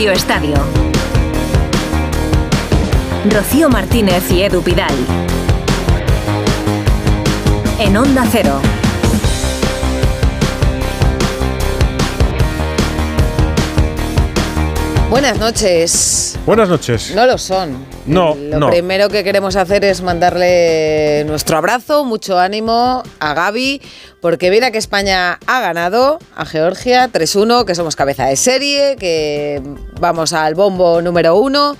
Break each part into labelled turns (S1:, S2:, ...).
S1: Radio Estadio. Rocío Martínez y Edu Pidal. En Onda Cero.
S2: Buenas noches.
S3: Buenas noches.
S2: No lo son.
S3: No,
S2: Lo
S3: no.
S2: primero que queremos hacer es mandarle nuestro abrazo, mucho ánimo a Gaby, porque mira que España ha ganado a Georgia 3-1, que somos cabeza de serie, que vamos al bombo número uno,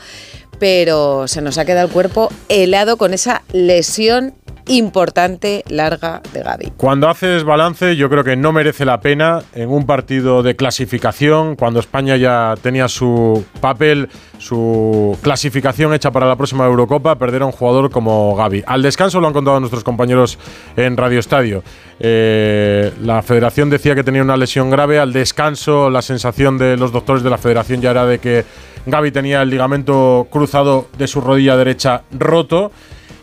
S2: pero se nos ha quedado el cuerpo helado con esa lesión importante, larga de Gaby.
S3: Cuando haces balance, yo creo que no merece la pena en un partido de clasificación, cuando España ya tenía su papel, su clasificación hecha para la próxima Eurocopa, perder a un jugador como Gaby. Al descanso lo han contado nuestros compañeros en Radio Estadio. Eh, la federación decía que tenía una lesión grave. Al descanso, la sensación de los doctores de la federación ya era de que Gaby tenía el ligamento cruzado de su rodilla derecha roto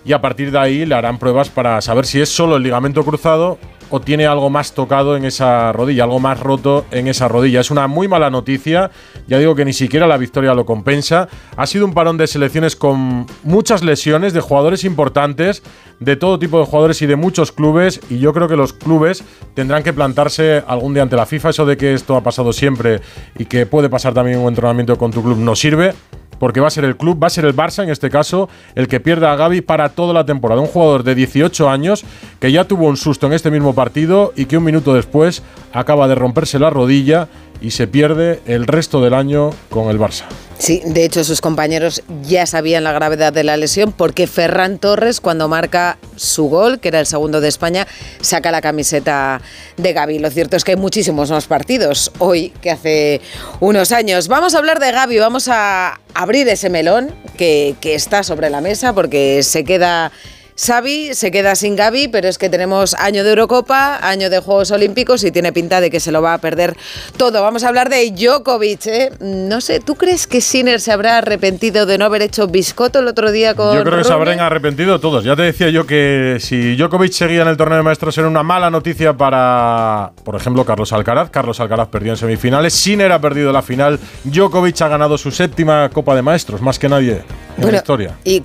S3: y a partir de ahí le harán pruebas para saber si es solo el ligamento cruzado o tiene algo más tocado en esa rodilla, algo más roto en esa rodilla. Es una muy mala noticia, ya digo que ni siquiera la victoria lo compensa. Ha sido un parón de selecciones con muchas lesiones de jugadores importantes, de todo tipo de jugadores y de muchos clubes, y yo creo que los clubes tendrán que plantarse algún día ante la FIFA. Eso de que esto ha pasado siempre y que puede pasar también un entrenamiento con tu club no sirve porque va a ser el club, va a ser el Barça en este caso, el que pierda a Gaby para toda la temporada. Un jugador de 18 años que ya tuvo un susto en este mismo partido y que un minuto después acaba de romperse la rodilla y se pierde el resto del año con el Barça.
S2: Sí, de hecho sus compañeros ya sabían la gravedad de la lesión porque Ferran Torres cuando marca su gol, que era el segundo de España, saca la camiseta de Gaby. Lo cierto es que hay muchísimos más partidos hoy que hace unos años. Vamos a hablar de Gaby, vamos a abrir ese melón que, que está sobre la mesa porque se queda... Xavi se queda sin Gaby, pero es que tenemos año de Eurocopa, año de Juegos Olímpicos y tiene pinta de que se lo va a perder todo. Vamos a hablar de Djokovic. ¿eh? No sé, ¿tú crees que Sinner se habrá arrepentido de no haber hecho biscotto el otro día con
S3: Yo creo que se habrán arrepentido todos. Ya te decía yo que si Djokovic seguía en el torneo de maestros era una mala noticia para, por ejemplo, Carlos Alcaraz. Carlos Alcaraz perdió en semifinales. Sinner ha perdido la final. Djokovic ha ganado su séptima Copa de Maestros, más que nadie en
S2: Bueno,
S3: la historia.
S2: Y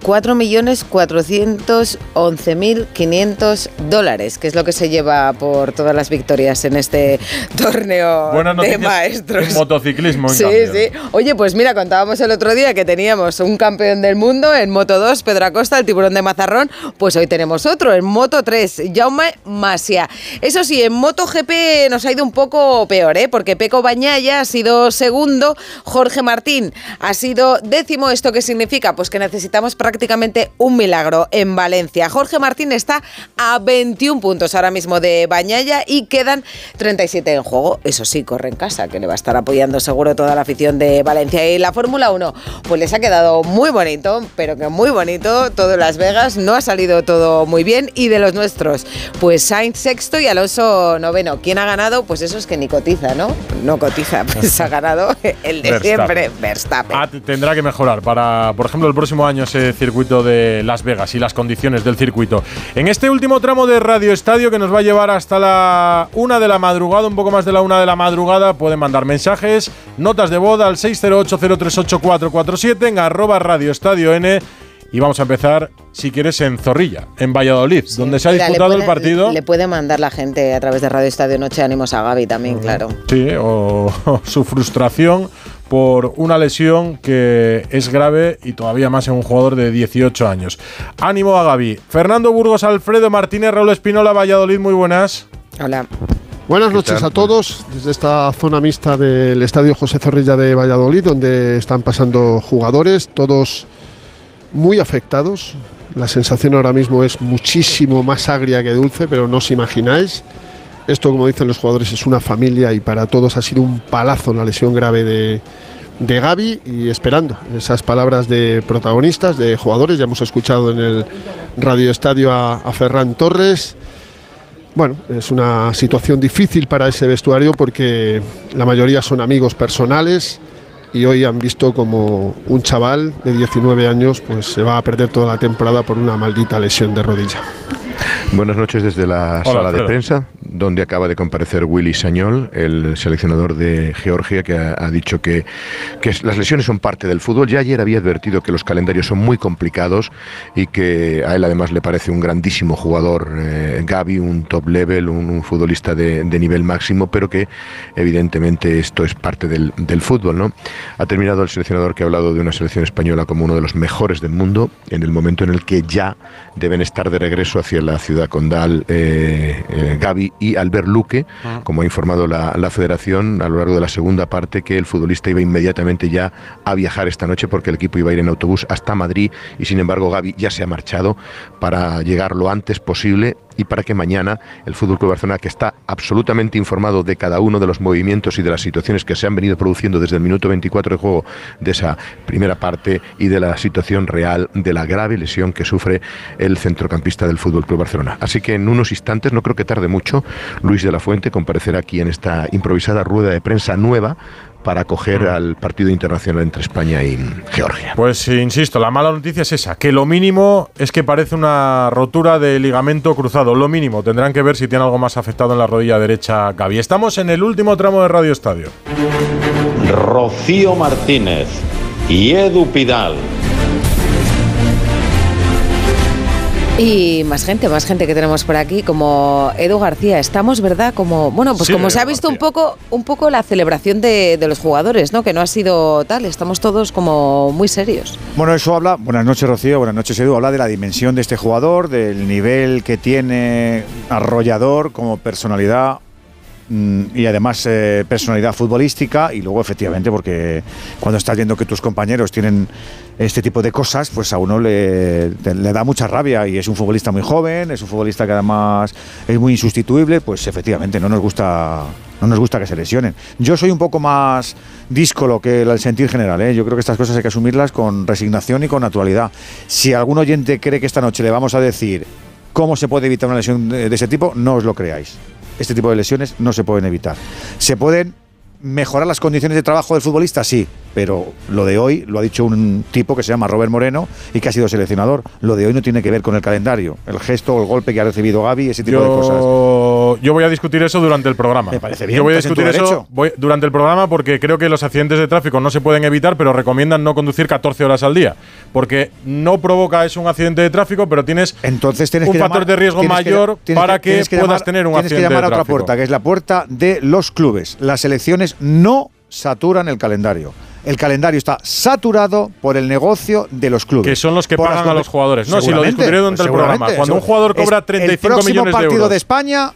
S2: 4.411.500 dólares, que es lo que se lleva por todas las victorias en este torneo
S3: Buenas
S2: de maestros.
S3: en motociclismo, en
S2: Sí,
S3: cambio.
S2: sí. Oye, pues mira, contábamos el otro día que teníamos un campeón del mundo en Moto 2, Pedro Acosta, el tiburón de Mazarrón. Pues hoy tenemos otro, en Moto 3, Jaume Masia. Eso sí, en Moto GP nos ha ido un poco peor, ¿eh? Porque Peco Bañaya ha sido segundo, Jorge Martín ha sido décimo. ¿Esto qué significa? Pues que necesitamos prácticamente un milagro en Valencia. Jorge Martín está a 21 puntos ahora mismo de Bañaya y quedan 37 en juego. Eso sí, corre en casa, que le va a estar apoyando seguro toda la afición de Valencia. Y la Fórmula 1, pues les ha quedado muy bonito, pero que muy bonito. Todo en Las Vegas, no ha salido todo muy bien. Y de los nuestros, pues Sainz sexto y Alonso noveno. ¿Quién ha ganado? Pues eso es que ni cotiza, ¿no? No cotiza, pues ha ganado el de
S3: Verstappen.
S2: siempre, Verstappen.
S3: Ah, tendrá que mejorar para, por ejemplo, el próximo año ese circuito de Las Vegas y las condiciones del circuito. En este último tramo de Radio Estadio que nos va a llevar hasta la una de la madrugada, un poco más de la una de la madrugada, pueden mandar mensajes, notas de voz al 608038447 en arroba Radio Estadio N. Y vamos a empezar, si quieres, en Zorrilla, en Valladolid, donde se ha
S2: Mira,
S3: disputado el
S2: puede-
S3: partido.
S2: Le puede mandar la gente a través de Radio Estadio Noche ánimos a Gaby también, claro.
S3: Sí, o, o su frustración por una lesión que es grave y todavía más en un jugador de 18 años. Ánimo a Gaby. Fernando Burgos, Alfredo Martínez, Raúl Espinola, Valladolid, muy buenas.
S2: Hola.
S4: Buenas noches a todos desde esta zona mixta del Estadio José Zorrilla de Valladolid, donde están pasando jugadores, todos muy afectados. La sensación ahora mismo es muchísimo más agria que dulce, pero no os imagináis. Esto, como dicen los jugadores, es una familia y para todos ha sido un palazo la lesión grave de, de Gaby y esperando esas palabras de protagonistas, de jugadores. Ya hemos escuchado en el Radio Estadio a, a Ferran Torres. Bueno, es una situación difícil para ese vestuario porque la mayoría son amigos personales y hoy han visto como un chaval de 19 años pues se va a perder toda la temporada por una maldita lesión de rodilla.
S5: Buenas noches desde la
S3: Hola,
S5: sala de prensa donde acaba de comparecer Willy Sañol, el seleccionador de Georgia, que ha, dicho que, que, las lesiones son parte del fútbol. Ya ayer había advertido que los calendarios son muy complicados y que a él además le parece un grandísimo jugador, eh, Gaby, un top level, un, futbolista de, nivel máximo, pero que evidentemente esto es parte del, del fútbol. ¿no? Ha terminado el seleccionador que ha hablado de una selección española como uno de los mejores del mundo, en el momento en el que ya deben estar de regreso hacia la ciudad condal eh, eh, Gaby y Albert Luque, ah. como ha informado la, federación a lo largo de la segunda parte, que el futbolista iba inmediatamente ya a viajar esta noche porque el equipo iba a ir en autobús hasta Madrid y sin embargo Gaby ya se ha marchado para llegar lo antes posible y para que mañana el Fútbol Club Barcelona, que está absolutamente informado de cada uno de los movimientos y de las situaciones que se han venido produciendo desde el minuto 24 de juego de esa primera parte y de la situación real de la grave lesión que sufre el centrocampista del Fútbol Club Barcelona. Así que en unos instantes, no creo que tarde mucho, Luis de la Fuente comparecerá aquí en esta improvisada rueda de prensa nueva para acoger al partido internacional entre España y Georgia.
S3: Pues insisto, la mala noticia es esa, que lo mínimo es que parece una rotura de ligamento cruzado, lo mínimo. Tendrán que ver si tiene algo más afectado en la rodilla derecha Gaby. Estamos en el último tramo de Radio Estadio.
S6: Rocío Martínez y Edu Pidal
S2: Y más gente, más gente que tenemos por aquí, como Edu García. Estamos, ¿verdad? Como, bueno, pues como se ha visto un poco, un poco la celebración de, los jugadores, ¿no? Que no ha sido tal, estamos todos como muy serios.
S7: Bueno, eso habla, buenas noches Rocío, buenas noches Edu, habla de la dimensión de este jugador, del nivel que tiene arrollador como personalidad y además eh, personalidad futbolística y luego efectivamente porque cuando estás viendo que tus compañeros tienen este tipo de cosas pues a uno le, le, da mucha rabia y es un futbolista muy joven es un futbolista que además es muy insustituible pues efectivamente no nos gusta no nos gusta que se lesionen. Yo soy un poco más díscolo que el sentir general ¿eh? yo creo que estas cosas hay que asumirlas con resignación y con naturalidad. Si algún oyente cree que esta noche le vamos a decir cómo se puede evitar una lesión de ese tipo no os lo creáis este tipo de lesiones no se pueden evitar. Se pueden mejorar las condiciones de trabajo del futbolista, sí, pero lo de hoy lo ha dicho un tipo que se llama Robert Moreno y que ha sido seleccionador. Lo de hoy no tiene que ver con el calendario, el gesto o el golpe que ha recibido Gaby, ese tipo de cosas.
S3: Yo voy a discutir eso durante el programa.
S7: Me parece bien.
S3: Yo voy a discutir eso durante el programa porque creo que los accidentes de tráfico no se pueden evitar, pero recomiendan no conducir 14 horas al día. Porque no provoca eso un accidente de tráfico, pero tienes,
S7: Entonces tienes
S3: un factor de riesgo mayor para que, puedas tener un accidente de tráfico. Tienes que llamar a
S7: otra puerta, que es la puerta de los clubes. Las elecciones no saturan el calendario el calendario está saturado por el negocio de los clubes.
S3: Que son los que pagan a los jugadores. No, si lo discutiré durante el programa. Cuando un jugador cobra 35 millones de euros. El
S7: partido de España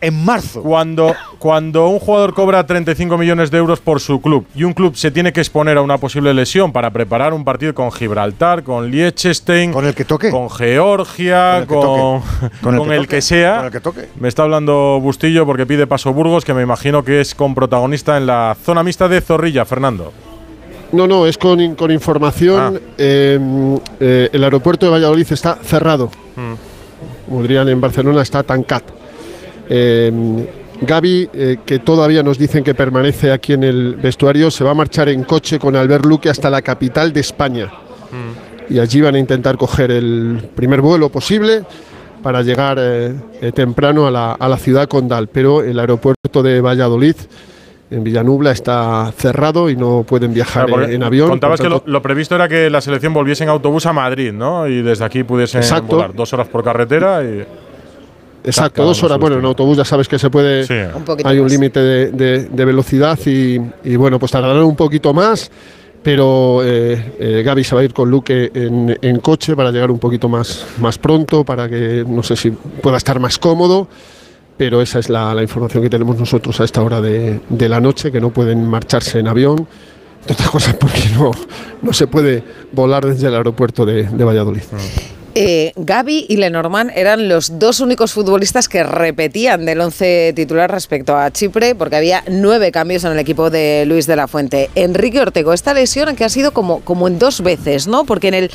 S7: en marzo.
S3: Cuando, cuando un jugador cobra 35 millones de euros por su club y un club se tiene que exponer a una posible lesión para preparar un partido con Gibraltar, con Liechtenstein,
S7: con el que toque,
S3: con Georgia, con, con, el, que, sea. Me está hablando Bustillo porque pide paso Burgos, que me imagino que es con protagonista en la zona mixta de Zorrilla, Fernando.
S4: No, no, es con, información. Ah. Em, eh, el aeropuerto de Valladolid está cerrado. Mm. Como dirían en Barcelona, está tancat. Eh, Gaby, eh, que todavía nos dicen que permanece aquí en el vestuario, se va a marchar en coche con Albert Luque hasta la capital de España. Mm. Y allí van a intentar coger el primer vuelo posible para llegar eh, temprano a la, a la, ciudad condal. Pero el aeropuerto de Valladolid, en Villanubla, está cerrado y no pueden viajar en, avión.
S3: Contabas que lo, previsto era que la selección volviese en autobús a Madrid, ¿no? Y desde aquí pudiesen volar dos horas por carretera y.
S4: Exacto, dos horas. Bueno, en autobús ya sabes que se puede. hay un límite de, velocidad y, bueno, pues tardarán un poquito más. Pero eh, eh, Gaby se va a ir con Luque en, coche para llegar un poquito más, más pronto, para que no sé si pueda estar más cómodo. Pero esa es la, información que tenemos nosotros a esta hora de, la noche, que no pueden marcharse en avión. Otras cosas porque no, no se puede volar desde el aeropuerto de, Valladolid. Mm.
S2: Eh, Gaby y Lenormand eran los dos únicos futbolistas que repetían del once titular respecto a Chipre, porque había nueve cambios en el equipo de Luis de la Fuente. Enrique Ortego, esta lesión que ha sido como, como en dos veces, ¿no? Porque en el,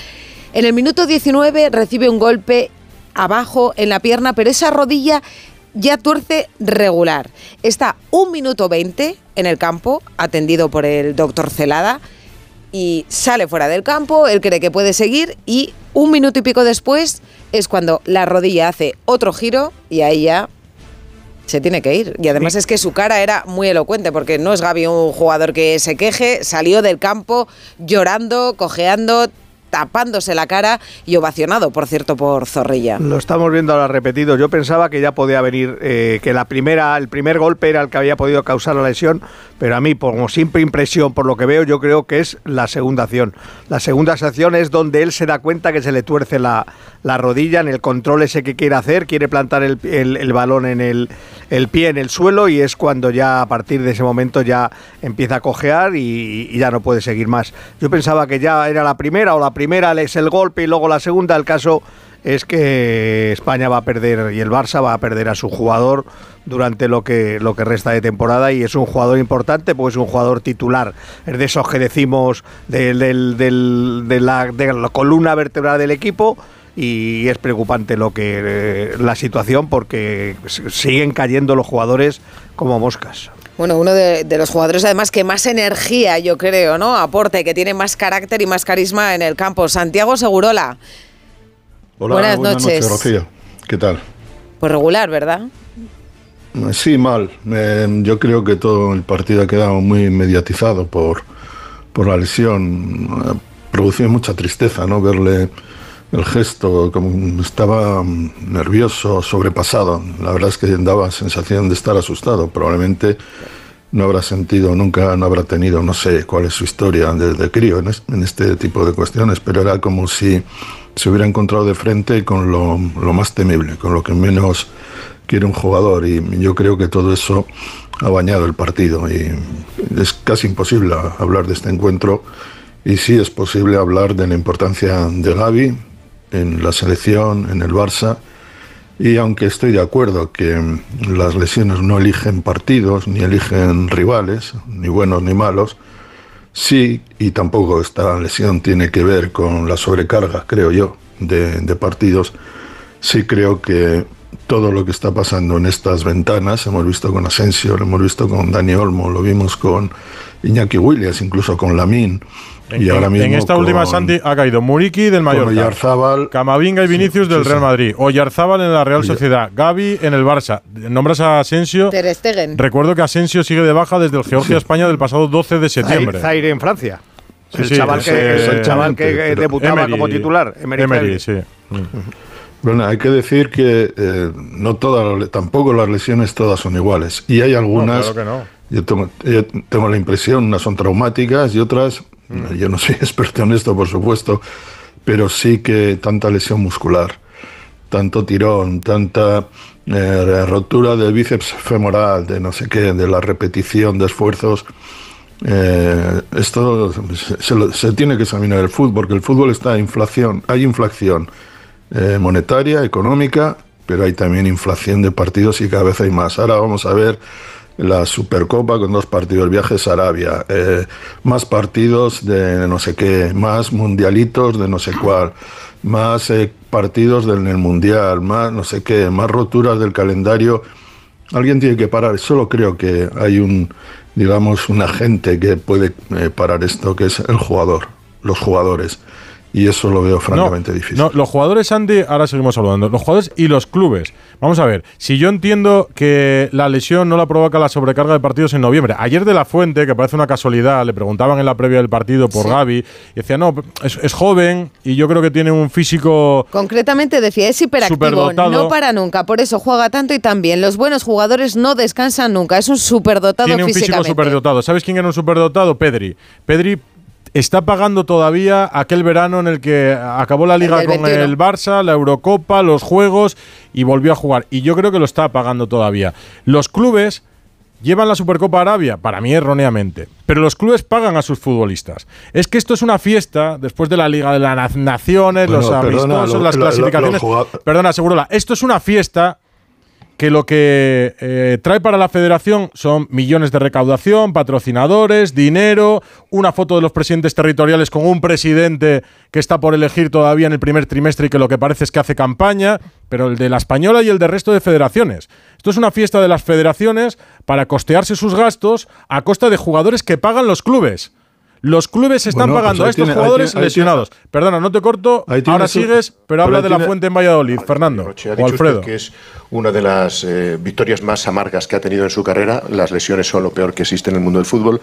S2: en el minuto 19 recibe un golpe abajo en la pierna, pero esa rodilla ya tuerce regular. Está un minuto 20 en el campo, atendido por el doctor Celada y sale fuera del campo, él cree que puede seguir y un minuto y pico después es cuando la rodilla hace otro giro y ahí ya se tiene que ir. Y además es que su cara era muy elocuente, porque no es Gaby un jugador que se queje, salió del campo llorando, cojeando, tapándose la cara y ovacionado, por cierto, por Zorrilla.
S8: Lo estamos viendo ahora repetido. Yo pensaba que ya podía venir, eh, que la primera, el primer golpe era el que había podido causar la lesión, pero a mí, como simple impresión, por lo que veo, yo creo que es la segunda acción. La segunda acción es donde él se da cuenta que se le tuerce la, rodilla en el control ese que quiere hacer, quiere plantar el, el, balón en el, el, pie en el suelo y es cuando ya a partir de ese momento ya empieza a cojear y, ya no puede seguir más. Yo pensaba que ya era la primera o la primera es el golpe y luego la segunda. El caso es que España va a perder y el Barça va a perder a su jugador durante lo que, lo que resta de temporada y es un jugador importante, pues es un jugador titular. Es de esos que decimos de, la, de la columna vertebral del equipo y es preocupante lo que eh, la situación porque siguen cayendo los jugadores como moscas.
S2: Bueno, uno de, los jugadores además que más energía, yo creo, ¿no? Aporte, que tiene más carácter y más carisma en el campo. Santiago Segurola.
S9: Hola, buenas, noches. Rocío. ¿Qué tal?
S2: Pues regular, ¿verdad?
S9: Sí, mal. yo creo que todo el partido ha quedado muy mediatizado por, por la lesión. Producido mucha tristeza, ¿no? Verle el gesto, como estaba nervioso, sobrepasado. La verdad es que daba sensación de estar asustado. Probablemente no habrá sentido, nunca no habrá tenido, no sé cuál es su historia desde crío en, este tipo de cuestiones, pero era como si se hubiera encontrado de frente con lo, lo más temible, con lo que menos quiere un jugador. Y yo creo que todo eso ha bañado el partido. Y es casi imposible hablar de este encuentro. Y sí es posible hablar de la importancia de Gaby, en la selección, en el Barça. Y aunque estoy de acuerdo que las lesiones no eligen partidos, ni eligen rivales, ni buenos ni malos, sí, y tampoco esta lesión tiene que ver con la sobrecarga, creo yo, de, de partidos, sí creo que todo lo que está pasando en estas ventanas, hemos visto con Asensio, lo hemos visto con Dani Olmo, lo vimos con Iñaki Williams, incluso con Lamín,
S3: en, esta última, Santi, ha caído Muriki del Mallorca, Camavinga y Vinicius del Real Madrid, Oyarzábal en la Real Sociedad, Gaby en el Barça. Nombras a Asensio.
S2: Ter
S3: Recuerdo que Asensio sigue de baja desde el Georgia-España del pasado 12 de septiembre.
S8: Zaire en Francia. el, chaval que, el chaval que debutaba como titular.
S3: Emery, sí.
S9: Bueno, hay que decir que eh, no todas, tampoco las lesiones todas son iguales. Y hay algunas,
S3: que no.
S9: yo, tengo, yo tengo la impresión, unas son traumáticas y otras. Yo no soy experto en esto, por supuesto, pero sí que tanta lesión muscular, tanto tirón, tanta eh, rotura del bíceps femoral, de no sé qué, de la repetición de esfuerzos. Eh, esto se, tiene que examinar el fútbol, porque el fútbol está en inflación, hay inflación eh, monetaria, económica, pero hay también inflación de partidos y cada vez hay más. Ahora vamos a ver la Supercopa con dos partidos, viajes a Arabia, eh, más partidos de no sé qué, más mundialitos de no sé cuál, más eh, partidos del Mundial, más no sé qué, más roturas del calendario. Alguien tiene que parar. Solo creo que hay un, digamos, un agente que puede eh, parar esto, que es el jugador, los jugadores y eso lo veo francamente difícil.
S3: No, los jugadores, Andy, ahora seguimos hablando, los jugadores y los clubes. Vamos a ver, si yo entiendo que la lesión no la provoca la sobrecarga de partidos en noviembre. Ayer de la Fuente, que parece una casualidad, le preguntaban en la previa del partido por Gaby, y decía, no, es, joven y yo creo que tiene un físico...
S2: Concretamente decía, es hiperactivo, no para nunca, por eso juega tanto y también. Los buenos jugadores no descansan nunca, es un superdotado
S3: Tiene un físico superdotado. ¿Sabes quién era un superdotado? Pedri. Pedri está pagando todavía aquel verano en el que acabó la liga con el Barça, la Eurocopa, los Juegos y volvió a jugar. Y yo creo que lo está pagando todavía. Los clubes llevan la Supercopa Arabia, para mí erróneamente, pero los clubes pagan a sus futbolistas. Es que esto es una fiesta después de la Liga de las Naciones, los amistosos, las clasificaciones. perdona, Segurola, esto es una fiesta que lo que eh, trae para la federación son millones de recaudación, patrocinadores, dinero, una foto de los presidentes territoriales con un presidente que está por elegir todavía en el primer trimestre y que lo que parece es que hace campaña, pero el de la española y el del resto de federaciones. Esto es una fiesta de las federaciones para costearse sus gastos a costa de jugadores que pagan los clubes. Los clubes están
S9: Bueno, pues
S3: pagando
S9: ahí
S3: a estos
S9: tiene- ahí
S3: jugadores
S9: tiene- ahí
S3: lesionados. Perdona, no te corto.
S9: Tiene
S3: Ahora
S9: su-
S3: sigues, pero
S9: pero
S3: habla de la
S9: tiene-
S3: fuente en Valladolid, Fernando.
S5: Roche, ha
S3: O
S5: dicho
S3: Alfredo.
S5: usted que es una de las eh, victorias más amargas que ha tenido en su carrera. Las lesiones son lo peor que existe en el mundo del fútbol.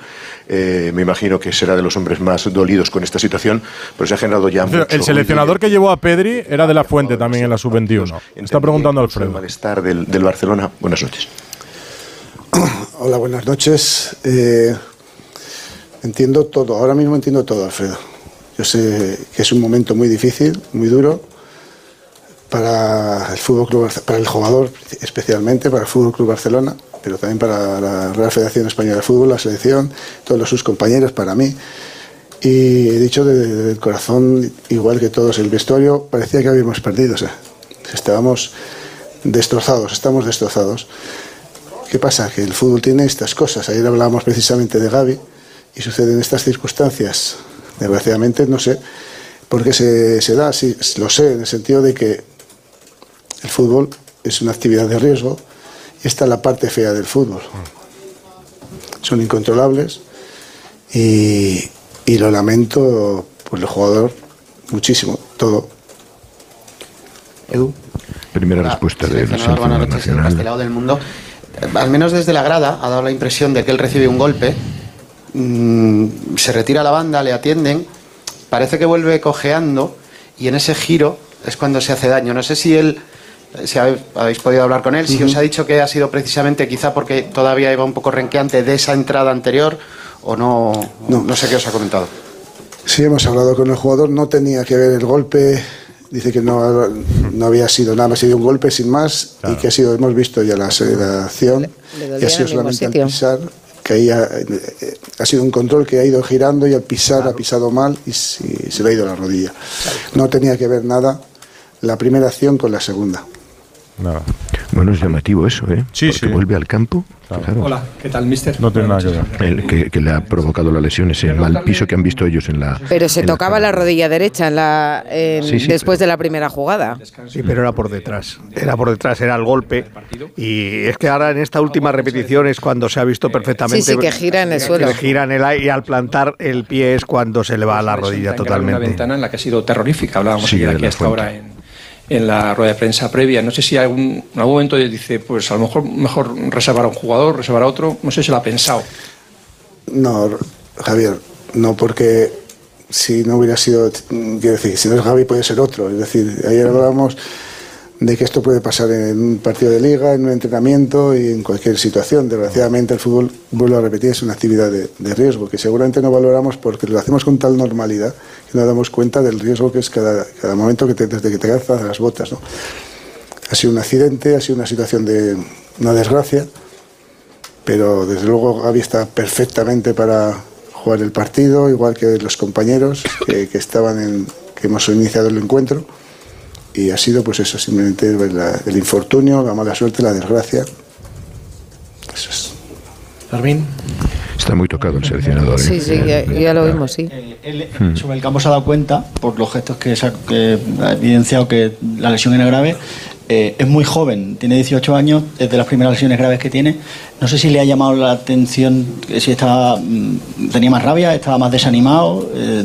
S5: Eh, me imagino que será de los hombres más dolidos con esta situación, pero se ha generado ya mucho
S3: El seleccionador que llevó a Pedri era de la fuente también en la sub-21. Está preguntando
S5: El
S3: Alfredo.
S5: malestar del, del Barcelona. Buenas noches.
S10: Hola, buenas noches. Eh, entiendo todo, ahora mismo entiendo todo, Alfredo. Yo sé que es un momento muy difícil, muy duro para el Fútbol Club, para el jugador especialmente, para el Fútbol Club Barcelona, pero también para la Real Federación Española de Fútbol, la selección, todos sus compañeros, para mí. Y he dicho desde el corazón, igual que todos, el vestuario parecía que habíamos perdido, o sea, estábamos destrozados, estamos destrozados. ¿Qué pasa? Que el fútbol tiene estas cosas. Ayer hablábamos precisamente de Gaby y suceden estas circunstancias. Desgraciadamente no sé por qué se, se da, sí, lo sé, en el sentido de que el fútbol es una actividad de riesgo y esta es la parte fea del fútbol. Son incontrolables y, y lo lamento por el jugador muchísimo, todo.
S11: Edu.
S5: Primera respuesta
S11: noches, desde
S5: nacional.
S11: este lado del mundo. Al menos desde la grada ha dado la impresión de que él recibe un golpe, mm, se retira la banda, le atienden, parece que vuelve cojeando y en ese giro es cuando se hace daño. No sé si él, si habéis, habéis podido hablar con él, si os ha dicho que ha sido precisamente quizá porque todavía iba un poco renqueante de esa entrada anterior o no, no, sé qué os ha comentado.
S10: Sí, hemos hablado con el jugador, no tenía que ver el golpe, dice que no, no había sido nada, ha sido un golpe sin más y que ha sido, hemos visto ya la aceleración
S2: le
S10: y ha sido solamente al pisar, que ahí ha, eh, ha sido un control que ha ido girando y al pisar ha pisado mal y, se- se le ha ido la rodilla. No tenía que ver nada la primera acción con la segunda.
S3: Nada.
S5: Bueno, es llamativo eso, ¿eh?
S3: Sí,
S5: Porque
S3: sí.
S5: vuelve al campo. fijaros.
S12: Hola, ¿qué tal, mister?
S3: No tiene nada que ver.
S5: El que, que le ha provocado la lesión, ese mal piso que han visto ellos en la.
S2: Pero se
S5: en la
S2: tocaba la rodilla derecha en la, en-
S5: Sí, sí,
S2: después de la primera jugada.
S8: Sí, pero era por detrás. Era por detrás, era el golpe. Y es que ahora en esta última repetición es cuando se ha visto perfectamente.
S2: Sí, sí, que gira en el
S8: que
S2: suelo.
S8: gira en el aire y al plantar el pie es cuando se le va a la rodilla
S12: Una
S8: totalmente.
S12: ventana en la que ha sido terrorífica. Hablábamos
S8: de
S12: aquí
S8: la
S12: hasta ahora en, en la rueda de prensa previa. No sé si algún, en algún momento dice, pues a lo mejor mejor reservar a un jugador, reservar a otro. No sé si lo ha pensado.
S10: No, Javier, no porque si no hubiera sido, quiero decir, si no es Gaby puede ser otro. Es decir, ayer hablábamos de que esto puede pasar en un partido de liga, en un entrenamiento y en cualquier situación. Desgraciadamente el fútbol, vuelvo a repetir, es una actividad de, riesgo que seguramente no valoramos porque lo hacemos con tal normalidad que no damos cuenta del riesgo que es cada, momento que te, desde que te calzas las botas. ¿no? Ha sido un accidente, ha sido una situación de una desgracia pero desde luego Gaby está perfectamente para jugar el partido, igual que los compañeros que, estaban que hemos iniciado el encuentro. Y ha sido pues eso, simplemente la- el infortunio, la mala suerte, la desgracia. Eso es.
S13: Fermín.
S5: Está muy tocado el seleccionador. ¿eh?
S2: Sí, sí, ya, ya lo vimos, sí.
S13: Él
S5: Hmm.
S13: sobre el campo se ha dado cuenta, por los gestos que, se ha, que ha evidenciado que la lesión era grave. Eh, es muy joven, tiene 18 años, es de las primeras lesiones graves que tiene. No sé si le ha llamado la atención, si estaba, mm, tenía más rabia, estaba más desanimado, eh,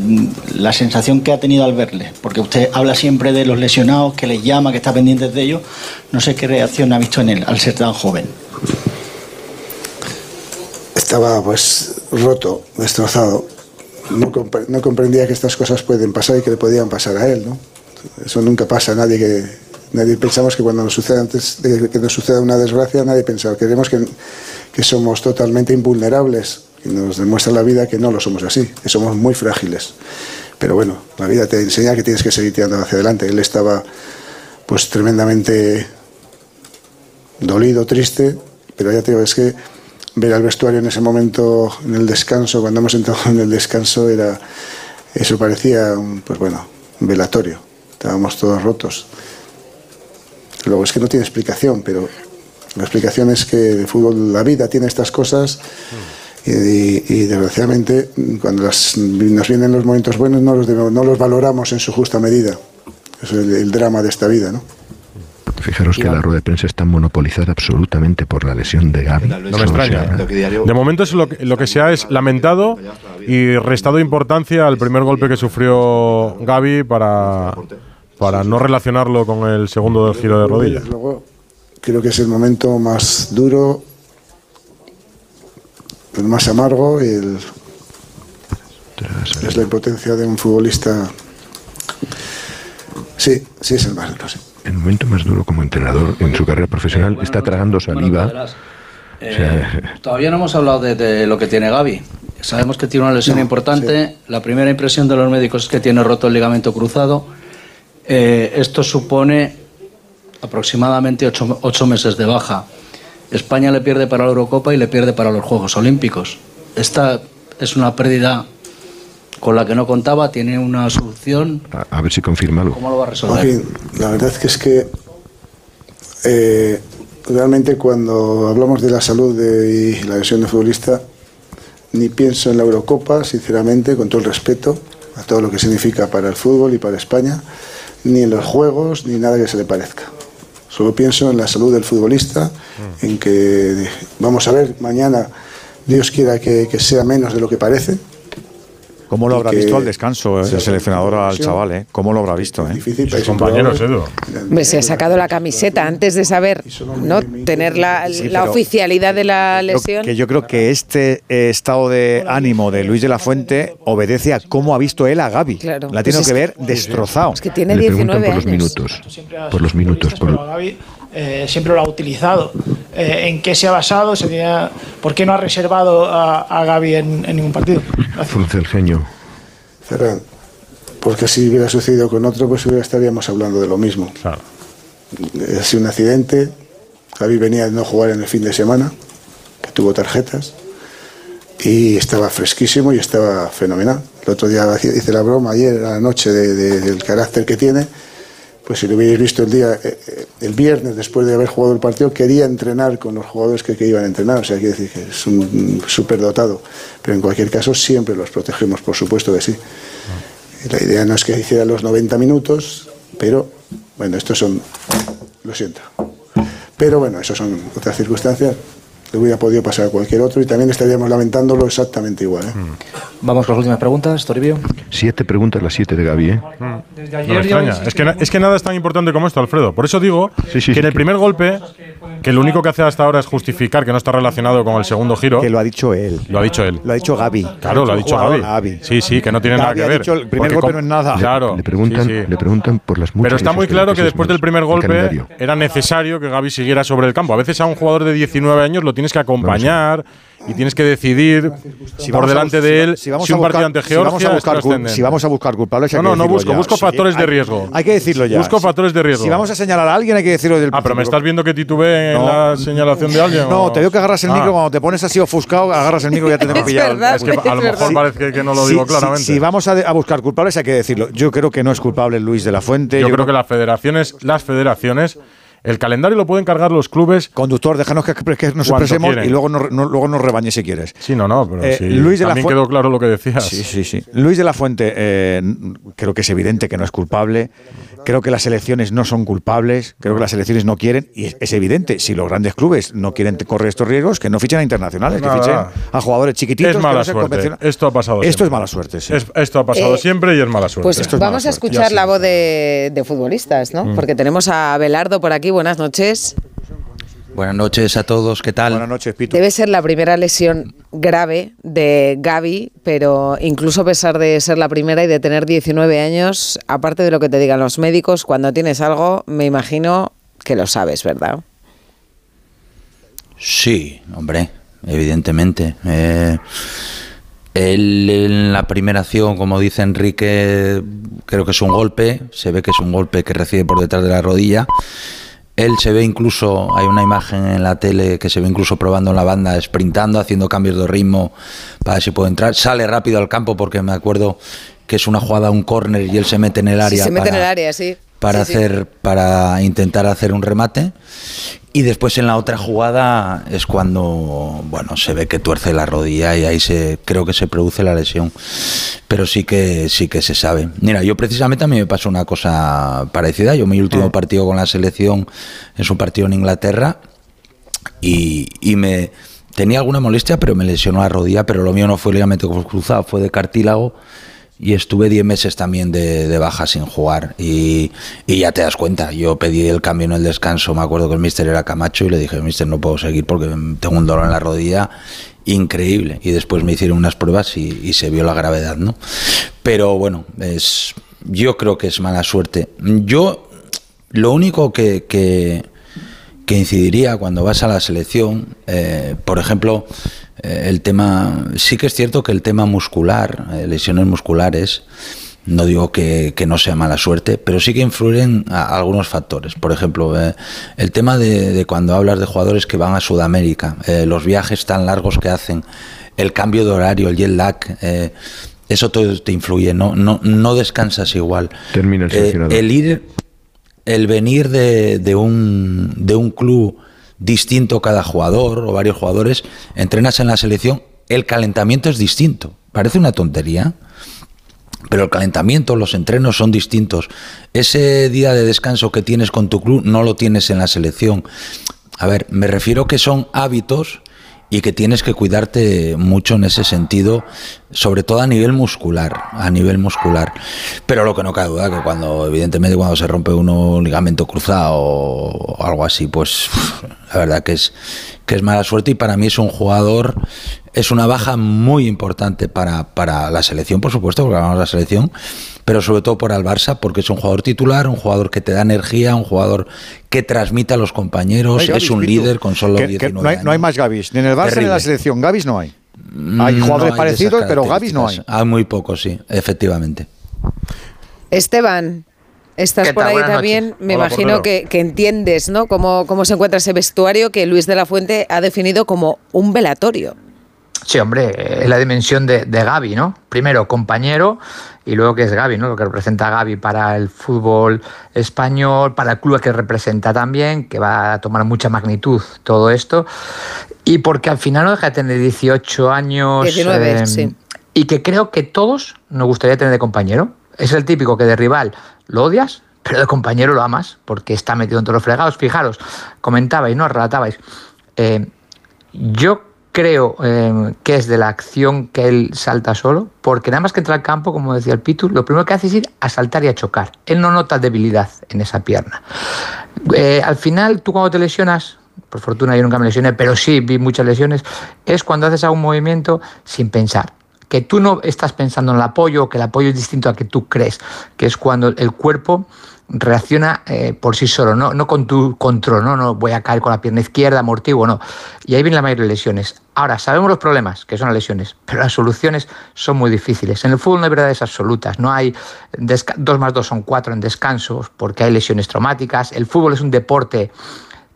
S13: la sensación que ha tenido al verle, porque usted habla siempre de los lesionados, que les llama, que está pendiente de ellos. No sé qué reacción ha visto en él al ser tan joven.
S10: Estaba pues roto, destrozado. No, compre- no comprendía que estas cosas pueden pasar y que le podían pasar a él, ¿no? Eso nunca pasa a nadie que nadie pensamos que cuando nos sucede antes de que nos suceda una desgracia nadie piensa queremos que, que somos totalmente invulnerables y nos demuestra la vida que no lo somos así que somos muy frágiles. Pero bueno la vida te enseña que tienes que seguir tirando hacia adelante. Él estaba pues tremendamente dolido triste pero ya te digo es que ver al vestuario en ese momento en el descanso cuando hemos entrado en el descanso era eso parecía un, pues bueno un velatorio. Estábamos todos rotos. Luego es que no tiene explicación, pero la explicación es que el fútbol, la vida tiene estas cosas y, y- y, desgraciadamente cuando las- nos vienen los momentos buenos no los, debemos- no los valoramos en su justa medida. Es el, el drama de esta vida, ¿no?
S5: Fijaros que la rueda de prensa está monopolizada absolutamente por la lesión de Gaby.
S3: No me extraña. De momento es lo que, lo que se ha es lamentado y restado importancia al primer golpe que sufrió Gaby para, para no relacionarlo con el segundo del giro de rodilla.
S10: Creo que es el momento más duro, el más amargo y el, es la impotencia de un futbolista. Sí, sí es el más duro, sí.
S5: El momento más duro como entrenador en su carrera profesional está tragando saliva.
S14: Eh, todavía no hemos hablado de, de lo que tiene Gaby. Sabemos que tiene una lesión importante. La primera impresión de los médicos es que tiene roto el ligamento cruzado. Eh, esto supone aproximadamente ocho, ocho meses de baja. España le pierde para la Eurocopa y le pierde para los Juegos Olímpicos. Esta es una pérdida con la que no contaba, tiene una solución.
S5: A, a ver si confirma algo.
S14: ¿Cómo lo va a resolver?
S10: Joaquín, la verdad que es que eh, realmente cuando hablamos de la salud de, y la lesión de futbolista, ni pienso en la Eurocopa, sinceramente, con todo el respeto a todo lo que significa para el fútbol y para España, ni en los juegos, ni nada que se le parezca. Solo pienso en la salud del futbolista, en que vamos a ver mañana, Dios quiera que, que sea menos de lo que parece,
S7: ¿Cómo lo habrá visto al descanso
S10: se
S7: el seleccionador al chaval? ¿eh? ¿Cómo lo habrá visto? Eh?
S10: Sus
S3: compañeros, Edu.
S2: Hombre, se ha sacado la camiseta antes de saber, ¿no? Tener la,
S7: Sí,
S2: la oficialidad de la
S7: Creo
S2: lesión.
S7: que yo creo que este eh, estado de ánimo de Luis de la Fuente obedece a cómo ha visto él a Gaby.
S2: Claro.
S7: La
S2: Pues
S7: tiene
S2: es
S7: que ver destrozado.
S2: Es que tiene
S5: Le preguntan
S2: 19
S5: por los
S2: años.
S5: minutos. Por los minutos. Por,
S15: Gaby eh, siempre lo ha utilizado. Eh, ¿En qué se ha basado? ¿Se tenía- ¿Por qué no ha reservado a, a Gaby en, en ningún partido?
S5: ceño.
S10: Ferran, porque si hubiera sucedido con otro, pues hubiera estaríamos hablando de lo mismo.
S3: Claro.
S10: Ha sido un accidente. Javi venía de no jugar en el fin de semana, que tuvo tarjetas, y estaba fresquísimo y estaba fenomenal. El otro día hice la broma ayer a la noche de- de- del carácter que tiene. Pues si lo hubierais visto el día, eh, eh, el viernes después de haber jugado el partido, quería entrenar con los jugadores que, que iban a entrenar. O sea, quiere decir que es un superdotado. Pero en cualquier caso, siempre los protegemos, por supuesto que sí. Y La idea no es que hiciera los 90 minutos, pero bueno, estos son. Lo siento. Pero bueno, esas son otras circunstancias. Le hubiera podido pasar a cualquier otro y también estaríamos lamentándolo exactamente igual. ¿eh?
S12: Vamos con las últimas preguntas, Toribio.
S5: Siete preguntas, las siete de Gaby, ¿eh?
S3: No me extraña. Es que, es que nada es tan importante como esto, Alfredo. Por eso digo que en el primer golpe, que lo único que hace hasta ahora es justificar que no está relacionado con el segundo giro.
S7: Que lo ha dicho él.
S3: Lo ha dicho él.
S7: Lo ha dicho Gaby.
S3: Claro, lo ha dicho. Gaby. Sí, sí, que no tiene nada
S7: Gaby
S3: que
S7: ha
S3: ver.
S7: dicho, el primer
S3: Porque
S7: golpe no es nada.
S3: Claro.
S5: Le preguntan,
S3: sí, sí.
S5: le preguntan por las muchas
S3: Pero está muy claro que
S5: de
S3: después del primer golpe era necesario que Gaby siguiera sobre el campo. A veces a un jugador de 19 años lo tienes que acompañar y tienes que decidir
S7: Si
S3: por delante de él
S7: si
S3: si,
S7: vamos
S3: un
S7: a buscar-
S3: partido ante
S7: si vamos a
S3: Georgia es
S7: buscar si vamos a buscar culpables, hay
S3: No,
S7: que
S3: no, no
S7: decirlo
S3: busco,
S7: ya.
S3: busco
S7: Sí,
S3: factores de riesgo.
S7: Hay que decirlo ya.
S3: Busco
S7: Si-
S3: factores de riesgo.
S7: Si vamos a señalar a alguien, hay que decirlo desde el
S3: Ah, pero me estás viendo que titubé en
S7: No.
S3: la señalación de alguien.
S7: No,
S3: o-
S7: te digo que agarras el
S3: Ah.
S7: micro cuando te pones así ofuscado, agarras el micro y ya te tengo
S3: Es
S7: pillado.
S3: verdad, Es que a lo mejor parece que- no lo digo
S7: Si- si-
S3: claramente.
S7: Si, vamos a, de- a buscar culpables, hay que decirlo. Yo creo que no es culpable Luis de la Fuente.
S3: Yo, creo que las federaciones, las federaciones, el calendario lo pueden cargar los clubes.
S7: Conductor, déjanos que, que nos expresemos
S3: quieren.
S7: y luego nos, no- luego nos rebañes si quieres.
S3: Sí, no, no, pero
S7: Eh,
S3: sí,
S7: Luis de la
S3: también
S7: Fu-
S3: quedó claro lo que decías.
S7: Sí, sí, sí. Luis de la Fuente, eh, creo que es evidente que no es culpable. Creo que las elecciones no son culpables. Creo que las elecciones no quieren. Y es, es evidente, si los grandes clubes no quieren correr estos riesgos, que no fichen a internacionales, que fichen a jugadores chiquititos.
S3: Es
S7: que
S3: mala
S7: no sean
S3: suerte. Esto ha pasado
S7: Esto
S3: siempre.
S7: es mala suerte, sí.
S3: Es- esto ha pasado
S2: Eh,
S3: siempre y es mala suerte.
S2: Pues
S3: Esto es mala
S2: vamos a escuchar
S3: Ya
S2: la
S3: sí.
S2: voz de, de futbolistas, ¿no?
S3: Mm.
S2: Porque tenemos a Belardo por aquí. Buenas noches.
S16: Buenas noches a todos, ¿qué tal?
S7: Buenas noches, Pito.
S2: Debe ser la primera lesión grave de Gaby, pero incluso a pesar de ser la primera y de tener 19 años, aparte de lo que te digan los médicos, cuando tienes algo, me imagino que lo sabes, ¿verdad?
S16: Sí, hombre, evidentemente. Eh, él en la primera acción, como dice Enrique, creo que es un golpe, se ve que es un golpe que recibe por detrás de la rodilla. Él se ve incluso, hay una imagen en la tele que se ve incluso probando en la banda, sprintando, haciendo cambios de ritmo para ver si puede entrar. Sale rápido al campo porque me acuerdo que es una jugada, un córner y él se mete en el área.
S2: se mete en
S16: para-
S2: el área, sí.
S16: Para
S2: Sí, sí.
S16: hacer para intentar hacer un remate. Y después en la otra jugada es cuando bueno se ve que tuerce la rodilla y ahí se creo que se produce la lesión. Pero sí que sí que se sabe. Mira yo precisamente a mí me pasó una cosa parecida. Yo mi último partido con la selección es un partido en Inglaterra y, y me tenía alguna molestia, pero me lesionó la rodilla, pero lo mío no fue ligamento cruzado, fue de cartílago y estuve 10 meses también de, de baja sin jugar y, y ya te das cuenta, yo pedí el cambio en el descanso, me acuerdo que el mister era Camacho y le dije, mister no puedo seguir porque tengo un dolor en la rodilla increíble y después me hicieron unas pruebas y, se vio la gravedad, ¿no? Pero bueno, es, yo creo que es mala suerte. Yo lo único que, que, incidiría cuando vas a la selección, eh, por ejemplo, el tema, sí que es cierto que el tema muscular, eh, lesiones musculares, no digo que, que no sea mala suerte, pero sí que influyen a- algunos factores. Por ejemplo, eh, el tema de, de cuando hablas de jugadores que van a Sudamérica, eh, los viajes tan largos que hacen, el cambio de horario, el jet lag, eh, eso todo te influye, no, no, no descansas igual.
S5: Termina el
S16: Eh, el ir, el venir de, de un, de un club distinto cada jugador o varios jugadores, entrenas en la selección, el calentamiento es distinto. Parece una tontería, pero el calentamiento, los entrenos son distintos. Ese día de descanso que tienes con tu club no lo tienes en la selección. A ver, me refiero que son hábitos y que tienes que cuidarte mucho en ese sentido, sobre todo a nivel muscular, a nivel muscular. Pero lo que no cabe duda que cuando, evidentemente, cuando se rompe uno un ligamento cruzado o algo así, pues la verdad que es que es mala suerte y para mí es un jugador, es una baja muy importante para, para la selección, por supuesto, porque hablamos de la selección, pero sobre todo para el Barça, porque es un jugador titular, un jugador que te da energía, un jugador que transmite a los compañeros,
S7: Gavis,
S16: es un
S7: Pitu.
S16: líder con solo
S7: Que-
S16: 19
S7: que no, hay,
S16: años.
S7: no hay más Gavis, ni en el Barça ni en la selección. Gavis no hay.
S16: Mm,
S7: Hay
S16: no
S7: jugadores parecidos, pero Gavis no hay.
S16: Hay muy pocos, sí, efectivamente.
S2: Esteban, estás
S17: ¿Qué
S2: por ahí
S17: Buenas
S2: también.
S17: noches.
S2: Me
S17: Hola,
S2: imagino que, que entiendes, ¿no? Cómo, cómo se encuentra ese vestuario que Luis de la Fuente ha definido como un velatorio.
S17: Sí, hombre, eh, es la dimensión de, de Gaby, ¿no? Primero compañero y luego que es Gaby, ¿no? Lo que representa Gaby para el fútbol español, para el club que representa también, que va a tomar mucha magnitud todo esto. Y porque al final no deja de tener 18 años.
S2: 19, sí.
S17: Y que creo que todos nos gustaría tener de compañero. Es el típico que de rival lo odias, pero de compañero lo amas, porque está metido en todos los fregados. Fijaros, comentabais, ¿no? Relatabais. eh, yo creo eh, que es de la acción que él salta solo, porque nada más que entra al campo, como decía el Pitu, lo primero que hace es ir a saltar y a chocar. Él no nota debilidad en esa pierna. Eh, al final, tú cuando te lesionas, por fortuna yo nunca me lesioné, pero sí vi muchas lesiones, es cuando haces algún movimiento sin pensar. Que tú no estás pensando en el apoyo, que el apoyo es distinto a que tú crees, que es cuando el cuerpo reacciona eh, por sí solo, no, no con tu control, no, no voy a caer con la pierna izquierda, amortiguo, no. Y ahí viene la mayoría de lesiones. Ahora, sabemos los problemas, que son las lesiones, pero las soluciones son muy difíciles. En el fútbol no hay verdades absolutas, no hay 2 más 2 son 4 en descansos, porque hay lesiones traumáticas. El fútbol es un deporte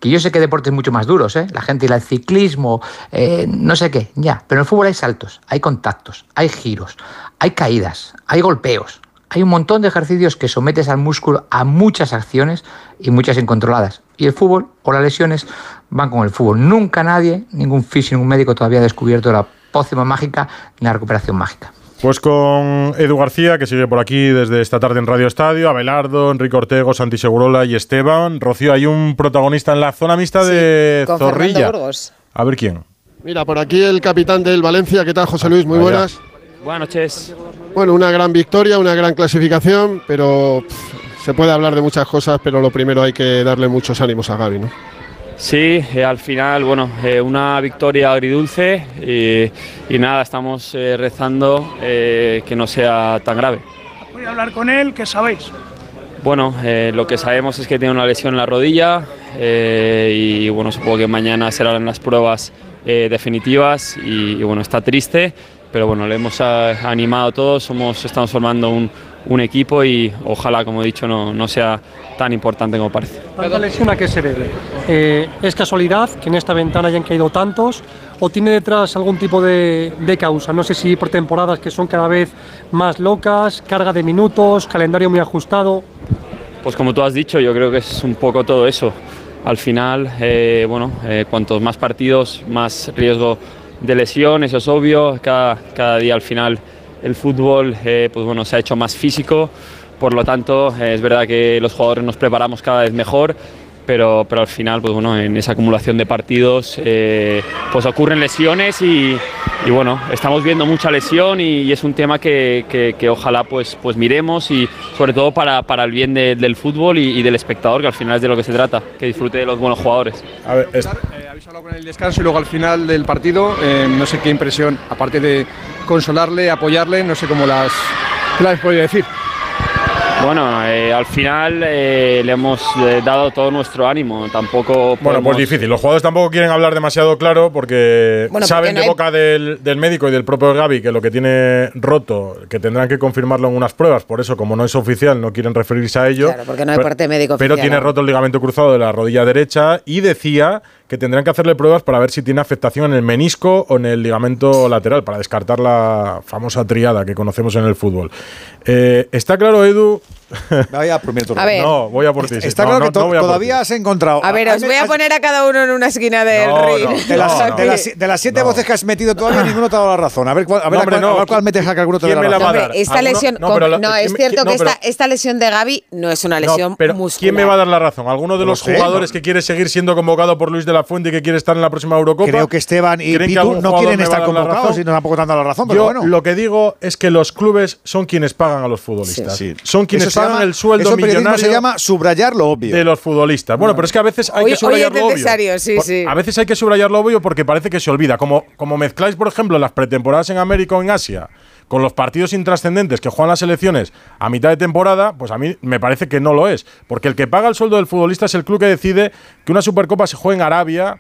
S17: que yo sé que deportes mucho más duros, ¿eh? la gente, el ciclismo, eh, no sé qué, ya, pero en el fútbol hay saltos, hay contactos, hay giros, hay caídas, hay golpeos, hay un montón de ejercicios que sometes al músculo a muchas acciones y muchas incontroladas. Y el fútbol o las lesiones van con el fútbol. Nunca nadie, ningún fisio, ningún médico todavía ha descubierto la pócima mágica ni la recuperación mágica.
S3: Pues con Edu García, que sigue por aquí desde esta tarde en Radio Estadio, Abelardo, Enrique Ortego, Santi Segurola y Esteban. Rocío, hay un protagonista en la zona mixta de
S2: con
S3: Zorrilla. A ver quién.
S4: Mira, por aquí el capitán del Valencia. ¿Qué tal, José Luis? Muy buenas.
S18: Buenas noches.
S4: Bueno, una gran victoria, una gran clasificación, pero pff, se puede hablar de muchas cosas, pero lo primero hay que darle muchos ánimos a Gaby, ¿no?
S18: Sí, eh, al final, bueno, eh, una victoria agridulce y, y nada, estamos eh, rezando eh, que no sea tan grave.
S15: Voy a hablar con él, ¿qué sabéis?
S18: Bueno, eh, lo que sabemos es que tiene una lesión en la rodilla eh, y bueno, supongo que mañana serán las pruebas eh, definitivas y, y, bueno, está triste, pero bueno, le hemos ah, animado a todos, somos, estamos formando un, un equipo y ojalá, como he dicho, no, no sea tan importante como parece.
S19: ¿Tanta lesión a qué se debe? Eh, ¿Es casualidad que en esta ventana hayan caído tantos o tiene detrás algún tipo de, de causa? No sé si por temporadas que son cada vez más locas, carga de minutos, calendario muy ajustado.
S18: Pues como tú has dicho, yo creo que es un poco todo eso. Al final, eh, bueno, eh, cuantos más partidos, más riesgo de lesión, eso es obvio. Cada, cada día al final el fútbol eh, pues bueno, se ha hecho más físico, por lo tanto eh, es verdad que los jugadores nos preparamos cada vez mejor. Pero, pero al final, pues bueno, en esa acumulación de partidos, eh, pues ocurren lesiones y, bueno, estamos viendo mucha lesión y, es un tema que, que- ojalá pues, pues miremos y sobre todo para, para el bien de- del fútbol y, del espectador, que al final es de lo que se trata, que disfrute de los buenos jugadores.
S20: Habéis hablado con el descanso y luego al final del partido, eh, no sé qué impresión, aparte de consolarle, apoyarle, no sé cómo las, qué las podría decir.
S18: Bueno, eh, al final eh, le hemos eh, dado todo nuestro ánimo, tampoco
S3: Bueno, pues
S18: podemos-
S3: difícil. Los jugadores tampoco quieren hablar demasiado claro porque
S18: Bueno, porque
S3: saben
S18: no
S3: de
S18: hay-
S3: boca del, del médico y del propio Gaby que lo que tiene roto, que tendrán que confirmarlo en unas pruebas. Por eso, como no es oficial, no quieren referirse a ello.
S2: Claro, porque no hay
S3: Pero-
S2: parte médico
S3: Pero
S2: oficial,
S3: tiene
S2: ¿no?
S3: roto el ligamento cruzado de la rodilla derecha y decía que tendrán que hacerle pruebas para ver si tiene afectación en el menisco o en el ligamento lateral, para descartar la famosa triada que conocemos en el fútbol. Eh, Está claro, Edu.
S7: Vaya mi turno.
S2: A ver.
S3: No, voy a por ti. sí.
S7: Está
S3: No,
S7: claro
S3: no,
S7: que to-
S3: no
S7: todavía has encontrado.
S2: A ver, os voy a poner a cada uno en una esquina del
S3: No,
S2: ring.
S3: no.
S7: De las, de las- de las siete voces que has metido todavía, ninguno te ha dado la razón. A ver cuál, a ver
S3: No,
S7: a
S3: hombre,
S7: cuál,
S3: no.
S7: a ver cuál metes a que alguno te dé
S3: ¿Quién
S7: la razón.
S2: Hombre, esta lesión,
S3: No, la-
S2: es
S3: ¿quién me-
S2: cierto que esta, esta lesión de Gaby no es una
S3: No,
S2: lesión
S3: pero
S2: muscular.
S3: ¿quién me va a dar la razón? ¿Alguno de los jugadores
S7: no.
S3: que quiere seguir siendo convocado por Luis de la Fuente y que quiere estar en la próxima Eurocopa?
S7: Creo que Esteban y
S3: ¿Creen que
S7: Pitu no quieren estar convocados
S3: razón?
S7: y no tampoco dando la razón, pero
S3: Yo
S7: bueno.
S3: lo que digo es que los clubes son quienes pagan a los futbolistas. Son quienes pagan
S7: llama-
S3: el sueldo
S7: eso
S3: millonario
S7: se llama subrayar lo obvio.
S3: de los futbolistas. Bueno, pero es que a veces hay
S2: Hoy-
S3: que subrayar
S2: hoy es
S3: lo obvio.
S2: sí,
S3: Por-
S2: sí.
S3: A veces hay que subrayar lo obvio porque parece que se olvida. Como, como mezcláis, por ejemplo, las pretemporadas en América o en Asia con los partidos intrascendentes que juegan las selecciones a mitad de temporada, pues a mí me parece que no lo es. Porque el que paga el sueldo del futbolista es el club que decide que una Supercopa se juegue en Arabia.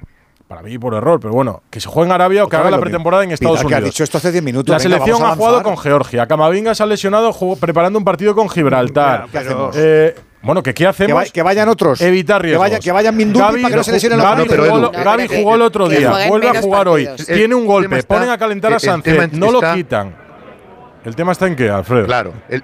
S3: Para mí por error, pero bueno, que se juegue en Arabia o que
S7: Otra
S3: haga la pretemporada en Estados
S7: que
S3: Unidos.
S7: ha dicho esto hace 10 minutos.
S3: La
S7: Venga,
S3: selección ha jugado con Georgia. Camavinga se ha lesionado jugó- preparando un partido con Gibraltar.
S7: ¿Qué hacemos?
S3: Eh, bueno, ¿que ¿qué hacemos?
S7: Que, va- que vayan otros.
S3: Evitar
S7: Que,
S3: riesgos.
S7: vaya, que vayan Mindundi
S3: Gavi-
S7: para que no se lesionen los
S3: Gavi
S7: porteros.
S3: jugó,
S5: No,
S2: que-
S3: jugó el otro
S2: que
S3: día, vuelve a jugar hoy.
S5: El-
S3: Tiene un golpe,
S5: está-
S3: ponen a calentar a
S5: el-
S3: Sánchez, no lo quitan. ¿El tema está en qué, Alfredo?
S5: Claro. el-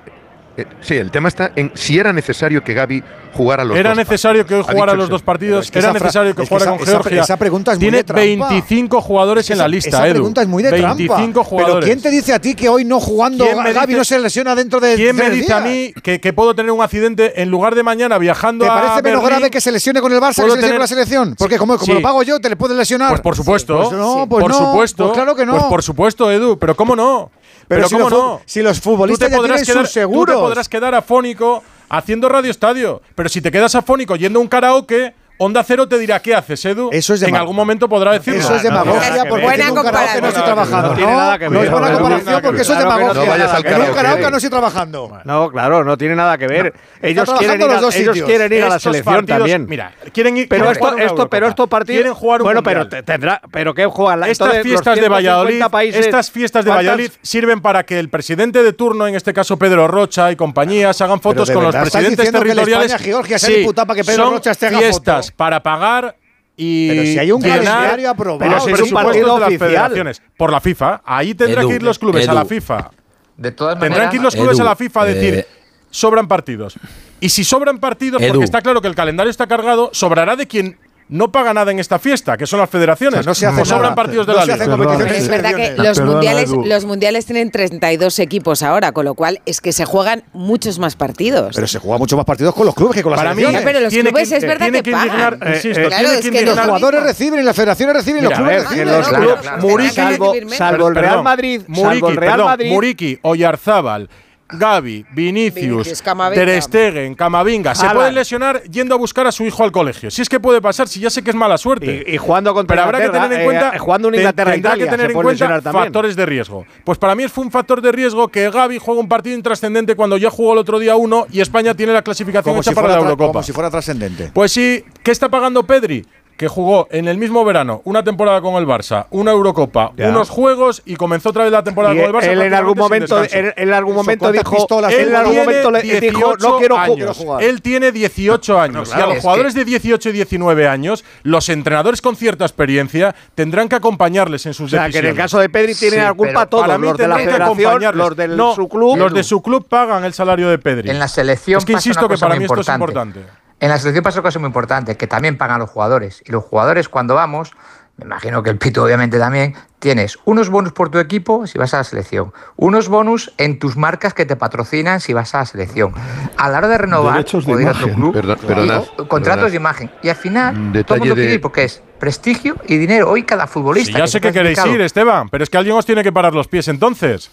S5: eh, sí, el tema está en si era necesario que Gaby los
S3: Era
S5: dos
S3: necesario que hoy jugara los dos partidos.
S7: es que
S3: Era necesario que jugara con
S7: esa-
S3: Georgia.
S7: esa pregunta es muy
S3: Tiene
S7: de trampa.
S3: 25 jugadores
S7: Es que
S3: en la lista,
S7: esa
S3: Edu.
S7: pregunta es muy de
S3: 25
S7: trampa.
S3: jugadores.
S7: Pero ¿quién te dice a ti que hoy no jugando
S3: ¿Quién me
S7: Gaby no se lesiona dentro de
S3: ¿Quién me dice a mí que, que puedo tener un accidente en lugar de mañana viajando
S7: ¿Te
S3: a
S7: parece menos
S3: Berlín?
S7: grave que se lesione con el Barça que
S3: ¿Puedo
S7: se lesione
S3: tener-
S7: con la selección? Porque como, como
S3: Sí.
S7: lo pago yo, te le puedes lesionar.
S3: Pues por supuesto.
S7: Pues no, pues
S3: por
S7: no,
S3: supuesto.
S7: pues claro que no.
S3: Pues por supuesto, Edu. Pero ¿cómo no?
S7: Pero si
S3: ¿cómo
S7: los
S3: no?
S7: si los futbolistas
S3: te
S7: ya tienen
S3: quedar,
S7: seguros.
S3: Tú te podrás quedar afónico haciendo radio estadio. Pero si te quedas afónico yendo a un karaoke, Onda Cero te dirá qué haces, Edu.
S7: Eso es
S3: En algún momento podrá decirlo.
S7: Eso es demagogia porque
S2: Buena
S7: en un karaoke no estoy trabajando.
S8: No
S7: no es buena comparación porque eso es demagogia. En un
S8: ver.
S7: karaoke no estoy trabajando.
S8: No, claro, no tiene nada que ver. Ellos quieren ir, a, ellos quieren ir a la
S3: Estos
S8: selección
S3: partidos,
S8: también.
S3: Mira, quieren ir
S8: pero esto, esto, pero estos partidos.
S3: Quieren jugar un
S8: Bueno, pero te- tendrá. ¿Pero qué juegan?
S3: Estas fiestas de
S8: 150
S3: Valladolid,
S8: países,
S3: estas fiestas de
S8: ¿cuántas-
S3: Valladolid sirven para que el presidente de turno, en este caso Pedro Rocha y compañías, hagan fotos con los
S7: verdad, ¿estás
S3: presidentes territoriales.
S7: España-Georgia se ha disputado para que Pedro
S3: son
S7: Rocha esté haga
S3: fiestas para pagar y
S7: Pero si hay un
S3: llenar
S7: calendario aprobado.
S8: Pero si es un
S3: presupuestos
S8: partido
S3: de las
S8: oficial.
S3: federaciones por la FIFA. Ahí tendrán
S16: Edu,
S3: que ir los clubes a la. FIFA.
S17: De todas
S3: Tendrán
S17: maneras,
S3: que ir los clubes
S16: Edu,
S3: a la FIFA a decir,
S16: eh,
S3: sobran partidos. Y si sobran partidos,
S16: Edu.
S3: porque está claro que el calendario está cargado, sobrará de quien no paga nada en esta fiesta, que son las federaciones.
S7: O sea, no se hace
S3: o sobran partidos de
S7: No
S3: la
S7: se
S3: liga.
S7: hacen competiciones
S2: es verdad que los
S9: Perdona,
S2: mundiales, los mundiales tienen 32 equipos ahora, con lo cual es que se juegan muchos más partidos.
S7: Pero se juega mucho más partidos con los clubes que con las
S3: Para mí,
S2: pero los
S3: tiene
S2: clubes
S3: que-
S2: es verdad
S3: tiene
S2: que
S3: que
S2: pagan.
S3: insisto,
S2: Claro,
S3: tiene
S2: es
S3: que
S2: que los
S7: jugadores reciben y las federaciones reciben y los clubes
S8: ver, que
S7: reciben.
S8: los
S2: claro,
S8: clubes,
S2: claro,
S8: Muriqui,
S2: claro,
S8: salvo, el Real Madrid,
S3: Muriqui,
S8: salvo el Real
S3: perdón,
S8: Madrid,
S3: Muriqui, Oyarzábal, Gaby, Vinicius,
S2: Vinicius, Camavinga.
S3: Ter Stegen, Camavinga, se pueden lesionar yendo a buscar a su hijo al colegio. Si es que puede pasar, si ya sé que es mala suerte.
S8: y, y jugando contra
S3: Pero habrá que
S8: Inglaterra,
S3: tener en cuenta,
S8: eh, jugando un
S3: te-
S8: Inglaterra
S3: tendrá
S8: Italia,
S3: que tener en cuenta factores de riesgo. Pues para mí fue un factor de riesgo que Gaby juega un partido intrascendente cuando ya jugó el otro día uno y España tiene la clasificación
S7: Como
S3: hecha
S7: si,
S3: para
S7: fuera
S3: la Eurocopa.
S7: como si fuera trascendente.
S3: Pues sí, ¿qué está pagando Pedri? Que jugó en el mismo verano una temporada con el Barça, una Eurocopa,
S8: Ya.
S3: unos juegos y comenzó otra vez la temporada
S8: Y
S3: con el Barça.
S8: él en algún momento, él, en algún momento
S3: ¿cuántas
S8: dijo,
S3: pistolas
S8: él
S3: tiene?
S8: en algún momento le dijo,
S3: 18
S8: no quiero,
S3: años.
S8: jugar.
S3: Él tiene 18 años.
S8: claro.
S3: y a los
S8: Es
S3: jugadores de 18 y 19 años, los entrenadores con cierta experiencia tendrán que acompañarles en sus
S8: O sea, que en
S3: decisiones.
S8: el caso de Pedri tienen la culpa todos,
S3: para mí
S8: los de la
S3: tendrán que
S8: federación,
S3: acompañarles.
S8: los de
S3: No,
S8: su club.
S3: Los de su club pagan el salario de Pedri.
S17: En la selección
S3: Es que
S17: pasa
S3: insisto
S17: una
S3: que para mí esto es
S17: importante. En la selección pasa una cosa muy importante, que también pagan los jugadores. Y los jugadores, cuando vamos, me imagino que el Pito obviamente también, tienes unos bonus por tu equipo si vas a la selección, unos bonus en tus marcas que te patrocinan si vas a la selección. A la hora de renovar
S5: Derechos de
S17: a otro
S5: imagen.
S17: club,
S5: Perdón-
S17: y-
S5: perdonad,
S17: o- contratos
S5: perdonad.
S17: de imagen. Y al final,
S5: Un
S17: todo el mundo quiere
S5: de-
S17: ir porque es prestigio y dinero. Hoy cada futbolista.
S3: Sí, ya
S17: que
S3: sé que queréis ir, Esteban, pero es que alguien os tiene que parar los pies entonces.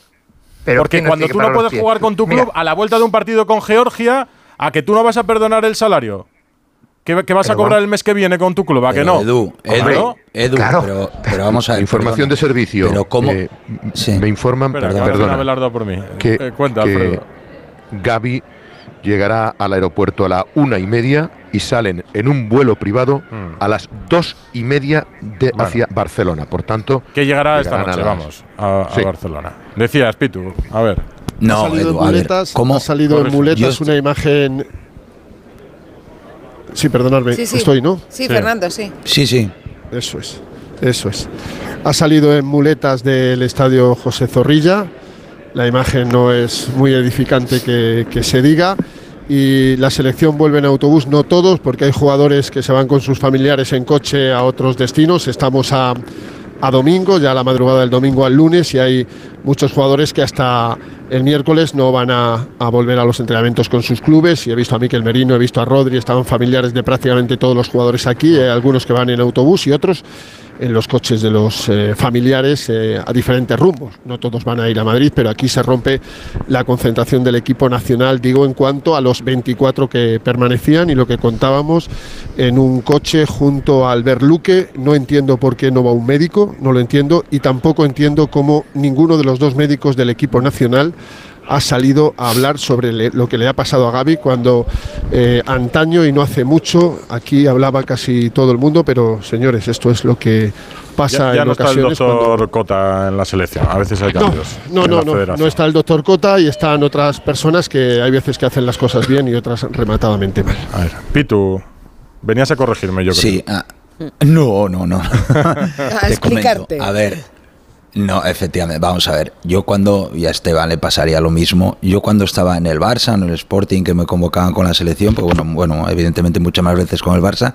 S17: Pero
S3: Porque
S17: ¿quién nos
S3: cuando tú no puedes
S17: pies?
S3: jugar con tu club
S17: Mira.
S3: a la vuelta de un partido con Georgia, a que tú no vas a perdonar el salario. ¿Qué, qué vas a cobrar el mes que viene con tu club? ¿A que no?
S16: Edu, Edu,
S3: Claro.
S16: Edu, pero, pero vamos a ver.
S5: Información de
S16: perdona.
S5: servicio.
S16: Pero cómo.
S5: Eh, Me informan,
S3: Espera,
S5: perdona,
S3: Abelardo por mí.
S5: que,
S3: Eh, cuenta,
S5: que
S3: Alfredo.
S5: Gaby llegará al aeropuerto a la una y media y salen en un vuelo privado
S3: Hmm.
S5: a las dos y media de, hacia Barcelona. Por tanto,
S3: Que llegará esta noche,
S5: a las-
S3: vamos, a, a
S5: Sí.
S3: Barcelona. Decías, Pitu, a ver.
S16: No,
S4: ha salido
S16: Edu,
S4: en
S16: ver,
S4: muletas,
S16: ¿cómo?
S4: ha salido en muletas una imagen. Sí, perdonadme,
S2: Sí, sí.
S4: estoy, ¿no?
S2: Sí, Fernando, sí.
S16: Sí, sí.
S4: Eso es, eso es. Ha salido en muletas del estadio José Zorrilla. La imagen no es muy edificante que, que se diga. Y la selección vuelve en autobús, no todos, porque hay jugadores que se van con sus familiares en coche a otros destinos. Estamos a, a domingo, ya la madrugada del domingo al lunes, y hay muchos jugadores que hasta el miércoles no van a, volver a los entrenamientos con sus clubes. Y he visto a Miquel Merino, he visto a Rodri, estaban familiares de prácticamente todos los jugadores aquí, algunos que van en autobús y otros en los coches de los eh, familiares eh, a diferentes rumbos. No todos van a ir a Madrid, pero aquí se rompe la concentración del equipo nacional, digo, en cuanto a los 24 que permanecían y lo que contábamos en un coche junto al Berluque. No entiendo por qué no va un médico, no lo entiendo, y tampoco entiendo cómo ninguno de los dos médicos del equipo nacional ha salido a hablar sobre le- lo que le ha pasado a Gaby cuando eh, antaño y no hace mucho aquí hablaba casi todo el mundo, pero señores, esto es lo que pasa
S3: Ya, ya
S4: en
S3: no está el
S4: ocasiones.
S3: doctor
S4: cuando-
S3: Cota en la selección. A veces hay
S4: no,
S3: cambios.
S4: no, no, no,
S3: federación.
S4: no está el doctor Cota y están otras personas que hay veces que hacen las cosas bien y otras rematadamente mal.
S3: A ver, Pitu, venías a corregirme, yo creo.
S16: Sí, ah, no, no, no.
S2: A
S16: comento.
S2: explicarte.
S16: A ver, no, efectivamente, vamos a ver. Yo cuando, y a Esteban le pasaría lo mismo, yo cuando estaba en el Barça, en el Sporting, que me convocaban con la selección, pues bueno, bueno, evidentemente muchas más veces con el Barça,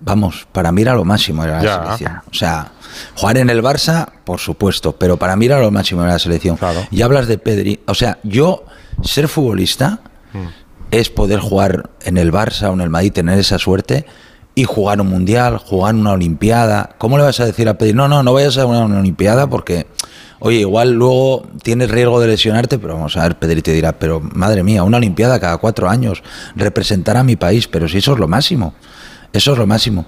S16: vamos, para mí era lo máximo era la
S3: Ya.
S16: selección. O sea, jugar en el Barça, por supuesto, pero para mí era lo máximo era la selección. Y hablas de Pedri, o sea, yo ser futbolista es poder jugar en el Barça o en el Madrid, tener esa suerte y jugar un mundial, jugar una olimpiada. ¿Cómo le vas a decir a Pedri, no, no, no vayas a una, una olimpiada porque, oye, igual luego tienes riesgo de lesionarte, pero vamos a ver, Pedri te dirá, pero madre mía, una olimpiada cada cuatro años, representar a mi país, pero si eso es lo máximo, eso es lo máximo.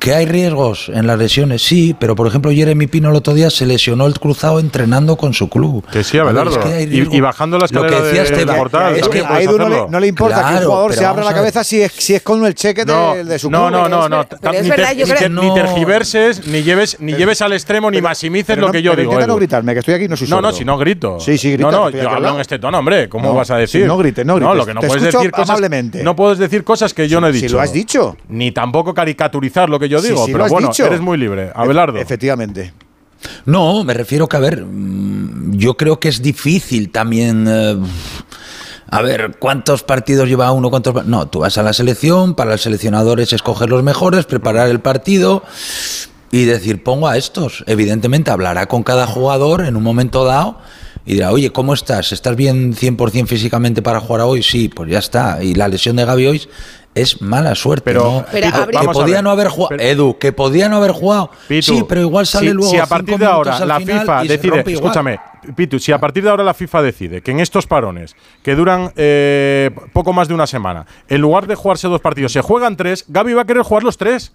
S16: ¿Que hay riesgos en las lesiones? Sí, pero por ejemplo Jeremy Pino el otro día se lesionó el cruzado entrenando con su club.
S3: Que sí,
S16: A ver,
S3: Abelardo.
S16: es que
S3: Y- bajando la
S16: Lo que
S3: escalera
S16: decía
S3: de-
S16: Esteban,
S3: portal,
S7: Es que a Edu no le, no importa que un
S16: Claro,
S7: jugador se abra la cabeza si es, si es con el cheque de,
S3: No,
S7: de su
S3: no,
S7: club.
S3: no, no, no. Ni, tergiverses, ni lleves, ni lleves al extremo, ni maximices
S7: Pero
S3: lo
S7: no-
S3: que yo digo.
S7: intenta no gritarme, que estoy aquí no soy
S3: No, no, si no grito.
S7: Sí, sí, grita,
S3: No, no, yo hablo en este tono, hombre. ¿Cómo
S7: No,
S3: vas a decir?
S7: no grites, no
S3: No,
S7: grites.
S3: lo que no puedes decir cosas.
S7: amablemente.
S3: No puedes decir cosas que yo no he
S7: Si
S3: dicho.
S7: lo has dicho.
S3: Ni tampoco caricaturizar lo que yo digo.
S7: sí,
S3: pero
S7: has
S3: bueno,
S7: dicho.
S3: eres muy libre. Abelardo.
S7: Efectivamente.
S16: No, me refiero que, a ver, mm, yo creo que es difícil también. eh, a ver, ¿cuántos partidos lleva uno? ¿Cuántos No, tú vas a la selección, para el seleccionador es escoger los mejores, preparar el partido y decir, pongo a estos. Evidentemente hablará con cada jugador en un momento dado y dirá, oye, ¿cómo estás? ¿Estás bien 100% físicamente para jugar hoy? Sí, pues ya está. Y la lesión de Gaby hoy es mala suerte.
S3: Pero-
S16: ¿no?
S2: Pero
S16: que,
S3: Vamos
S16: podía
S3: ver.
S16: no haber jugado.
S3: Pero-
S16: Edu, que podía no haber jugado.
S3: Pitu,
S16: sí, pero igual sale
S3: si,
S16: luego.
S3: Si a partir de ahora la FIFA decide, escúchame, Pitu, si a partir de ahora la FIFA decide que en estos parones, que duran eh, poco más de una semana, en lugar de jugarse dos partidos, se juegan tres, Gaby va a querer jugar los tres.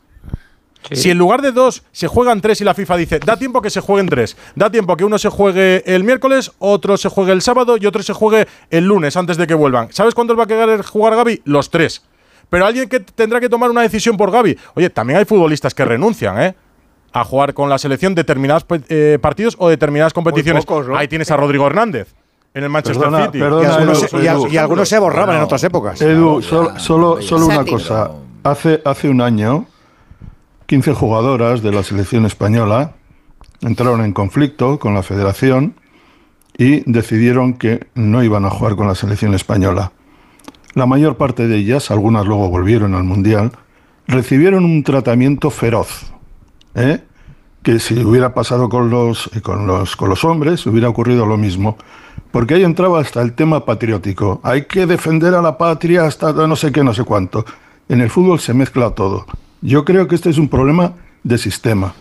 S3: Si en lugar de dos se juegan tres y la FIFA dice, da tiempo que se jueguen tres, da tiempo que uno se juegue el miércoles, otro se juegue el sábado y otro se juegue el lunes antes de que vuelvan. ¿Sabes cuántos va a querer jugar Gaby? Los tres. Pero alguien que tendrá que tomar una decisión por Gaby. Oye, también hay futbolistas que renuncian, ¿eh? A jugar con la selección determinados eh, partidos o determinadas competiciones. Ahí tienes a Rodrigo Hernández en el Manchester City.
S7: y, algunos, se borraban en otras épocas.
S9: Edu, solo, solo, una cosa. Hace, hace un año, 15 jugadoras de la selección española entraron en conflicto con la federación y decidieron que no iban a jugar con la selección española. La mayor parte de ellas, algunas luego volvieron al Mundial, recibieron un tratamiento feroz. ¿eh? Que si hubiera pasado con los, con, los, con los hombres, hubiera ocurrido lo mismo. Porque ahí entraba hasta el tema patriótico. Hay que defender a la patria hasta no sé qué, no sé cuánto. En el fútbol se mezcla todo. Yo creo que este es un problema de sistema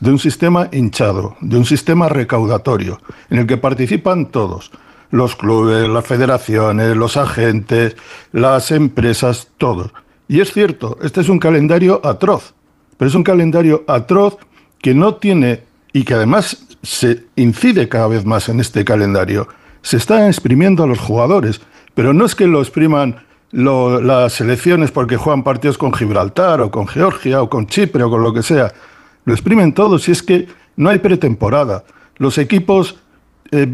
S9: de un sistema hinchado, de un sistema recaudatorio, en el que participan todos, los clubes, las federaciones, los agentes, las empresas, todos. Y es cierto, este es un calendario atroz, pero es un calendario atroz que no tiene y que además se incide cada vez más en este calendario. Se están exprimiendo a los jugadores, pero no es que lo expriman las elecciones porque juegan partidos con Gibraltar o con Georgia o con Chipre o con lo que sea. Lo exprimen todos y es que no hay pretemporada. Los equipos eh,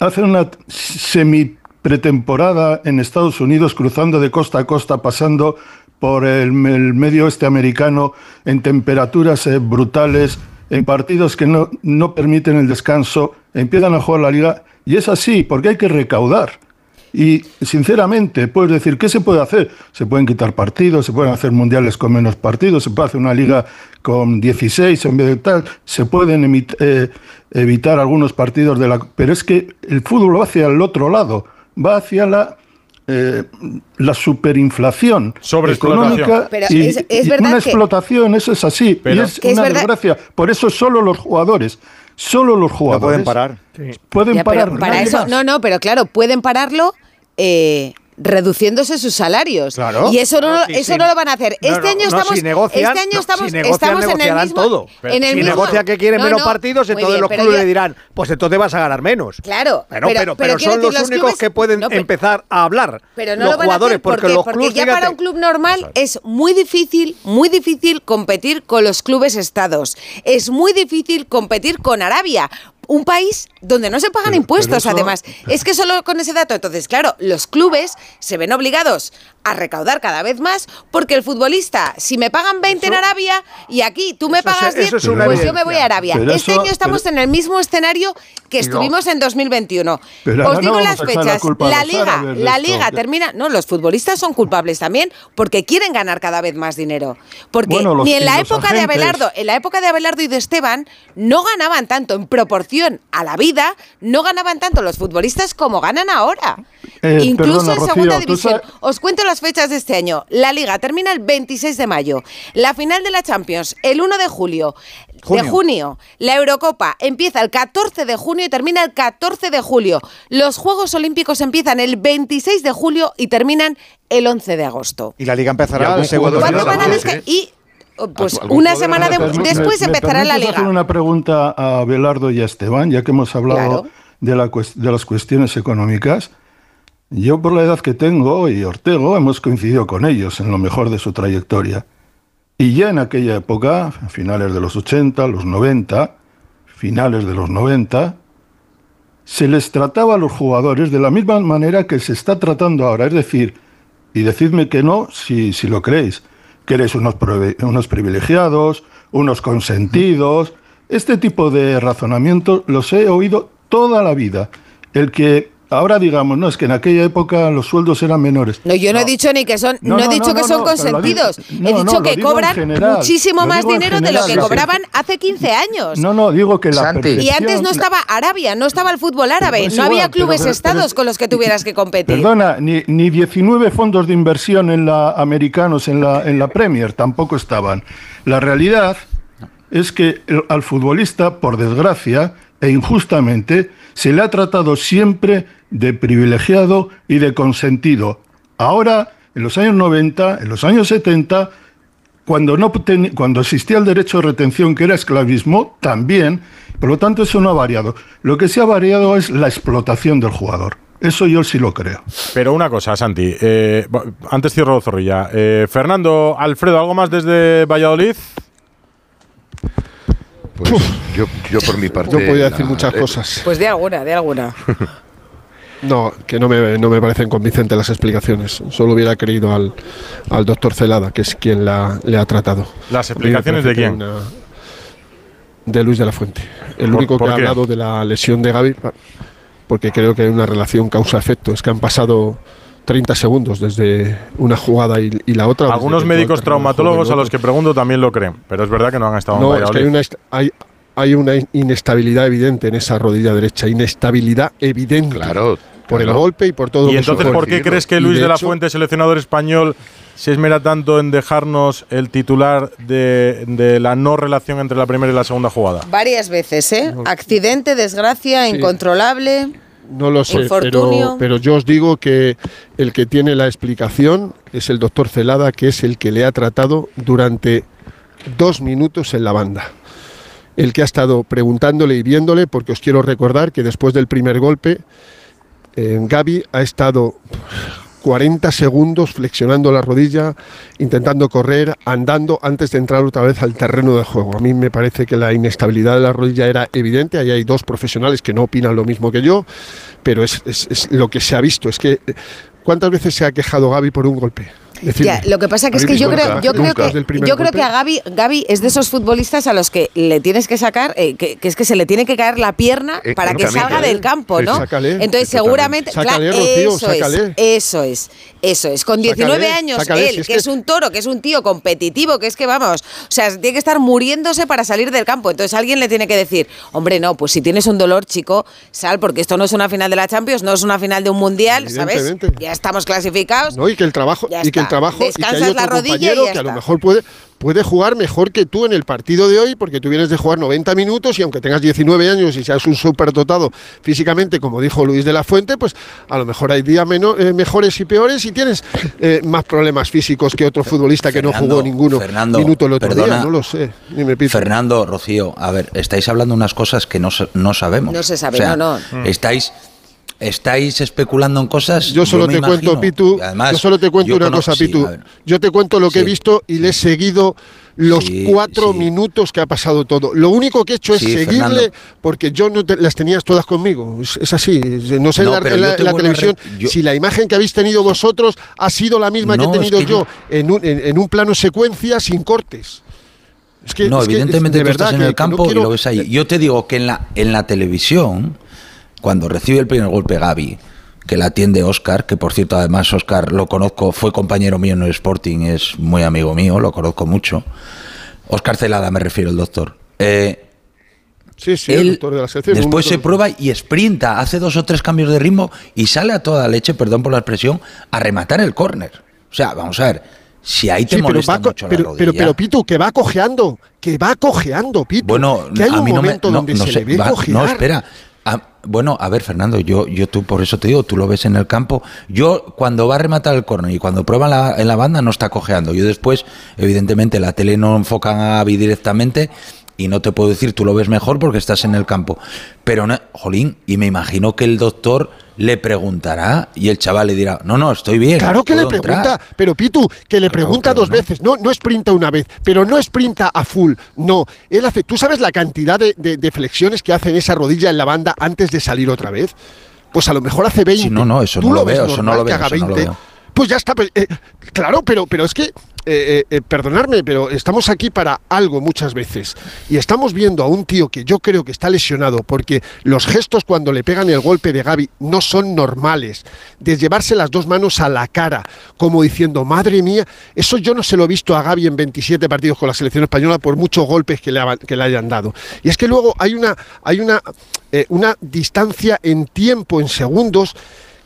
S9: hacen una semi pretemporada en Estados Unidos, cruzando de costa a costa, pasando por el, medio oeste americano en temperaturas eh, brutales, en partidos que no, no permiten el descanso, empiezan a jugar la liga. Y es así, porque hay que recaudar. Y sinceramente, puedes decir, ¿qué se puede hacer? Se pueden quitar partidos, se pueden hacer mundiales con menos partidos, se puede hacer una liga con 16 en vez de tal, se pueden eh, evitar algunos partidos de la... Pero es que el fútbol va hacia el otro lado, va hacia la... Eh, la superinflación económica
S2: Pero y, es,
S9: una explotación, eso es así, y es una desgracia. Por eso solo los jugadores Solo los jugadores.
S7: pueden parar.
S9: Pueden parar.
S2: para eso, no, no, pero claro, pueden pararlo. Eh, reduciéndose sus salarios.
S8: Claro,
S2: y eso no, eso no lo van a hacer. este año estamos,
S8: si negocian,
S2: este año estamos,
S8: si negocian,
S2: estamos en el mismo,
S8: todo.
S2: En el
S8: si
S2: mismo,
S8: negocia que quieren menos partidos, entonces los clubes le dirán, pues entonces vas a ganar menos.
S2: Claro,
S8: pero, pero, pero, son los, únicos
S2: clubes,
S8: que pueden empezar a hablar.
S2: Pero no
S8: los
S2: lo van
S8: jugadores,
S2: a hacer porque,
S8: los
S2: porque
S8: clubes,
S2: ya
S8: fíjate,
S2: para un club normal es muy difícil, muy difícil competir con los clubes estados. Es muy difícil competir con Arabia un país donde no se pagan
S9: Pero-
S2: impuestos,
S9: pero eso-
S2: además. Es que solo con ese dato, entonces, claro, los clubes se ven obligados a recaudar cada vez más porque el futbolista, si me pagan 20 en Arabia y aquí tú me
S8: es-
S2: pagas 10,
S8: eso es
S2: pues yo me voy a. Arabia.
S9: Pero
S2: este año estamos en el mismo escenario que estuvimos en 2021.
S9: Pero
S2: Os
S9: no
S2: digo las
S9: la
S2: fechas. La liga, la
S9: esto.
S2: liga termina. No, los futbolistas son culpables también porque quieren ganar cada vez más dinero. Porque
S9: Bueno, los-
S2: ni en la época de. Abelardo, en la época de Abelardo y de Esteban, no ganaban tanto en proporción a la vida, no ganaban tanto los futbolistas como ganan ahora.
S9: Eh,
S2: Incluso
S9: perdona,
S2: en segunda división.
S9: sabes-
S2: Os cuento las fechas de este año. La liga termina el 26 de mayo. La final de la Champions, el 1 de julio.
S7: Junio.
S2: De junio. La Eurocopa empieza el 14 de junio y termina el 14 de julio. Los Juegos Olímpicos empiezan el 26 de julio y terminan el 11 de agosto.
S7: Y la liga
S5: ¿Y
S7: empezará el segundo
S2: y oh, pues
S5: ¿Algún
S2: una semana de-
S9: Me- me-
S2: después
S9: me
S2: empezará la
S9: permites hacer
S2: liga.
S9: una pregunta a Belardo y a Esteban, ya que hemos hablado
S2: Claro.
S9: de, la de las cuestiones económicas. Yo, por la edad que tengo, y Ortego, hemos coincidido con ellos en lo mejor de su trayectoria. Y ya en aquella época, a finales de los 80, los 90, finales de los 90, se les trataba a los jugadores de la misma manera que se está tratando ahora. Es decir, y decidme que no si, si lo creéis, que eres unos, unos privilegiados, unos consentidos. Este tipo de razonamientos los he oído toda la vida. El que ahora digamos, no, es que en aquella época los sueldos eran menores.
S2: No, yo no, he dicho ni que son, no,
S9: No,
S2: he dicho
S9: no,
S2: que
S9: no,
S2: son
S9: digo-
S2: consentidos.
S9: no,
S2: he dicho que cobran
S9: general,
S2: muchísimo más dinero de lo que cobraban hace 15 años.
S9: No, no, digo que la
S17: Santi.
S2: Y antes no estaba Arabia, no estaba el fútbol árabe,
S9: Pues
S2: no
S9: igual,
S2: había clubes
S9: pero-
S2: estados
S9: pero-
S2: con los que tuvieras que competir.
S9: Perdona, ni, ni 19 fondos de inversión en la americanos en la, en la Premier tampoco estaban. La realidad es que el- al futbolista, por desgracia e injustamente, se le ha tratado siempre de privilegiado y de consentido. Ahora, en los años 90, en los años 70, cuando, no ten- cuando existía el derecho de retención, que era esclavismo, también, por lo tanto eso no ha variado. Lo que sí ha variado es la explotación del jugador. Eso yo sí lo creo.
S3: Pero una cosa, Santi. eh, antes cierro Zorrilla. Eh, Fernando, Alfredo, ¿algo más desde Valladolid?
S5: Pues yo, yo por mi parte.
S4: Yo podía decir
S5: la-
S4: muchas
S5: eh,
S4: cosas.
S2: Pues de alguna, de alguna.
S4: No, que no me, no me parecen convincentes las explicaciones. Solo hubiera querido al, al doctor Celada, que es quien la, le ha tratado.
S3: ¿Las explicaciones de quién?
S4: una- de Luis de la Fuente. El
S3: ¿Por-
S4: único que ha hablado de la lesión de Gaby, porque creo que hay una relación causa-efecto. Es que han pasado 30 segundos desde una jugada y, y la otra.
S3: Algunos médicos traumatólogos a los que pregunto también lo creen. Pero es verdad que no han estado
S4: No,
S3: en
S4: es que hay
S3: Valladolid.
S4: una, est- hay, hay una inestabilidad evidente en esa rodilla derecha. Inestabilidad evidente.
S5: Claro.
S4: Por el golpe y por todo
S3: ¿Y entonces por qué crees que Luis de, la
S4: hecho,
S3: Fuente, seleccionador español, se esmera tanto en dejarnos el titular de, de la no relación entre la primera y la segunda jugada?
S2: Varias veces, ¿eh? Accidente, desgracia, incontrolable.
S4: No lo sé, pero, pero yo os digo que el que tiene la explicación es el doctor Celada, que es el que le ha tratado durante dos minutos en la banda. El que ha estado preguntándole y viéndole, porque os quiero recordar que después del primer golpe, eh, Gaby ha estado 40 segundos flexionando la rodilla, intentando correr, andando antes de entrar otra vez al terreno de juego. A mí me parece que la inestabilidad de la rodilla era evidente. Ahí hay dos profesionales que no opinan lo mismo que yo, pero es, es- lo que se ha visto. Es que, ¿cuántas veces se ha quejado Gaby por un golpe?
S2: Ya, lo que pasa que es que
S4: ¿Habéis
S2: yo creo, yo que yo creo que a Gaby, Gaby es de esos futbolistas a los que le tienes que sacar, eh, que, que es que se le tiene que caer la pierna
S4: Eh,
S2: para que
S4: camilla,
S2: salga
S4: ¿eh?
S2: del campo, ¿no?
S4: sácale,
S2: Entonces seguramente, claro,
S4: Rocío,
S2: eso es, eso es, eso es. Con 19
S4: Sácale,
S2: años él,
S4: si es
S2: que, es un toro, que es un tío competitivo, que es que vamos, o sea, tiene que estar muriéndose para salir del campo. Entonces alguien le tiene que decir, hombre, no, pues si tienes un dolor, chico, sal, porque esto no es una final de la Champions, no es una final de un mundial, ¿sabes? Ya estamos clasificados.
S4: ¿no? Y que el trabajo,
S2: Ya
S4: y que el trabajo, y que hay otro
S2: la
S4: compañero que a lo mejor puede, puede jugar mejor que tú en el partido de hoy, porque tú vienes de jugar 90 minutos y aunque tengas 19 años y seas un superdotado físicamente, como dijo Luis de la Fuente, pues a lo mejor hay días eh, mejores y peores y tienes eh, más problemas físicos que otro futbolista que no jugó ninguno
S16: Fernando,
S4: minuto el otro
S16: perdona.
S4: día, no lo sé. Dime, Pito.
S16: Fernando, Rocío, a ver, estáis hablando unas cosas que no, no sabemos.
S2: No se sabe,
S16: O sea,
S2: no, no.
S16: Estáis, estáis especulando en cosas.
S4: Yo solo te cuento. Pitu,
S16: además,
S4: yo solo te cuento una
S16: conozco-
S4: cosa, Pitu. yo te cuento lo que he visto y le he seguido los
S16: Sí,
S4: cuatro minutos que ha pasado todo. Lo único que he hecho es seguirle
S16: Fernando.
S4: porque yo no te- las tenías todas conmigo. Es, es así. Es- No sé en
S16: No,
S4: la, televisión
S16: yo-
S4: si la imagen que habéis tenido vosotros ha sido la misma
S16: No,
S4: que he
S16: es
S4: tenido
S16: que
S4: yo,
S16: yo-
S4: En, un, en, en un plano secuencia sin cortes. Es que,
S16: no,
S4: es que,
S16: evidentemente
S4: de
S16: tú estás en
S4: que-
S16: el
S4: que no
S16: campo
S4: quiero-
S16: y lo ves ahí. Yo te digo que en la, en la televisión, cuando recibe el primer golpe Gaby, que la atiende Oscar, que por cierto además Oscar lo conozco, fue compañero mío en el Sporting, es muy amigo mío, lo conozco mucho. Oscar Celada me refiero, el doctor. Eh,
S4: Sí, sí, el doctor de la sección.
S16: después se prueba y sprinta, hace dos o tres cambios de ritmo y sale a toda leche, perdón por la expresión, a rematar el córner. O sea, vamos a ver, si ahí te
S4: Sí, pero,
S16: molesta
S4: va
S16: mucho la
S4: pero,
S16: rodilla...
S4: pero, pero, Pitu, que va cojeando, que va cojeando, Pitu.
S16: Bueno,
S4: que hay
S16: a
S4: un
S16: mí no me. No,
S4: donde
S16: no
S4: se
S16: sé,
S4: le ve
S16: va-
S4: cojear.
S16: no, espera. Ah, bueno, a ver, Fernando, yo, yo tú, por eso te digo, tú lo ves en el campo. Yo, cuando va a rematar el córner y cuando prueba la, en la banda, no está cojeando. Yo después, evidentemente, la tele no enfocan a Gaby directamente y no te puedo decir, tú lo ves mejor porque estás en el campo. Pero, no, jolín, y me imagino que el doctor le preguntará y el chaval le dirá, no, no, estoy bien.
S4: Claro que le pregunta,
S16: entrar".
S4: pero Pitu, que le pregunta dos
S16: no.
S4: veces, no, no sprinta una vez, pero no sprinta a full, no. Él hace, ¿tú sabes la cantidad de, de- de flexiones que hace en esa rodilla en la banda antes de salir otra vez? Pues a lo mejor hace 20.
S16: Sí, no, no, eso
S4: ¿Tú
S16: no lo veo, eso no lo
S4: que
S16: veo, no lo
S4: 20?
S16: veo.
S4: Pues ya está, pues, eh, claro, pero, pero es que, eh, eh, eh, perdonadme, pero estamos aquí para algo muchas veces. Y estamos viendo a un tío que yo creo que está lesionado porque los gestos cuando le pegan el golpe de Gaby no son normales. De llevarse las dos manos a la cara, como diciendo, madre mía, eso yo no se lo he visto a Gaby en 27 partidos con la selección española por muchos golpes que le, que le hayan dado. Y es que luego hay una, hay una, una distancia en tiempo, en segundos,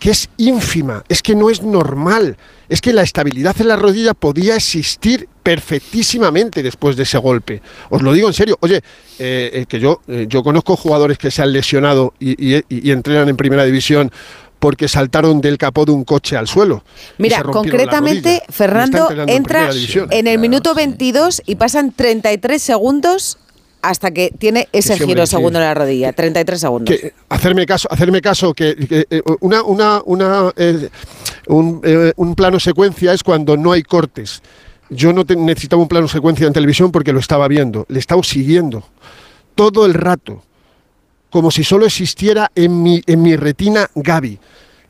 S4: que es ínfima, es que no es normal, es que la estabilidad en la rodilla podía existir perfectísimamente después de ese golpe. Os lo digo en serio, oye, eh, eh, que yo, eh, yo conozco jugadores que se han lesionado y, y- y entrenan en primera división porque saltaron del capó de un coche al suelo.
S2: Mira, concretamente, Fernando
S4: en
S2: entra en el minuto 22 y pasan 33 segundos hasta que tiene ese
S4: sí,
S2: giro
S4: sí.
S2: segundo en la rodilla, 33 segundos.
S4: que hacerme caso, hacerme caso que, que, eh, una, una, una, eh, un, eh, un plano secuencia es cuando no hay cortes. Yo no te- necesitaba un plano secuencia en televisión porque lo estaba viendo, le estaba siguiendo todo el rato, como si solo existiera en mi, en mi retina Gaby.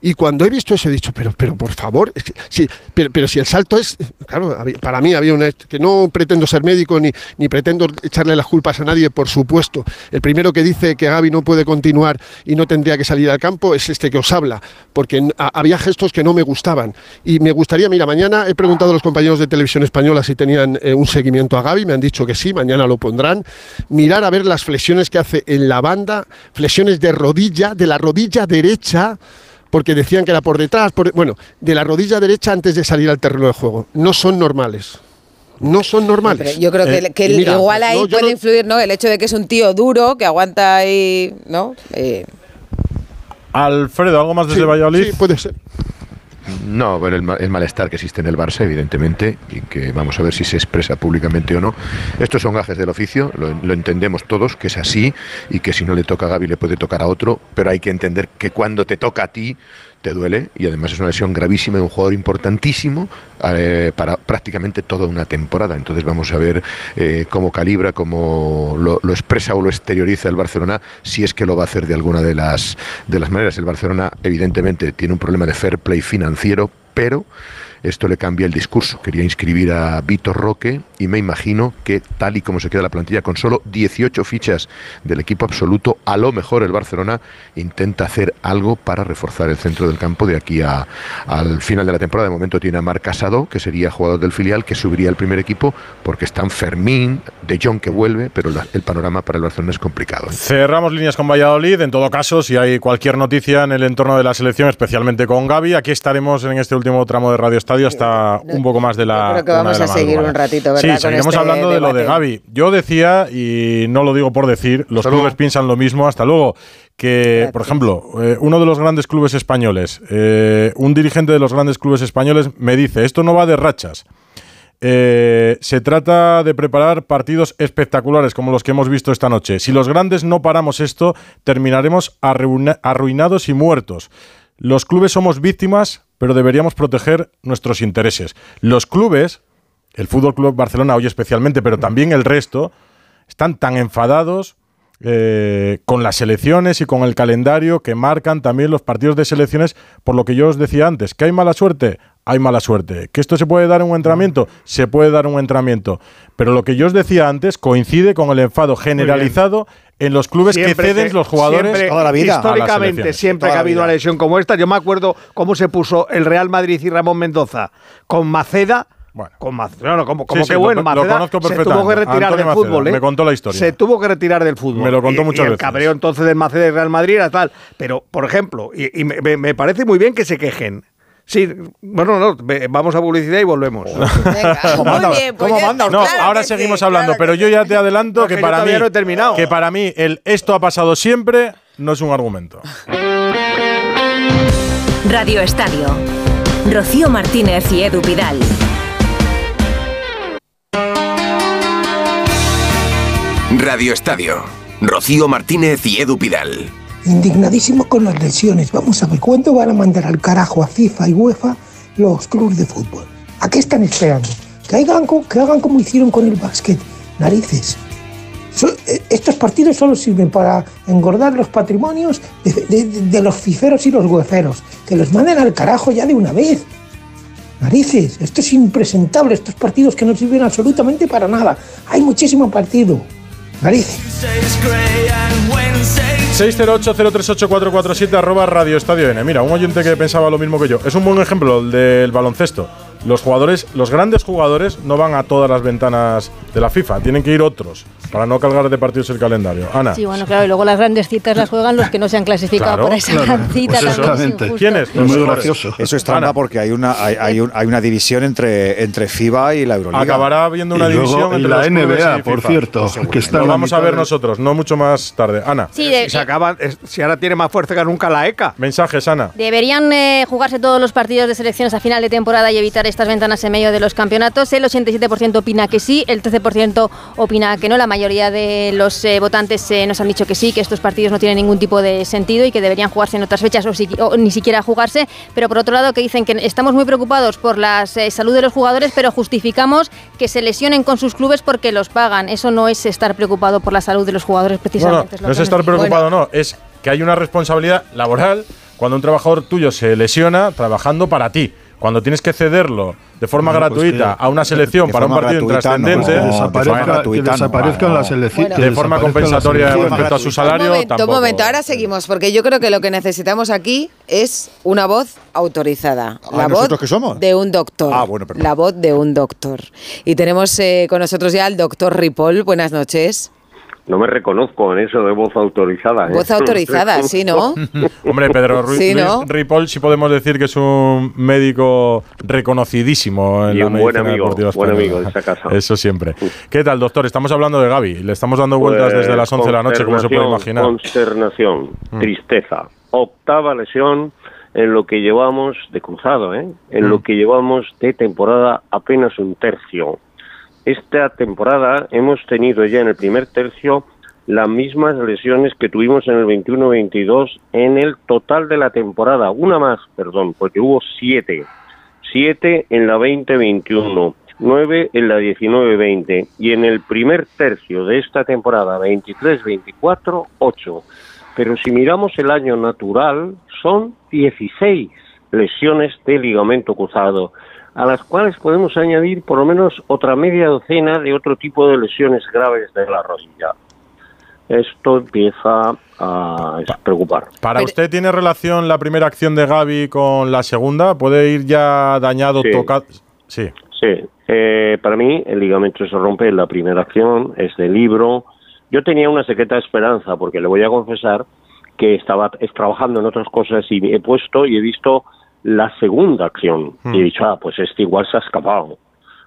S4: Y cuando he visto eso he dicho, pero, pero por favor, es sí, pero, pero si el salto es, claro, para mí había una, que no pretendo ser médico ni, ni pretendo echarle las culpas a nadie, por supuesto. El primero que dice que Gaby no puede continuar y no tendría que salir al campo es este que os habla, porque había gestos que no me gustaban. Y me gustaría, mira, mañana he preguntado a los compañeros de televisión española si tenían eh, un seguimiento a Gaby, me han dicho que sí, mañana lo pondrán. Mirar a ver las flexiones que hace en la banda, flexiones de rodilla, de la rodilla derecha porque decían que era por detrás, por- bueno, de la rodilla derecha antes de salir al terreno de juego. No son normales. No son normales.
S2: Pero yo creo que,
S4: Eh,
S2: que
S4: mira,
S2: igual ahí
S4: no,
S2: puede
S4: no-
S2: influir, ¿no? El hecho de que es un tío duro, que aguanta ahí, ¿no? Eh,
S3: Alfredo, ¿algo más desde
S4: Sí,
S3: Valladolid?
S4: sí, puede ser.
S5: No, bueno, el, el malestar que existe en el Barça, evidentemente, y que vamos a ver si se expresa públicamente o no. Estos son gajes del oficio, lo, lo entendemos todos, que es así, y que si no le toca a Gaby le puede tocar a otro, pero hay que entender que cuando te toca a ti, te duele, y además es una lesión gravísima de un jugador importantísimo eh, para prácticamente toda una temporada. Entonces vamos a ver eh, cómo calibra, cómo lo, lo expresa o lo exterioriza el Barcelona, si es que lo va a hacer de alguna de las, de las maneras. El Barcelona, evidentemente, tiene un problema de fair play financiero, pero esto le cambia el discurso. Quería inscribir a Vitor Roque y me imagino que tal y como se queda la plantilla con solo 18 fichas del equipo absoluto, a lo mejor el Barcelona intenta hacer algo para reforzar el centro del campo de aquí al final de la temporada. De momento tiene a Marc Casado, que sería jugador del filial, que subiría al primer equipo porque están Fermín, De Jong que vuelve, pero el panorama para el Barcelona es complicado.
S3: Cerramos líneas con Valladolid. En todo caso, si hay cualquier noticia en el entorno de la selección, especialmente con Gaby, aquí estaremos en este último tramo de Radio Estadio hasta un poco más de la.
S2: creo que vamos a seguir
S3: madrugada.
S2: un ratito, ¿verdad?
S3: Sí, seguiremos
S2: este
S3: hablando de lo de. Gaby. Yo decía, y no lo digo por decir, los
S5: Hasta
S3: clubes
S5: luego.
S3: piensan lo mismo. Hasta luego. Que, por ejemplo, eh, uno de los grandes clubes españoles, eh, un dirigente de los grandes clubes españoles me dice: esto no va de rachas. Eh, se trata de preparar partidos espectaculares como los que hemos visto esta noche. Si los grandes no paramos esto, terminaremos arruina- arruinados y muertos. Los clubes somos víctimas, pero deberíamos proteger nuestros intereses. Los clubes, el Fútbol Club Barcelona hoy especialmente, pero también el resto, están tan enfadados eh, con las elecciones y con el calendario que marcan también los partidos de selecciones, por lo que yo os decía antes, que hay mala suerte, hay mala suerte. Que esto se puede dar en un entrenamiento, se puede dar un entrenamiento. Pero lo que yo os decía antes coincide con el enfado generalizado en los clubes que
S8: Siempre
S3: ceden
S8: se-
S3: los jugadores
S8: siempre, Históricamente, siempre que ha habido una lesión como esta, yo me acuerdo cómo se puso el Real Madrid y Ramón Mendoza con Maceda. Con Maceda, no, no, como, como
S3: Sí, sí,
S8: que bueno, Maceda se tuvo que retirar del
S3: Maceda,
S8: fútbol. ¿eh?
S3: me contó la historia.
S8: Se tuvo que retirar del fútbol.
S3: Me lo contó
S8: Y-
S3: muchas
S8: y el
S3: veces.
S8: cabreo entonces del Maceda y Real Madrid era tal. Pero, por ejemplo, y, y me, me- me parece muy bien que se quejen. Sí, bueno, no, vamos a publicidad y volvemos.
S3: ¿Cómo manda? ¿Cómo manda? No, ahora seguimos hablando, pero yo ya te adelanto que, para mí,
S8: no he terminado.
S3: que para mí el esto ha pasado siempre no es un argumento.
S1: Radio Estadio. Rocío Martínez y Edu Pidal.
S21: Radio Estadio. Rocío Martínez y Edu Pidal.
S22: Indignadísimo con las lesiones. Vamos a ver, ¿cuándo van a mandar al carajo a FIFA y UEFA los clubes de fútbol? ¿A qué están esperando? Que hagan, que hagan como hicieron con el básquet. Narices. Eh, estos partidos solo sirven para engordar los patrimonios de los fiferos y los hueferos. Que los manden al carajo ya de una vez. Narices, esto es impresentable, estos partidos que no sirven absolutamente para nada. Hay muchísimo partido. Narices.
S3: 608-038-447 arroba Radio Estadio N. Mira, un oyente que pensaba lo mismo que yo. Es un buen ejemplo el del baloncesto. Los jugadores, los grandes jugadores no van a todas las ventanas de la FIFA. Tienen que ir otros para no cargar de partidos el calendario. Ana.
S23: Sí, bueno, claro, y luego las grandes citas las juegan los que no se han clasificado
S3: Claro,
S23: para esa
S3: claro.
S23: gran cita.
S3: Pues
S23: es
S3: exactamente.
S23: injusto.
S3: ¿Quién es? Muy gracioso.
S7: Eso es trampa porque hay una, hay, hay un- hay una división entre, entre FIBA y la Euroliga.
S3: Acabará habiendo una
S9: Y luego
S3: división
S9: en
S3: entre
S9: la NBA,
S3: y
S9: por
S3: FIFA.
S9: cierto,
S3: Pues
S9: que está
S3: Lo vamos a ver nosotros, no mucho más tarde. Ana.
S23: Sí, de-
S8: se acaba, es- si ahora tiene más fuerza que nunca la ECA.
S3: Mensajes, Ana.
S23: Deberían eh, jugarse todos los partidos de selecciones a final de temporada y evitar estas ventanas en medio de los campeonatos. El 87% opina que sí, el 13% opina que no. La mayoría mayoría de los eh, votantes eh, nos han dicho que sí, que estos partidos no tienen ningún tipo de sentido y que deberían jugarse en otras fechas o, si- o ni siquiera jugarse. Pero por otro lado, que dicen que estamos muy preocupados por la eh, salud de los jugadores, pero justificamos que se lesionen con sus clubes porque los pagan. Eso no es estar preocupado por la salud de los jugadores, precisamente. lo
S3: no es estar preocupado, no, es que hay una responsabilidad laboral cuando un trabajador tuyo se lesiona trabajando para ti. Cuando tienes que cederlo de forma
S9: Bueno, pues
S3: gratuita
S9: que-
S3: a una selección para un partido
S7: no,
S3: intrascendente,
S7: no,
S9: que desaparezca, desaparezcan
S7: no.
S9: las elecciones.
S3: de forma compensatoria respecto a su salario,
S2: un momento,
S3: tampoco.
S2: un momento, ahora seguimos, porque yo creo que lo que necesitamos aquí es una voz autorizada.
S7: Ah,
S2: la voz
S7: ¿nosotros qué somos?
S2: de un doctor.
S7: Ah, bueno, perdón.
S2: La voz de un doctor. Y tenemos eh, con nosotros ya al doctor Ripoll. Buenas noches.
S24: No me reconozco en eso de voz autorizada. ¿eh?
S2: Voz autorizada, sí, ¿no?
S3: Hombre, Pedro Ruiz
S2: Sí, ¿no?
S3: Ripoll sí podemos decir que es un médico reconocidísimo en
S24: Y
S3: la
S24: un buen amigo,
S3: deportiva
S24: buen
S3: española.
S24: amigo de esta casa.
S3: Eso siempre. ¿Qué tal, doctor? Estamos hablando de Gaby. Le estamos dando vueltas
S24: Pues,
S3: desde las 11 de la noche, como se puede imaginar.
S24: Consternación,
S3: Mm.
S24: tristeza. Octava lesión en lo que llevamos de cruzado, ¿eh? En
S3: Mm.
S24: lo que llevamos de temporada apenas un tercio. Esta temporada hemos tenido ya en el primer tercio las mismas lesiones que tuvimos en el 21-22 en el total de la temporada. Una más, perdón, porque hubo siete. Siete en la 20-21, nueve en la 19-20 y en el primer tercio de esta temporada 23-24, ocho. Pero si miramos el año natural, son 16 lesiones de ligamento cruzado, a las cuales podemos añadir por lo menos otra media docena de otro tipo de lesiones graves de la rodilla. Esto empieza a preocupar.
S3: ¿Para usted tiene relación la primera acción de Gaby con la segunda? ¿Puede ir ya dañado,
S24: Sí.
S3: tocado? Sí.
S24: Sí, eh, para mí el ligamento se rompe en la primera acción, es de libro. Yo tenía una secreta esperanza, porque le voy a confesar que estaba es, trabajando en otras cosas y he puesto y he visto la segunda acción.
S25: Hmm.
S24: Y he dicho, ah, pues este igual se ha escapado.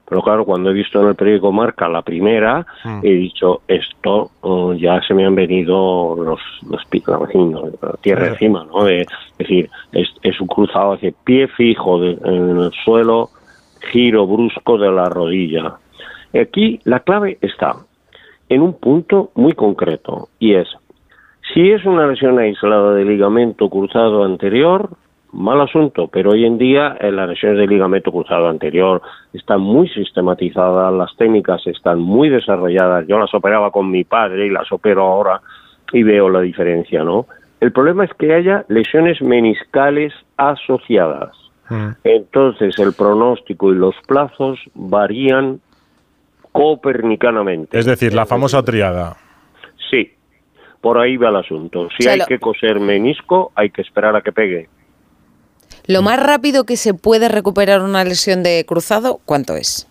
S24: Pero claro, cuando he visto en el periódico Marca la primera,
S25: Hmm.
S24: he dicho, esto oh, ya se me han venido los, los picos, la tierra encima, ¿no? De- es decir, es, es un cruzado hacia pie fijo de- en el suelo, giro brusco de la rodilla. Aquí la clave está en un punto muy concreto y es si es una lesión aislada de ligamento cruzado anterior, mal asunto, pero hoy en día eh, las lesiones de ligamento cruzado anterior están muy sistematizadas, las técnicas están muy desarrolladas. Yo las operaba con mi padre y las opero ahora y veo la diferencia, ¿no? El problema es que haya lesiones meniscales asociadas. Entonces el pronóstico y los plazos varían copernicanamente.
S3: Es decir, la famosa triada.
S24: Sí, por ahí va el asunto. Si hay que coser menisco, hay que esperar a que pegue.
S2: Lo más rápido que se puede recuperar una lesión de cruzado, ¿cuánto es?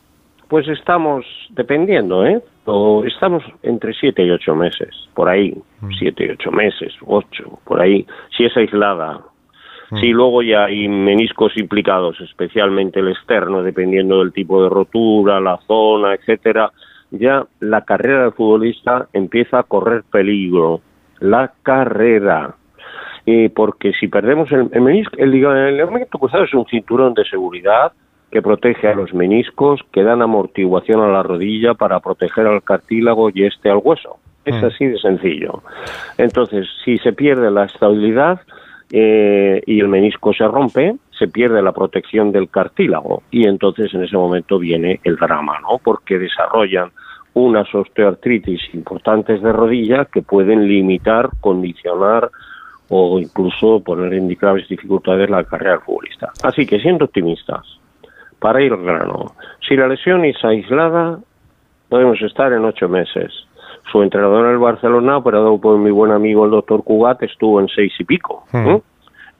S24: Pues estamos dependiendo, ¿eh? O estamos entre siete y ocho meses, por ahí, siete y ocho meses, ocho, por ahí, si es aislada. Si luego ya hay meniscos implicados, especialmente el externo, dependiendo del tipo de rotura, la zona, etcétera, ya la carrera del futbolista empieza a correr peligro. La carrera. Eh, porque si perdemos el, el menisco, el, el ligamento cruzado es un cinturón de seguridad que protege a los meniscos, que dan amortiguación a la rodilla para proteger al cartílago y este al hueso. Es
S25: Mm.
S24: así de sencillo. Entonces, si se pierde la estabilidad eh, y el menisco se rompe, se pierde la protección del cartílago y entonces en ese momento viene el drama, ¿no? Porque desarrollan unas osteoartritis importantes de rodilla que pueden limitar, condicionar o incluso poner en graves dificultades la carrera del futbolista. Así que siendo optimistas, para ir al grano, si la lesión es aislada, podemos estar en ocho meses. Su entrenador en el Barcelona, operado por mi buen amigo el doctor Cugat, estuvo en seis y pico. ¿eh?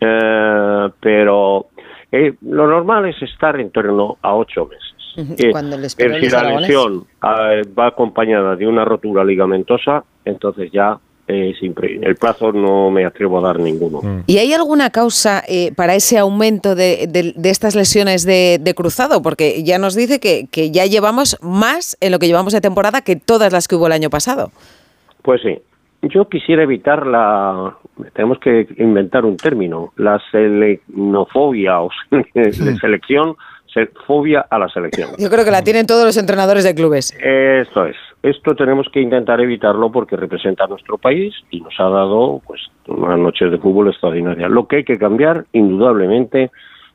S24: Eh, pero eh, lo normal es estar en torno a ocho meses. Eh,
S2: Cuando les
S24: si la lesión eh, va acompañada de una rotura ligamentosa, entonces ya eh, el plazo no me atrevo a dar ninguno.
S2: ¿Y hay alguna causa eh, para ese aumento de, de- de estas lesiones de, de cruzado? Porque ya nos dice que, que ya llevamos más en lo que llevamos de temporada que todas las que hubo el año pasado.
S24: Pues sí. Yo quisiera evitar la. Tenemos que inventar un término. La selenofobia o de selección, se- fobia a la selección.
S2: Yo creo que la tienen todos los entrenadores de clubes.
S24: Esto es. Esto tenemos que intentar evitarlo porque representa a nuestro país y nos ha dado pues unas noches de fútbol extraordinarias. Lo que hay que cambiar, indudablemente,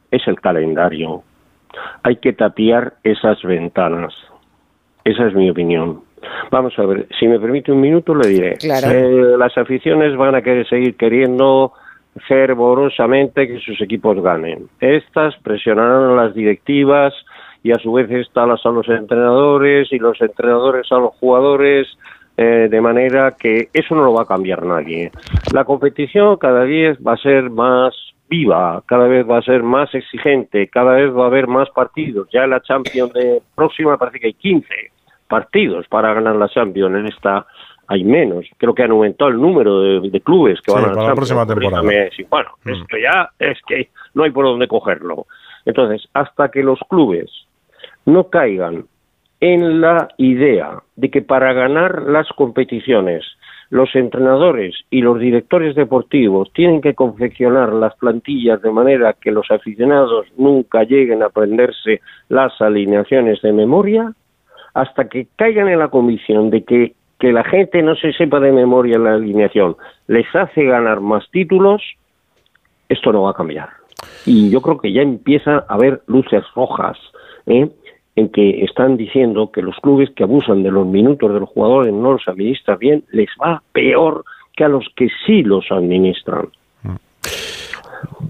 S24: es el calendario. Hay que tapiar esas ventanas. Esa es mi opinión. Vamos a ver, si me permite un minuto le diré.
S2: Claro.
S24: Eh, las aficiones van a querer seguir queriendo fervorosamente que sus equipos ganen. Estas presionarán a las directivas y a su vez estas a los entrenadores y los entrenadores a los jugadores eh, de manera que eso no lo va a cambiar nadie. La competición cada vez va a ser más viva, cada vez va a ser más exigente, cada vez va a haber más partidos. Ya en la Champions de próxima parece que hay 15 partidos para ganar la Champions. En esta hay menos. Creo que han aumentado el número de, de clubes que
S3: Sí,
S24: van a
S3: para la próxima temporada.
S24: Si- bueno,
S3: Mm.
S24: esto ya es que no hay por dónde cogerlo. Entonces, hasta que los clubes no caigan en la idea de que para ganar las competiciones los entrenadores y los directores deportivos tienen que confeccionar las plantillas de manera que los aficionados nunca lleguen a aprenderse las alineaciones de memoria, hasta que caigan en la convicción de que, que la gente no se sepa de memoria la alineación les hace ganar más títulos, esto no va a cambiar. Y yo creo que ya empieza a haber luces rojas ¿eh? En que están diciendo que los clubes que abusan de los minutos de los jugadores no los administran bien, les va peor que a los que sí los administran.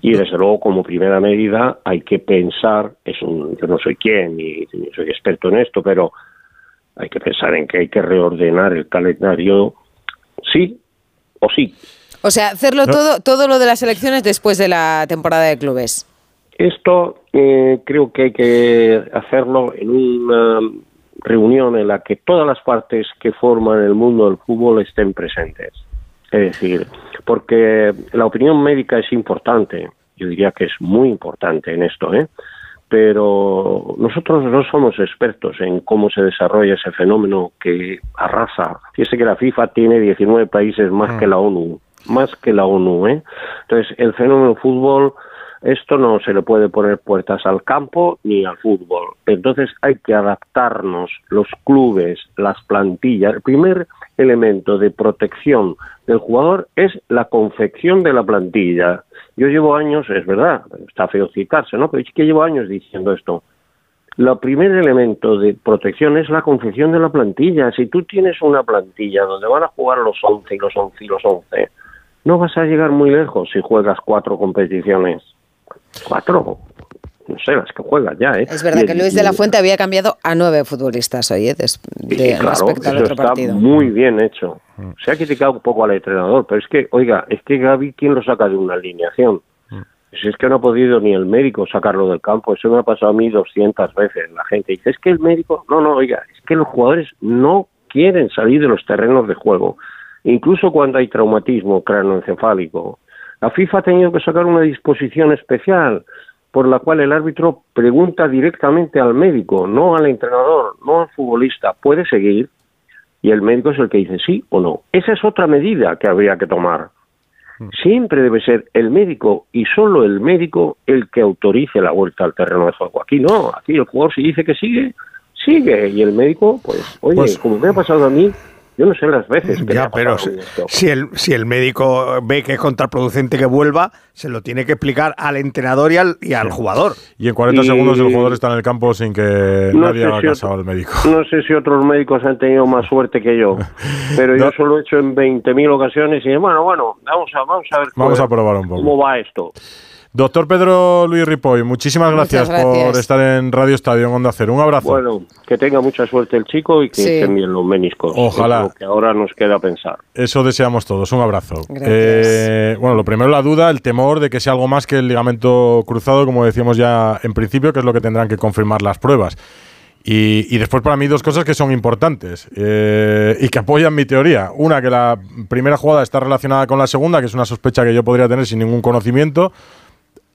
S24: Y desde luego, como primera medida, hay que pensar, es un, yo no soy quien ni, ni soy experto en esto, pero hay que pensar en que hay que reordenar el calendario, sí o sí.
S2: O sea, hacerlo
S24: No.
S2: todo, todo lo de las elecciones después de la temporada de clubes.
S24: Esto eh, creo que hay que hacerlo en una reunión en la que todas las partes que forman el mundo del fútbol estén presentes. Es decir, porque la opinión médica es importante, yo diría que es muy importante en esto, ¿eh? pero nosotros no somos expertos en cómo se desarrolla ese fenómeno que arrasa. Fíjese que la FIFA tiene 19 países más que la ONU, más que la ONU. ¿eh? Entonces, el fenómeno fútbol, esto no se le puede poner puertas al campo ni al fútbol. Entonces, hay que adaptarnos los clubes, las plantillas. El primer elemento de protección del jugador es la confección de la plantilla. Yo llevo años, es verdad, está feo citarse, ¿no? Pero es que llevo años diciendo esto. El primer elemento de protección es la confección de la plantilla. Si tú tienes una plantilla donde van a jugar los 11 y los 11 y los 11, no vas a llegar muy lejos si juegas cuatro competiciones. Cuatro. No sé, las que juegas ya, ¿eh?
S2: Es verdad
S24: Y-
S2: que Luis de la Fuente había cambiado a nueve futbolistas hoy, ¿eh? De-
S24: claro,
S2: respecto al
S24: eso
S2: otro
S24: está
S2: partido.
S24: muy bien hecho. Se ha criticado un poco al entrenador, pero es que, oiga, es que Gaby, ¿quién lo saca de una alineación? Si es que no ha podido ni el médico sacarlo del campo, eso me ha pasado a mí 200 veces. La gente dice, es que el médico, no, no, oiga, es que los jugadores no quieren salir de los terrenos de juego, incluso cuando hay traumatismo cráneoencefálico. La FIFA ha tenido que sacar una disposición especial por la cual el árbitro pregunta directamente al médico, no al entrenador, no al futbolista, ¿puede seguir? Y el médico es el que dice sí o no. Esa es otra medida que habría que tomar. Siempre debe ser el médico y solo el médico el que autorice la vuelta al terreno de juego. Aquí no, aquí el jugador si dice que sigue, sigue. Y el médico, pues, oye,
S8: Pues-
S24: como me ha pasado a mí, yo no sé las veces que
S8: Ya, pero si, el, si el médico ve que es contraproducente que vuelva, se lo tiene que explicar al entrenador y al, y al jugador.
S3: Y en 40
S24: Y-
S3: segundos el jugador está en el campo sin que
S24: No
S3: nadie haga
S24: si
S3: caso al médico.
S24: No sé si otros médicos han tenido más suerte que yo, pero yo solo he hecho en 20.000 ocasiones y bueno, bueno, vamos a, vamos a ver
S3: Vamos
S24: cómo-
S3: a probar un poco.
S24: cómo va esto.
S3: Doctor Pedro Luis Ripoll, muchísimas gracias, por estar en Radio Estadio en Onda Cero. Un abrazo.
S24: Bueno, que tenga mucha suerte el chico y que
S3: Sí.
S24: estén bien los meniscos.
S3: Ojalá.
S24: Que ahora nos queda pensar.
S3: Eso deseamos todos. Un abrazo.
S24: Gracias.
S3: Eh, bueno, lo primero la duda, el temor de que sea algo más que el ligamento cruzado, como decíamos ya en principio, que es lo que tendrán que confirmar las pruebas. Y, y después para mí dos cosas que son importantes eh, y que apoyan mi teoría. Una, que la primera jugada está relacionada con la segunda, que es una sospecha que yo podría tener sin ningún conocimiento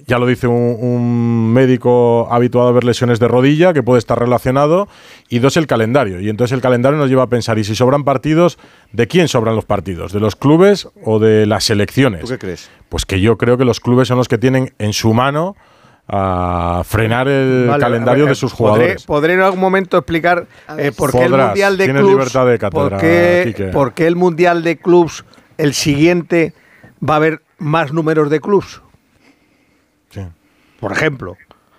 S3: ya lo dice un, un, médico habituado a ver lesiones de rodilla, que puede estar relacionado, y dos, el calendario. Y entonces el calendario nos lleva a pensar, ¿y si sobran partidos, de quién sobran los partidos? ¿De los clubes o de las selecciones?
S7: ¿Tú qué crees?
S3: Pues que yo creo que los clubes son los que tienen en su mano a frenar el calendario de eh,
S8: sus
S3: jugadores.
S8: ¿Podré, en algún momento explicar eh, por qué el Mundial de Clubs... Por, qué, por qué el Mundial de Clubs, el siguiente, va a haber más números de clubs? por ejemplo.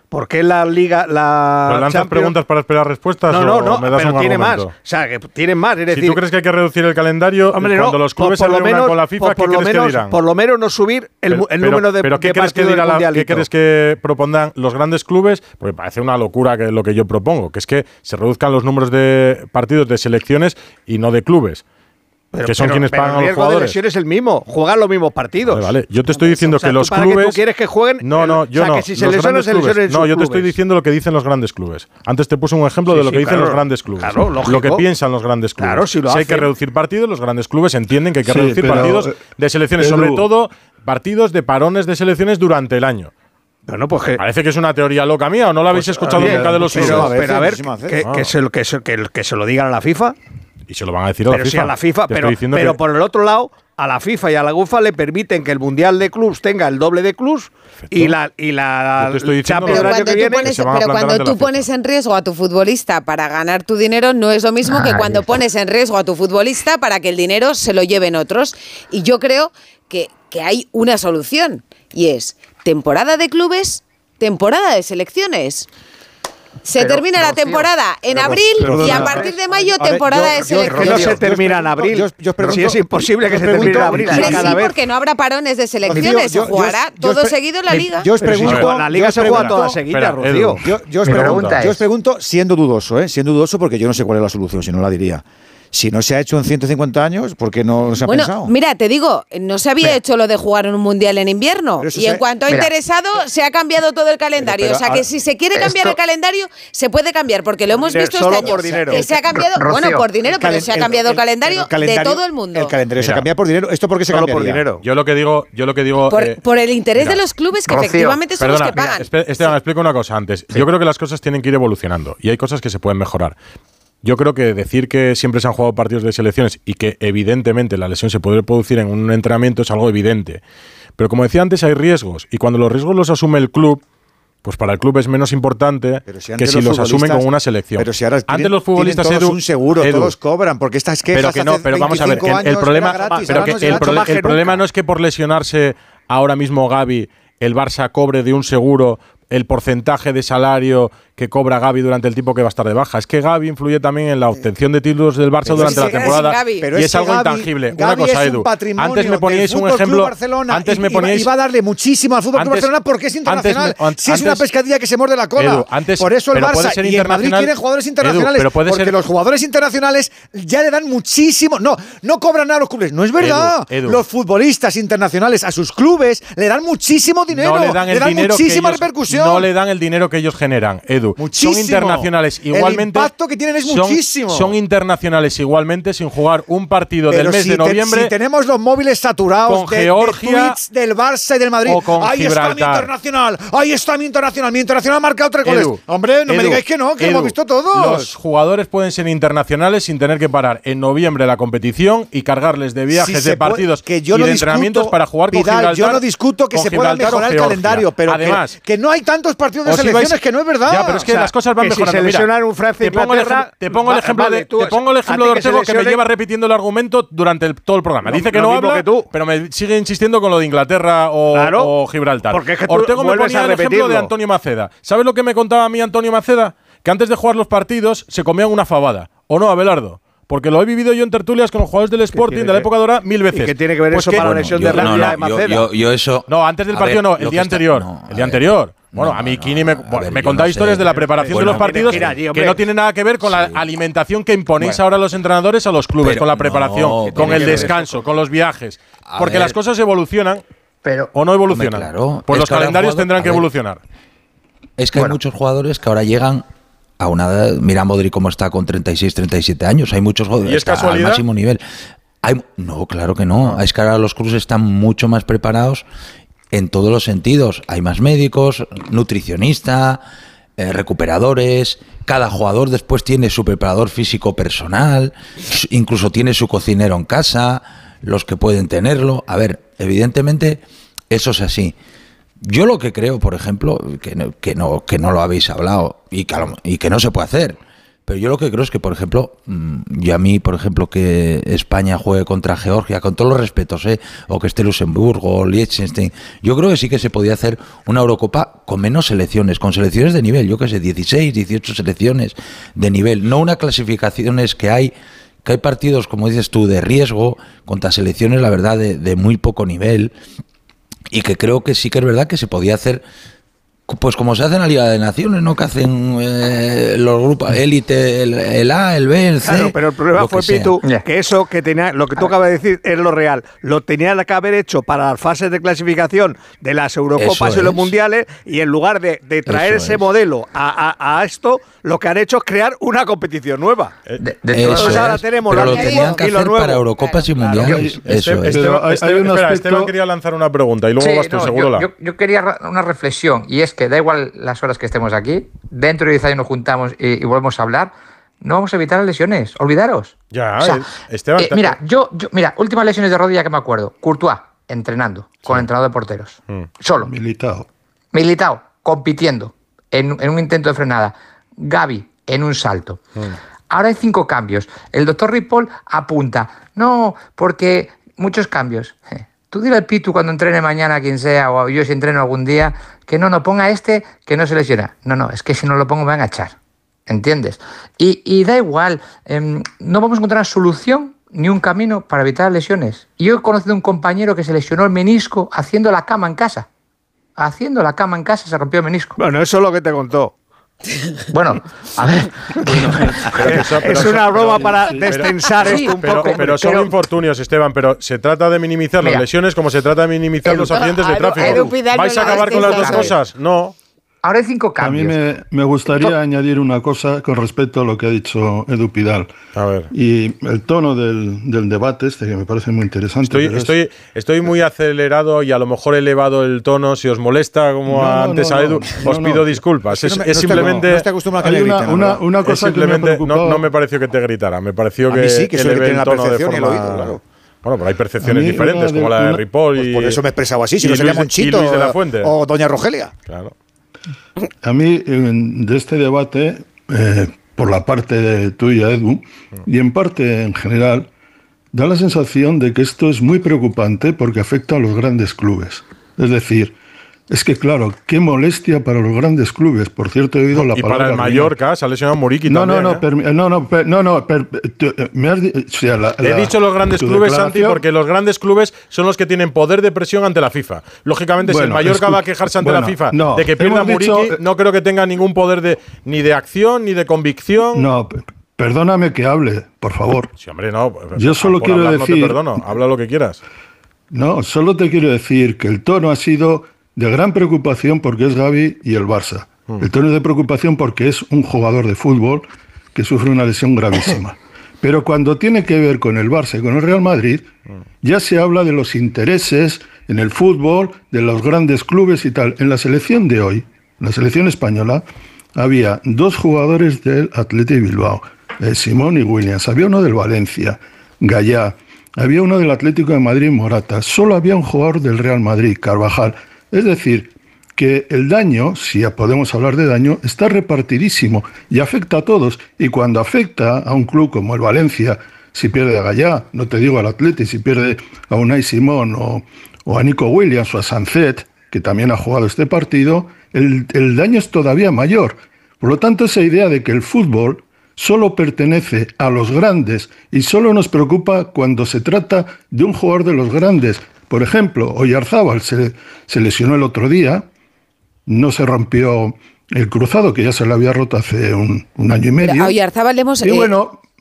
S8: ¿Por qué la Liga, la
S3: ¿Pero lanzas preguntas para esperar respuestas
S8: no, no, no, o
S3: me das
S8: pero
S3: un
S8: tiene más. O sea, que tienen más. Es
S3: si tú crees que hay que reducir el calendario,
S8: eh,
S3: cuando los clubes
S8: por,
S3: se
S8: menos,
S3: con la FIFA,
S8: por,
S3: ¿qué crees
S8: menos,
S3: que dirán?
S8: Por lo menos no subir el, número de
S3: Pero ¿qué, crees que dirá propondrán los grandes clubes? Porque parece una locura que lo que yo propongo, que es que se reduzcan los números de partidos de selecciones y no de clubes. Que son quienes pagan a los jugadores.
S8: De es el mismo, juegan los mismos partidos.
S3: Vale. Yo te estoy diciendo que los clubes.
S8: Que quieres que jueguen.
S3: No, no, yo
S8: o sea,
S3: no.
S8: Que si se se
S3: No, yo te estoy diciendo lo que dicen los grandes clubes. Antes te puse un ejemplo de lo que dicen los grandes clubes.
S8: Claro.
S3: Lo que piensan los grandes clubes.
S8: Claro, si,
S3: hay que reducir partidos, los grandes clubes entienden que hay que reducir partidos
S9: eh,
S3: de selecciones, sobre todo partidos de parones de selecciones durante el año.
S8: Pues
S3: Parece que es una teoría loca mía o no la habéis pues,
S8: escuchado
S3: nunca de los
S8: pero. Pero a ver,
S7: ah.
S8: que se lo digan a la FIFA.
S3: Y se lo van a decir a
S8: pero
S3: FIFA.
S8: A la pero, por el otro lado, a la FIFA y a la UEFA le permiten que el Mundial de Clubs tenga el doble de clubs y la, y la
S2: pero cuando tú pones en riesgo a tu futbolista para ganar tu dinero, no es lo mismo que cuando pones en riesgo a tu futbolista para que el dinero se lo lleven otros. Y yo creo que, que hay una solución y es temporada de clubes, temporada de selecciones. Se
S17: pero,
S2: termina la temporada en abril y a partir de mayo temporada de
S8: selección. No se termina en abril.
S7: Yo, yo pregunto,
S8: si es imposible que se termine en abril.
S2: Hombre,
S8: cada
S2: sí,
S8: vez.
S2: porque no habrá parones de selecciones. se jugará todo seguido en la liga.
S7: Yo os pregunto.
S8: La liga se juega toda seguida, Rocío.
S7: Yo os pregunto, siendo dudoso, ¿eh? Siendo dudoso porque yo no sé cuál es la solución, si no la diría. Si no se ha hecho en 150 años, ¿por qué no se ha pensado?
S2: Mira, te digo, no se había hecho lo de jugar en un mundial en invierno. Y en cuanto ha interesado, se ha cambiado todo el calendario. O sea que si se quiere cambiar el calendario, se puede cambiar, porque lo hemos visto este año. Que se ha cambiado, bueno, por dinero, pero se ha cambiado el, calendario, de todo el mundo.
S7: El calendario se
S3: ha
S7: cambiado por dinero. ¿Esto por qué se
S8: cambia? por dinero.
S3: Yo lo que digo, yo lo que digo.
S2: Por,
S3: eh,
S2: el interés de los clubes que efectivamente son los que pagan.
S3: Esteban, explico una cosa antes. Yo creo que las cosas tienen que ir evolucionando y hay cosas que se pueden mejorar yo creo que decir que siempre se han jugado partidos de selecciones y que evidentemente la lesión se puede producir en un entrenamiento es algo evidente. Pero como decía antes, hay riesgos y cuando los riesgos los asume el club, pues para el club es menos importante que si los, asumen con una selección.
S7: Pero si ahora
S3: antes los futbolistas
S7: todos
S3: edu,
S7: un seguro,
S3: edu,
S7: todos cobran porque estas quejas
S3: Pero que no, pero vamos a ver,
S7: que
S3: problema pero que
S7: no
S3: el problema no es que por lesionarse ahora mismo Gaby el Barça cobre de un seguro el porcentaje de salario que cobra Gaby durante el tiempo que va a estar de baja. Es que Gaby influye también en la obtención de títulos del Barça durante la temporada
S7: pero
S3: y
S7: es,
S3: algo intangible. Una cosa, Edu. Antes me poníais un ejemplo. Antes me poníais.
S7: Iba a darle muchísimo al Fútbol Club Barcelona porque es internacional.
S3: Antes,
S7: si es una pescadilla que se muerde la cola.
S3: Edu, antes,
S7: Por eso el Barça y el Madrid quieren jugadores internacionales. Porque los jugadores internacionales ya le dan muchísimo. No, no cobran a los clubes. No es verdad.
S3: Edu,
S7: los futbolistas internacionales a sus clubes le dan muchísimo dinero.
S3: No le dan, el le dan
S7: dinero
S3: muchísima
S7: repercusión.
S3: No le dan el dinero que ellos generan. Edu. Edu.
S7: Muchísimo.
S3: Son internacionales igualmente.
S7: El impacto que tienen es muchísimo.
S3: Son internacionales igualmente sin jugar un partido del mes de noviembre.
S7: Si tenemos los móviles saturados
S3: con
S7: de,
S3: Georgia,
S7: de del Barça y del Madrid.
S3: O con
S7: ahí está mi internacional. Ahí está mi internacional. Mi internacional ha marcado tres goles. Hombre, no me digáis que no, que hemos visto todos.
S3: Los jugadores pueden ser internacionales sin tener que parar en noviembre la competición y cargarles de viajes, de partidos y de entrenamientos para jugar con
S7: Vidal, Yo no discuto que se pueda mejorar el calendario, pero
S3: Además,
S7: que, no hay tantos partidos de selecciones que no es verdad
S3: es que
S8: o
S3: las cosas van mejorando.
S8: Si
S3: Mira,
S8: un Francia
S3: te, pongo el, te pongo el ejemplo, de, te pongo el ejemplo de Ortego que, me lleva repitiendo el argumento durante todo el programa. Dice que no habla, pero me sigue insistiendo con lo de Inglaterra o, Gibraltar.
S8: Porque
S3: Ortego me ponía el ejemplo de Antonio Maceda. ¿Sabes lo que me contaba a mí Antonio Maceda? Que antes de jugar los partidos se comían una fabada. ¿O no, Abelardo? Porque lo he vivido yo en tertulias con los jugadores del Sporting de la época dorada mil veces.
S8: ¿Y ¿Qué tiene que ver pues eso con la
S16: conexión
S8: de
S16: no, no,
S8: Maceda?
S16: Yo, eso.
S3: No, antes del partido no, el día anterior. el día anterior. Bueno, a mí Kini me, bueno,
S16: ver,
S3: me historias de la preparación de los partidos que, no tiene nada que ver con la alimentación que imponéis ahora a los entrenadores a los clubes, con la preparación, con el descanso, con los viajes. Porque las cosas evolucionan
S17: pero,
S3: o no evolucionan.
S16: Claro,
S3: pues los calendarios tendrán que evolucionar.
S16: Es que hay muchos jugadores que ahora llegan a una edad. Mira Modri cómo está con 36, 37 años. Hay muchos jugadores que al máximo nivel. No, claro que no. Es que ahora los clubes están mucho más preparados en todos los sentidos. Hay más médicos, nutricionista, eh, recuperadores. Cada jugador después tiene su preparador físico personal, incluso tiene su cocinero en casa, los que pueden tenerlo. A ver, evidentemente eso es así. Yo lo que creo, por ejemplo, que no, que no, que no lo habéis hablado y que no se puede hacer, pero yo lo que creo es que, por ejemplo, mm, yo a mí, por ejemplo, que España juegue contra Georgia, con todos los respetos, ¿eh? o que esté Luxemburgo, o Liechtenstein, yo creo que sí que se podía hacer una Eurocopa con menos selecciones, con selecciones de nivel, yo qué sé, 16, 18 selecciones de nivel, no unas clasificaciones que hay que hay partidos, como dices tú, de riesgo contra selecciones, la verdad, de muy poco nivel y que creo que sí que es verdad que se podía hacer pues como se hace en la Liga de Naciones, ¿no? Que hacen eh, los grupos élite, el, el A, el B, el C.
S8: Claro, pero el problema fue,
S16: que sea.
S8: Pitu, que eso que tenía, lo que tú acabas de decir es lo real. Lo tenía que haber hecho para las fases de clasificación de las Eurocopas
S16: Eso
S8: y los
S16: es.
S8: Mundiales, y en lugar de, de traer
S16: Eso
S8: ese
S16: es.
S8: modelo a, a- a esto, lo que han hecho es crear una competición nueva.
S16: Eso
S8: Entonces ahora
S16: es.
S8: tenemos
S16: Pero
S8: lo
S16: tenían que
S8: y lo
S16: hacer
S8: nuevo.
S16: para Eurocopas y Mundiales.
S3: Este-
S16: Eso es.
S3: Esteban,
S4: hay-
S3: Esteban-
S4: hay un
S3: espera, Esteban quería lanzar una pregunta y luego
S17: Sí,
S3: vas tú,
S17: no,
S3: seguro.
S17: yo, yo- yo quería una reflexión, y es que da igual las horas que estemos aquí, dentro de 10 años nos juntamos y, y volvemos a hablar, no vamos a evitar las lesiones, olvidaros.
S3: Ya,
S17: O sea,
S3: eh, Esteban.
S17: Eh, mira, yo, yo- mira, últimas lesiones de rodilla que me acuerdo, Courtois, entrenando, con el entrenador de porteros,
S3: Mm.
S17: solo.
S9: Militado.
S17: Militao, compitiendo, en, en un intento de frenada. Gaby, en un salto. Ahora hay cinco cambios. El doctor Ripoll apunta, no, porque muchos cambios. Tú dile al Pitu cuando entrene mañana, quien sea, o yo si entreno algún día, que no, no ponga este, que no se lesiona. No, no, es que si no lo pongo me van a echar. ¿Entiendes? Y, y da igual, em, no vamos a encontrar solución ni un camino para evitar lesiones. Yo he conocido un compañero que se lesionó el menisco haciendo la cama en casa. Haciendo la cama en casa se rompió el menisco.
S8: Bueno, eso es lo que te contó.
S17: Bueno, a ver.
S3: Pero eso- pero
S8: es una broma
S3: pero-
S8: para
S3: pero-
S8: destensar
S17: Sí,
S8: esto un
S3: Pero,
S8: poco.
S3: pero son infortunios, Esteban, pero se trata de minimizar
S17: Mira.
S3: las lesiones como se trata de minimizar los accidentes de tráfico.
S2: Edu
S3: ¿Vais a acabar con las dos cosas? No.
S17: Ahora hay cinco
S9: A mí
S17: cambios.
S9: me, me gustaría añadir una cosa con respecto a lo que ha dicho Edu Pidal.
S3: A ver.
S9: Y el tono del, del debate este, que me parece muy interesante.
S3: Estoy,
S9: pero es-
S3: estoy, estoy muy acelerado y a lo mejor he elevado el tono. Si os molesta, como
S9: No,
S3: antes
S9: no,
S3: a Edu,
S9: no,
S3: os
S9: no.
S3: pido disculpas. Es,
S7: no me-
S3: es
S7: no estoy-
S3: simplemente.
S7: estoy
S9: una, cosa que me
S3: no,
S9: preocupado.
S3: no me pareció que te gritara. Me pareció
S7: A
S3: que
S7: mí sí, que
S3: elevé el
S7: la
S3: tono de
S7: percepción y el
S3: forma.
S7: oído, claro.
S3: Bueno, pero hay percepciones diferentes,
S9: una
S3: como
S9: de-
S3: la de Ripoll
S7: Pues
S3: y.
S7: por eso me he expresado así, si no sería
S3: de-
S7: Monchito
S3: de la Fuente.
S7: o Doña Rogelia.
S3: Claro.
S9: A mí, de este debate, eh, por la parte de tuya, Edu, y en parte en general, da la sensación de que esto es muy preocupante porque afecta a los grandes clubes. Es decir, es que claro, qué molestia para los grandes clubes. Por cierto, he oído la
S3: Y
S9: palabra.
S3: para el
S9: ruina.
S3: Mallorca se ha lesionado Muriqui
S9: No,
S3: también.
S9: no,
S3: ¿eh?
S9: no, no, no, per- no, no, per- eh, me has di- o sea, la-
S3: He
S9: la-
S3: dicho los grandes clubes, Santi, porque los grandes clubes son los que tienen poder de presión ante la FIFA. Lógicamente, si el Mallorca va a quejarse ante la FIFA
S9: no,
S3: de que pierda
S9: dicho-
S3: Muriqui, no creo que tenga ningún poder de ni de acción ni de convicción.
S9: No, perdóname que hable, por favor.
S3: Sí, hombre, no.
S9: Yo solo quiero
S3: hablar No
S9: decir-
S3: te perdono, habla lo que quieras.
S9: No, solo te quiero decir que el tono ha sido de gran preocupación porque es Gaby y el Barça.
S3: Hmm.
S9: El tono es de preocupación porque es un jugador de fútbol que sufre una lesión gravísima. Pero cuando tiene que ver con el Barça y con el Real Madrid,
S3: Hmm.
S9: ya se habla de los intereses en el fútbol, de los grandes clubes y tal. En la selección de hoy, en la selección española, había dos jugadores del Athletic Bilbao, eh, Simón y Williams. Había uno del Valencia, Gallá. Había uno del Atlético de Madrid, Morata. Solo había un jugador del Real Madrid, Carvajal. Es decir, que el daño, si ya podemos hablar de daño, está repartidísimo y afecta a todos. Y cuando afecta a un club como el Valencia, si pierde a Gallá, no te digo al Atlético, si pierde a Unai Simón o, o a Nico Williams o a Sancet, que también ha jugado este partido, el, el daño es todavía mayor. Por lo tanto, esa idea de que el fútbol solo pertenece a los grandes y solo nos preocupa cuando se trata de un jugador de los grandes. Por ejemplo, Oyarzábal se, se lesionó el otro día, no se rompió el cruzado, que ya se lo había roto hace un, un año y medio.
S2: A Oyarzábal le hemos,
S9: Y
S2: eh,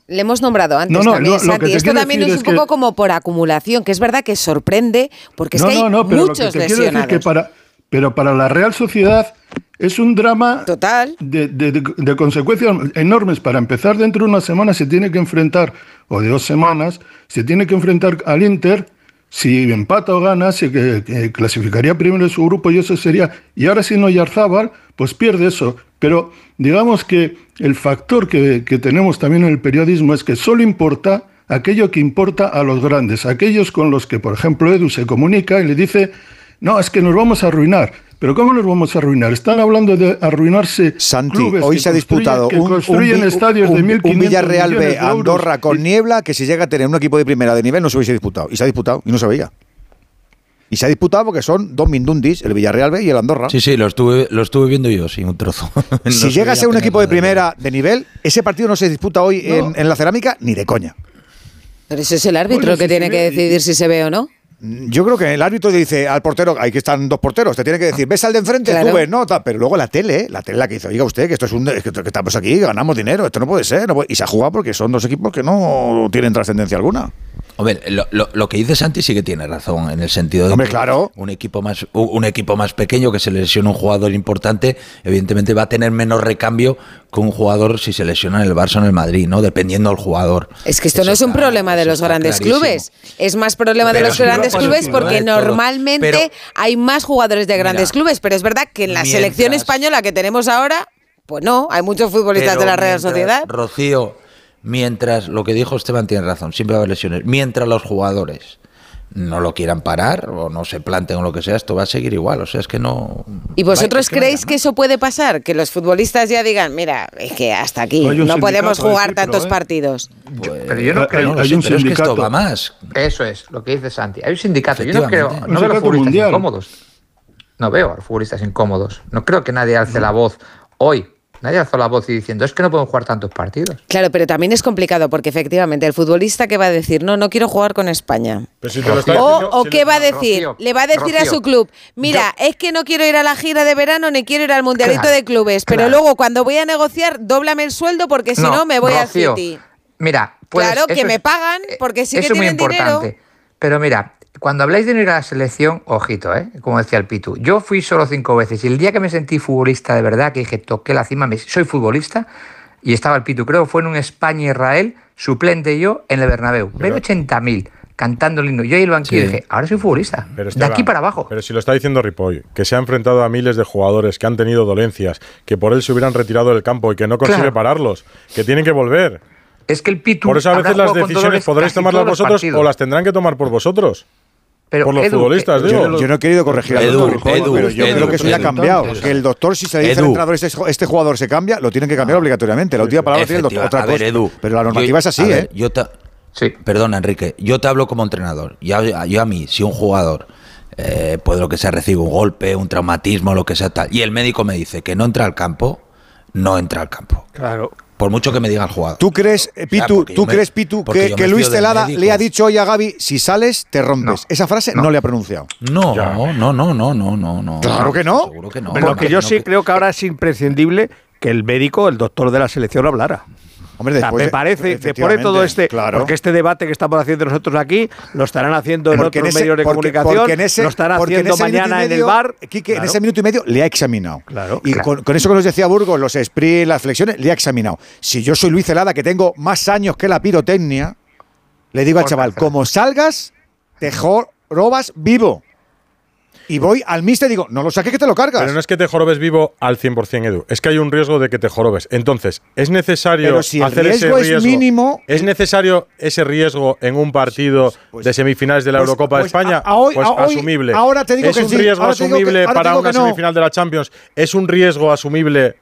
S2: le hemos nombrado antes
S9: No, no,
S2: también,
S9: lo- lo
S2: Santi. Esto también es un
S9: que-
S2: poco como por acumulación, que es verdad que sorprende, porque es
S9: no,
S2: que hay
S9: pero lo que
S2: muchos
S9: te quiero decir
S2: lesionados.
S9: que para, pero para la Real Sociedad es un drama
S2: Total.
S9: De, de- de- de consecuencias enormes. Para empezar, dentro de una semana se tiene que enfrentar, o de dos semanas, se tiene que enfrentar al Inter. Si empata o gana, se que- clasificaría primero en su grupo y eso sería. Y ahora, si no Yarzábal, pues pierde eso. Pero digamos que el factor que, que tenemos también en el periodismo es que solo importa aquello que importa a los grandes, aquellos con los que, por ejemplo, Edu se comunica y le dice, no, es que nos vamos a arruinar. Pero ¿cómo nos vamos a arruinar? Están hablando de arruinarse
S7: Santi,
S9: clubes
S7: hoy
S9: que
S7: se ha disputado
S9: construyen- que
S7: un,
S9: construyen
S7: un-
S9: estadios de
S7: un-
S9: 1.500
S7: un Villarreal B
S9: de euros
S7: Andorra con niebla que si llega a tener un equipo de primera de nivel no se hubiese disputado. Y se ha disputado y no se veía. Y se ha disputado porque son dos Mindundis, el Villarreal B y el Andorra.
S16: Sí, sí, lo estuve, lo estuve viendo yo, sí, un trozo. No
S7: si llega a ser un equipo de primera de nivel, ese partido no se disputa hoy en, en la cerámica ni de coña.
S2: Pero ese es el árbitro que tiene que decidir si se ve o no.
S7: Yo creo que el árbitro dice al portero, hay que están dos porteros, te tiene que decir, ves al de enfrente,
S2: Claro.
S7: tú ves, no, tal. pero luego la tele, la tele la que dice, oiga usted, que esto es un, que, que estamos aquí, que ganamos dinero, esto no puede ser, no puede-". y se ha jugado porque son dos equipos que no tienen trascendencia alguna.
S16: Hombre, lo, lo- lo que dice Santi sí que tiene razón, en el sentido de
S7: Hombre,
S16: que
S7: claro.
S16: un equipo más un equipo más pequeño que se le lesiona un jugador importante, evidentemente va a tener menos recambio que un jugador si se lesiona en el Barça o en el Madrid, ¿no? Dependiendo del jugador.
S2: Es que esto no es un problema de los grandes
S16: clarísimo.
S2: clubes. Es más problema de los grandes clubes porque normalmente
S16: Pero-
S2: hay más jugadores de grandes
S16: Mira,
S2: clubes. Pero es verdad que en la
S16: mientras-
S2: selección española que tenemos ahora, pues no, hay muchos futbolistas de la Real Sociedad.
S16: Rocío, mientras lo que dijo Esteban tiene razón, siempre va a haber lesiones. Mientras los jugadores no lo quieran parar o no se planten o lo que sea, esto va a seguir igual. O sea, es que no.
S2: ¿Y vosotros
S16: es que
S2: creéis que eso puede pasar? Que los futbolistas ya digan, mira, es que hasta aquí, no podemos
S9: sindicato de
S2: jugar tantos
S9: ¿eh?
S2: partidos.
S17: Pero yo no creo.
S9: hay- hay un
S16: pero es que esto
S9: sindicato.
S16: va más.
S17: Eso es lo que dice Santi. Hay un sindicato. Yo no creo. No veo a los
S9: sindicato
S17: futbolistas
S9: mundial.
S17: incómodos. No veo a los futbolistas incómodos. No creo que nadie alce la voz hoy. Nadie alzó la voz y diciendo es que no pueden jugar tantos partidos.
S2: Claro, pero también es complicado porque efectivamente el futbolista que va a decir, no, no quiero jugar con España.
S3: Pero si te lo está
S2: O,
S3: diciendo-
S2: o
S3: si
S2: qué va a decir,
S17: Rocío,
S2: le va a decir a su club, mira, es que no quiero ir a la gira de verano ni quiero ir al mundialito
S17: Claro,
S2: de clubes, pero
S17: claro.
S2: luego cuando voy a negociar, dóblame el sueldo porque si no, me voy
S17: Rocío,
S2: al City.
S17: Mira, puedes-
S2: Claro, que me pagan porque sí que
S17: eso es muy
S2: tienen
S17: importante.
S2: dinero.
S17: Pero mira, cuando habláis de ir a la selección, ojito, ¿eh? como decía el Pitu, yo fui solo cinco veces y el día que me sentí futbolista de verdad, que dije, toqué la cima, me- soy futbolista, y estaba el Pitu, creo que fue en un España-Israel, suplente yo en el Bernabéu, ven 80.000 cantando el himno. Yo ahí el banquillo
S16: Sí.
S17: dije, ahora soy futbolista,
S3: Pero
S17: de aquí para abajo.
S3: Pero si lo está diciendo Ripoll, que se ha enfrentado a miles de jugadores que han tenido dolencias, que por él se hubieran retirado del campo y que no consigue
S17: Claro.
S3: pararlos, que tienen que volver.
S17: Es que el Pitu...
S3: Por eso a veces las decisiones podréis tomarlas vosotros
S17: partidos.
S3: o las tendrán que tomar por vosotros.
S17: Pero,
S3: por los
S17: Edu,
S3: futbolistas,
S17: eh,
S3: digo.
S7: Yo, yo no he querido corregir al
S16: Edu,
S7: doctor
S16: Edu,
S7: pero yo
S16: Edu,
S7: creo que eso ya ha cambiado. Que el doctor, si se le dice al entrenador, este, este jugador se cambia, lo tienen que cambiar obligatoriamente. La última palabra tiene el doctor. Otra
S16: a ver,
S7: cosa.
S16: Edu,
S7: Pero la normativa
S16: yo-
S7: es así,
S16: a
S7: ¿eh?
S16: yo te-
S17: Sí.
S16: Perdona, Enrique, yo te hablo como entrenador. Yo, yo a mí, si un jugador, eh, puede lo que sea, recibe un golpe, un traumatismo, lo que sea tal, y el médico me dice que no entra al campo, no entra al campo.
S8: Claro.
S16: Por mucho que me diga el jugador.
S7: ¿Tú crees,
S16: O sea,
S7: Pitu, tú
S16: me-
S7: crees, Pitu, que, que Luis
S16: médico.
S7: le ha dicho hoy a Gaby, si sales, te rompes?
S17: No.
S7: Esa frase no.
S17: No.
S7: le ha pronunciado.
S16: No, no, no, no, no, no, no.
S7: Claro que no.
S16: Seguro que no.
S8: Pero lo que yo
S16: No,
S8: sí creo que ahora es imprescindible que el médico, el doctor de la selección, hablara.
S7: Hombre,
S8: O sea, me parece, después de todo este,
S7: claro.
S8: porque este debate que estamos haciendo nosotros aquí, lo estarán haciendo en
S7: Porque
S8: otros
S7: ese-
S8: medios de
S7: porque-
S8: comunicación,
S7: porque en ese-
S8: lo estarán
S7: en
S8: haciendo mañana en el bar.
S7: Quique, en ese minuto y medio le ha examinado.
S8: Claro.
S7: Y con eso que nos decía Burgos, los sprints, las flexiones, le ha examinado. Si yo soy Luis Celada, que tengo más años que la pirotecnia, le digo al chaval, como salgas, te robas vivo. Y voy al mister y digo, no lo saques que te lo cargas.
S3: Pero no es que te jorobes vivo al 100%, Edu. Es que hay un riesgo de que te jorobes. Entonces, es necesario
S7: Pero si el
S3: hacer
S7: riesgo
S3: ese
S7: es
S3: riesgo.
S7: mínimo-
S3: ¿Es necesario ese riesgo en un partido de semifinales de la
S7: pues-
S3: Eurocopa de
S7: pues
S3: España?
S7: a- a hoy-
S3: pues
S7: a hoy-
S3: asumible.
S7: ahora te digo
S3: ¿Es
S7: que
S3: un
S7: sí,
S3: riesgo
S7: ahora que-
S3: asumible para una
S7: no.
S3: semifinal de la Champions? ¿Es un riesgo asumible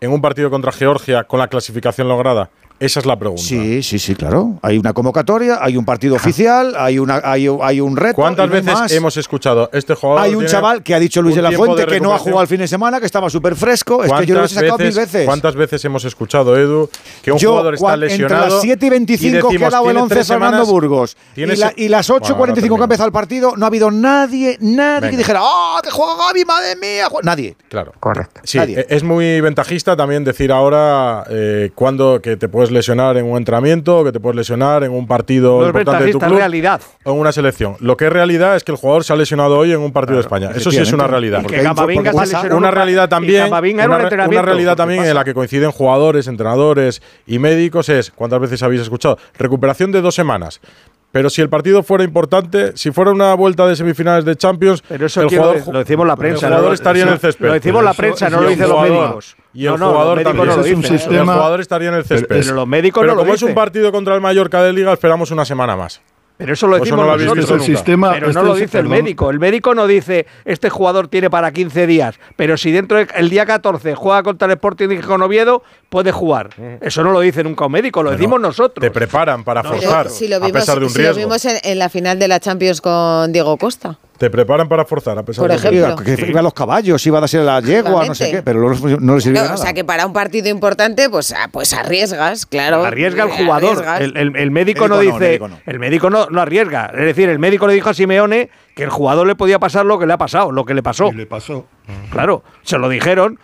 S3: en un partido contra Georgia con la clasificación lograda? Esa es la pregunta.
S7: Sí, sí, sí, claro. Hay una convocatoria, hay un partido oficial, hay, una, hay, hay un reto.
S3: ¿Cuántas veces
S7: más.
S3: hemos escuchado este jugador?
S7: Hay un chaval que ha dicho Luis de la Fuente
S3: de
S7: que no ha jugado el fin de semana, que estaba súper fresco. Es que yo lo he sacado mil veces.
S3: ¿Cuántas veces hemos escuchado, Edu, que un
S7: Yo,
S3: jugador está lesionado?
S7: Entre las 7 y 25 que ha dado el
S3: tiene
S7: 11
S3: tres
S7: Fernando Burgos y, la- y las 8.45
S3: Bueno, ahora
S7: que ha empezado el partido, no ha habido nadie, nadie que
S3: Venga.
S7: dijera, ¡ah, que juega Gaby, madre mía! Ju-". Nadie.
S3: Claro.
S17: Correcto.
S3: Sí,
S7: Nadie.
S3: e- es muy ventajista también decir ahora eh, cuándo que te puedes lesionar en un entrenamiento, que te puedes lesionar en un partido
S8: No es
S3: importante de tu club
S8: realidad.
S3: o en una selección. Lo que es realidad es que el jugador se ha lesionado hoy en un partido de España. Eso sí es una realidad.
S8: Y que
S7: Porque porque
S3: una
S8: un pa-
S3: realidad también, una, una realidad también en la que coinciden jugadores, entrenadores y médicos es, ¿cuántas veces habéis escuchado? Recuperación de dos semanas. Pero si el partido fuera importante, si fuera una vuelta de semifinales de Champions,
S8: Pero eso
S3: el jugador,
S8: lo decimos la prensa,
S3: el jugador
S8: no
S3: estaría en
S8: eso-
S3: el césped.
S8: lo decimos la
S3: Eso-
S8: prensa, no lo dicen los médicos.
S3: Y el
S8: No,
S3: jugador también.
S8: no lo
S3: Ese es un
S8: dicen.
S3: sistema- el jugador estaría en el césped.
S8: Pero los médicos
S3: Pero
S8: no lo
S3: como es un
S8: dicen.
S3: partido contra el Mallorca de Liga, esperamos una semana más.
S8: Pero eso lo
S3: Pues
S8: decimos
S3: no lo habéis
S8: nosotros.
S9: El sistema-
S8: pero no
S9: este
S8: lo
S9: es-
S8: dice el médico. El médico no dice, este jugador tiene para 15 días, pero si dentro del día 14 juega contra el Sporting de Gijón Oviedo, puede jugar. Eso no lo dice nunca un médico, lo decimos nosotros.
S3: Te preparan para forzar,
S2: si lo
S3: a
S2: vimos,
S3: pesar de un
S2: si lo vimos en, en la final de la Champions con Diego Costa.
S3: Te preparan para forzar, a pesar
S2: Por
S3: de un
S2: ejemplo.
S3: riesgo.
S7: Que iba a los caballos, iba a darse la yegua, no sé qué, pero no, no le sirvió
S2: No,
S7: de
S2: o
S7: nada.
S2: sea que para un partido importante, pues, ah, pues arriesgas, claro.
S8: Arriesga el
S2: Eh,
S8: jugador.
S2: arriesgas.
S8: El, el- el médico,
S7: Médico
S8: no dice.
S7: médico no.
S8: El médico no, no arriesga. Es decir, el médico le dijo a Simeone que el jugador le podía pasar lo que le ha pasado, lo que le pasó.
S9: Y le pasó.
S8: Claro, se lo dijeron.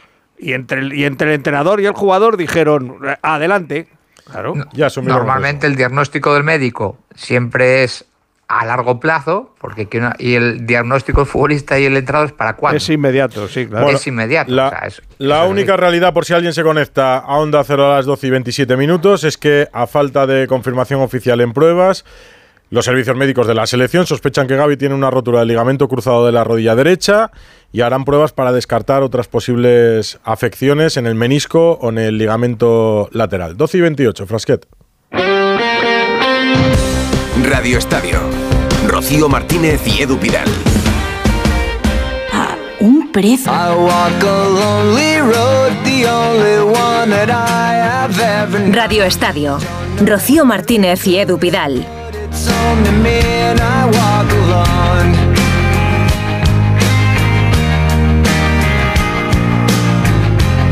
S8: Y entre, el, y entre el entrenador y el jugador dijeron, "Eh, adelante. Claro.
S3: Ya asumieron
S17: Normalmente el diagnóstico del médico siempre es a largo plazo, porque una- y el diagnóstico del futbolista y el entrenador es para cuándo.
S8: Es inmediato, sí, claro.
S3: Bueno,
S17: es inmediato.
S3: La,
S17: o sea, es-
S3: la
S17: eso es-
S3: única realidad, por si alguien se conecta a Onda 0 a las 12 y 27 minutos, es que a falta de confirmación oficial en pruebas, los servicios médicos de la selección sospechan que Gaby tiene una rotura del ligamento cruzado de la rodilla derecha y harán pruebas para descartar otras posibles afecciones en el menisco o en el ligamento lateral. 12 y 28, Frasquet.
S21: Radio Estadio. Rocío Martínez y Edu Pidal.
S1: Un precio. Radio Estadio. Rocío Martínez y Edu Pidal.
S2: It's
S3: only
S21: me and I walk alone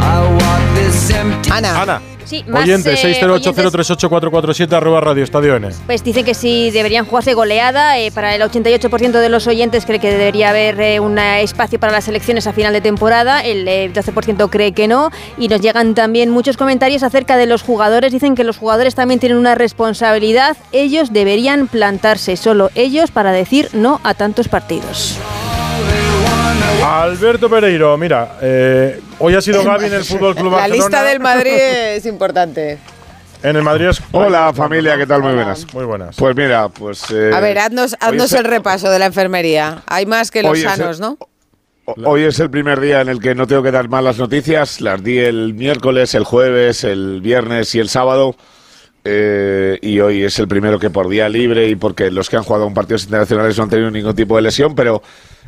S21: I walk this empty
S2: Anna.
S3: Anna.
S23: Sí, más,
S3: Oyente,
S23: eh,
S3: 608038447 arroba Radio Estadio N.
S23: Pues dicen que sí deberían jugarse goleada. eh, para el 88% de los oyentes cree que debería haber eh, un eh, espacio para las elecciones a final de temporada. El eh, 12% cree que no. Y nos llegan también muchos comentarios acerca de los jugadores. Dicen que los jugadores también tienen una responsabilidad. Ellos deberían plantarse, solo ellos, para decir no a tantos partidos.
S3: Alberto Pereiro, mira, eh, hoy ha sido Gaby en el Fútbol Club
S2: La
S3: Barcelona.
S2: lista del Madrid es importante.
S3: En el Madrid es-
S25: Hola familia, ¿qué tal? Muy buenas.
S3: Muy buenas.
S25: Pues mira, pues... eh,
S2: A ver, haznos, haznos el repaso de la enfermería. Hay más que los sanos, ¿no?
S25: Hoy es el primer día en el que no tengo que dar malas noticias. Las di el miércoles, el jueves, el viernes y el sábado. Eh, y hoy es el primero que por día libre y porque los que han jugado en partidos internacionales no han tenido ningún tipo de lesión. Pero,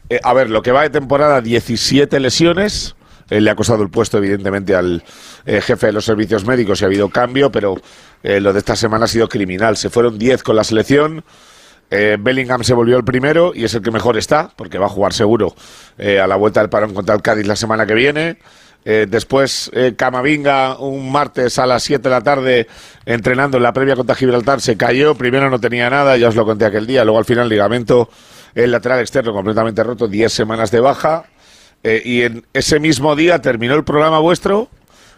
S25: eh, a ver, lo que va de temporada, 17 lesiones. Eh, le ha costado el puesto, evidentemente, al eh, jefe de los servicios médicos y ha habido cambio, pero eh, lo de esta semana ha sido criminal. Se fueron 10 con la selección. Bellingham se volvió el primero y es el que mejor está, porque va a jugar seguro a la vuelta del parón contra el Cádiz la semana que viene. Después, Camavinga, un martes a las 7 de la tarde, entrenando en la previa contra Gibraltar, se cayó. Primero no tenía nada, ya os lo conté aquel día. Luego, al final, ligamento el lateral externo completamente roto, 10 semanas de baja. Eh, y en ese mismo día terminó el programa vuestro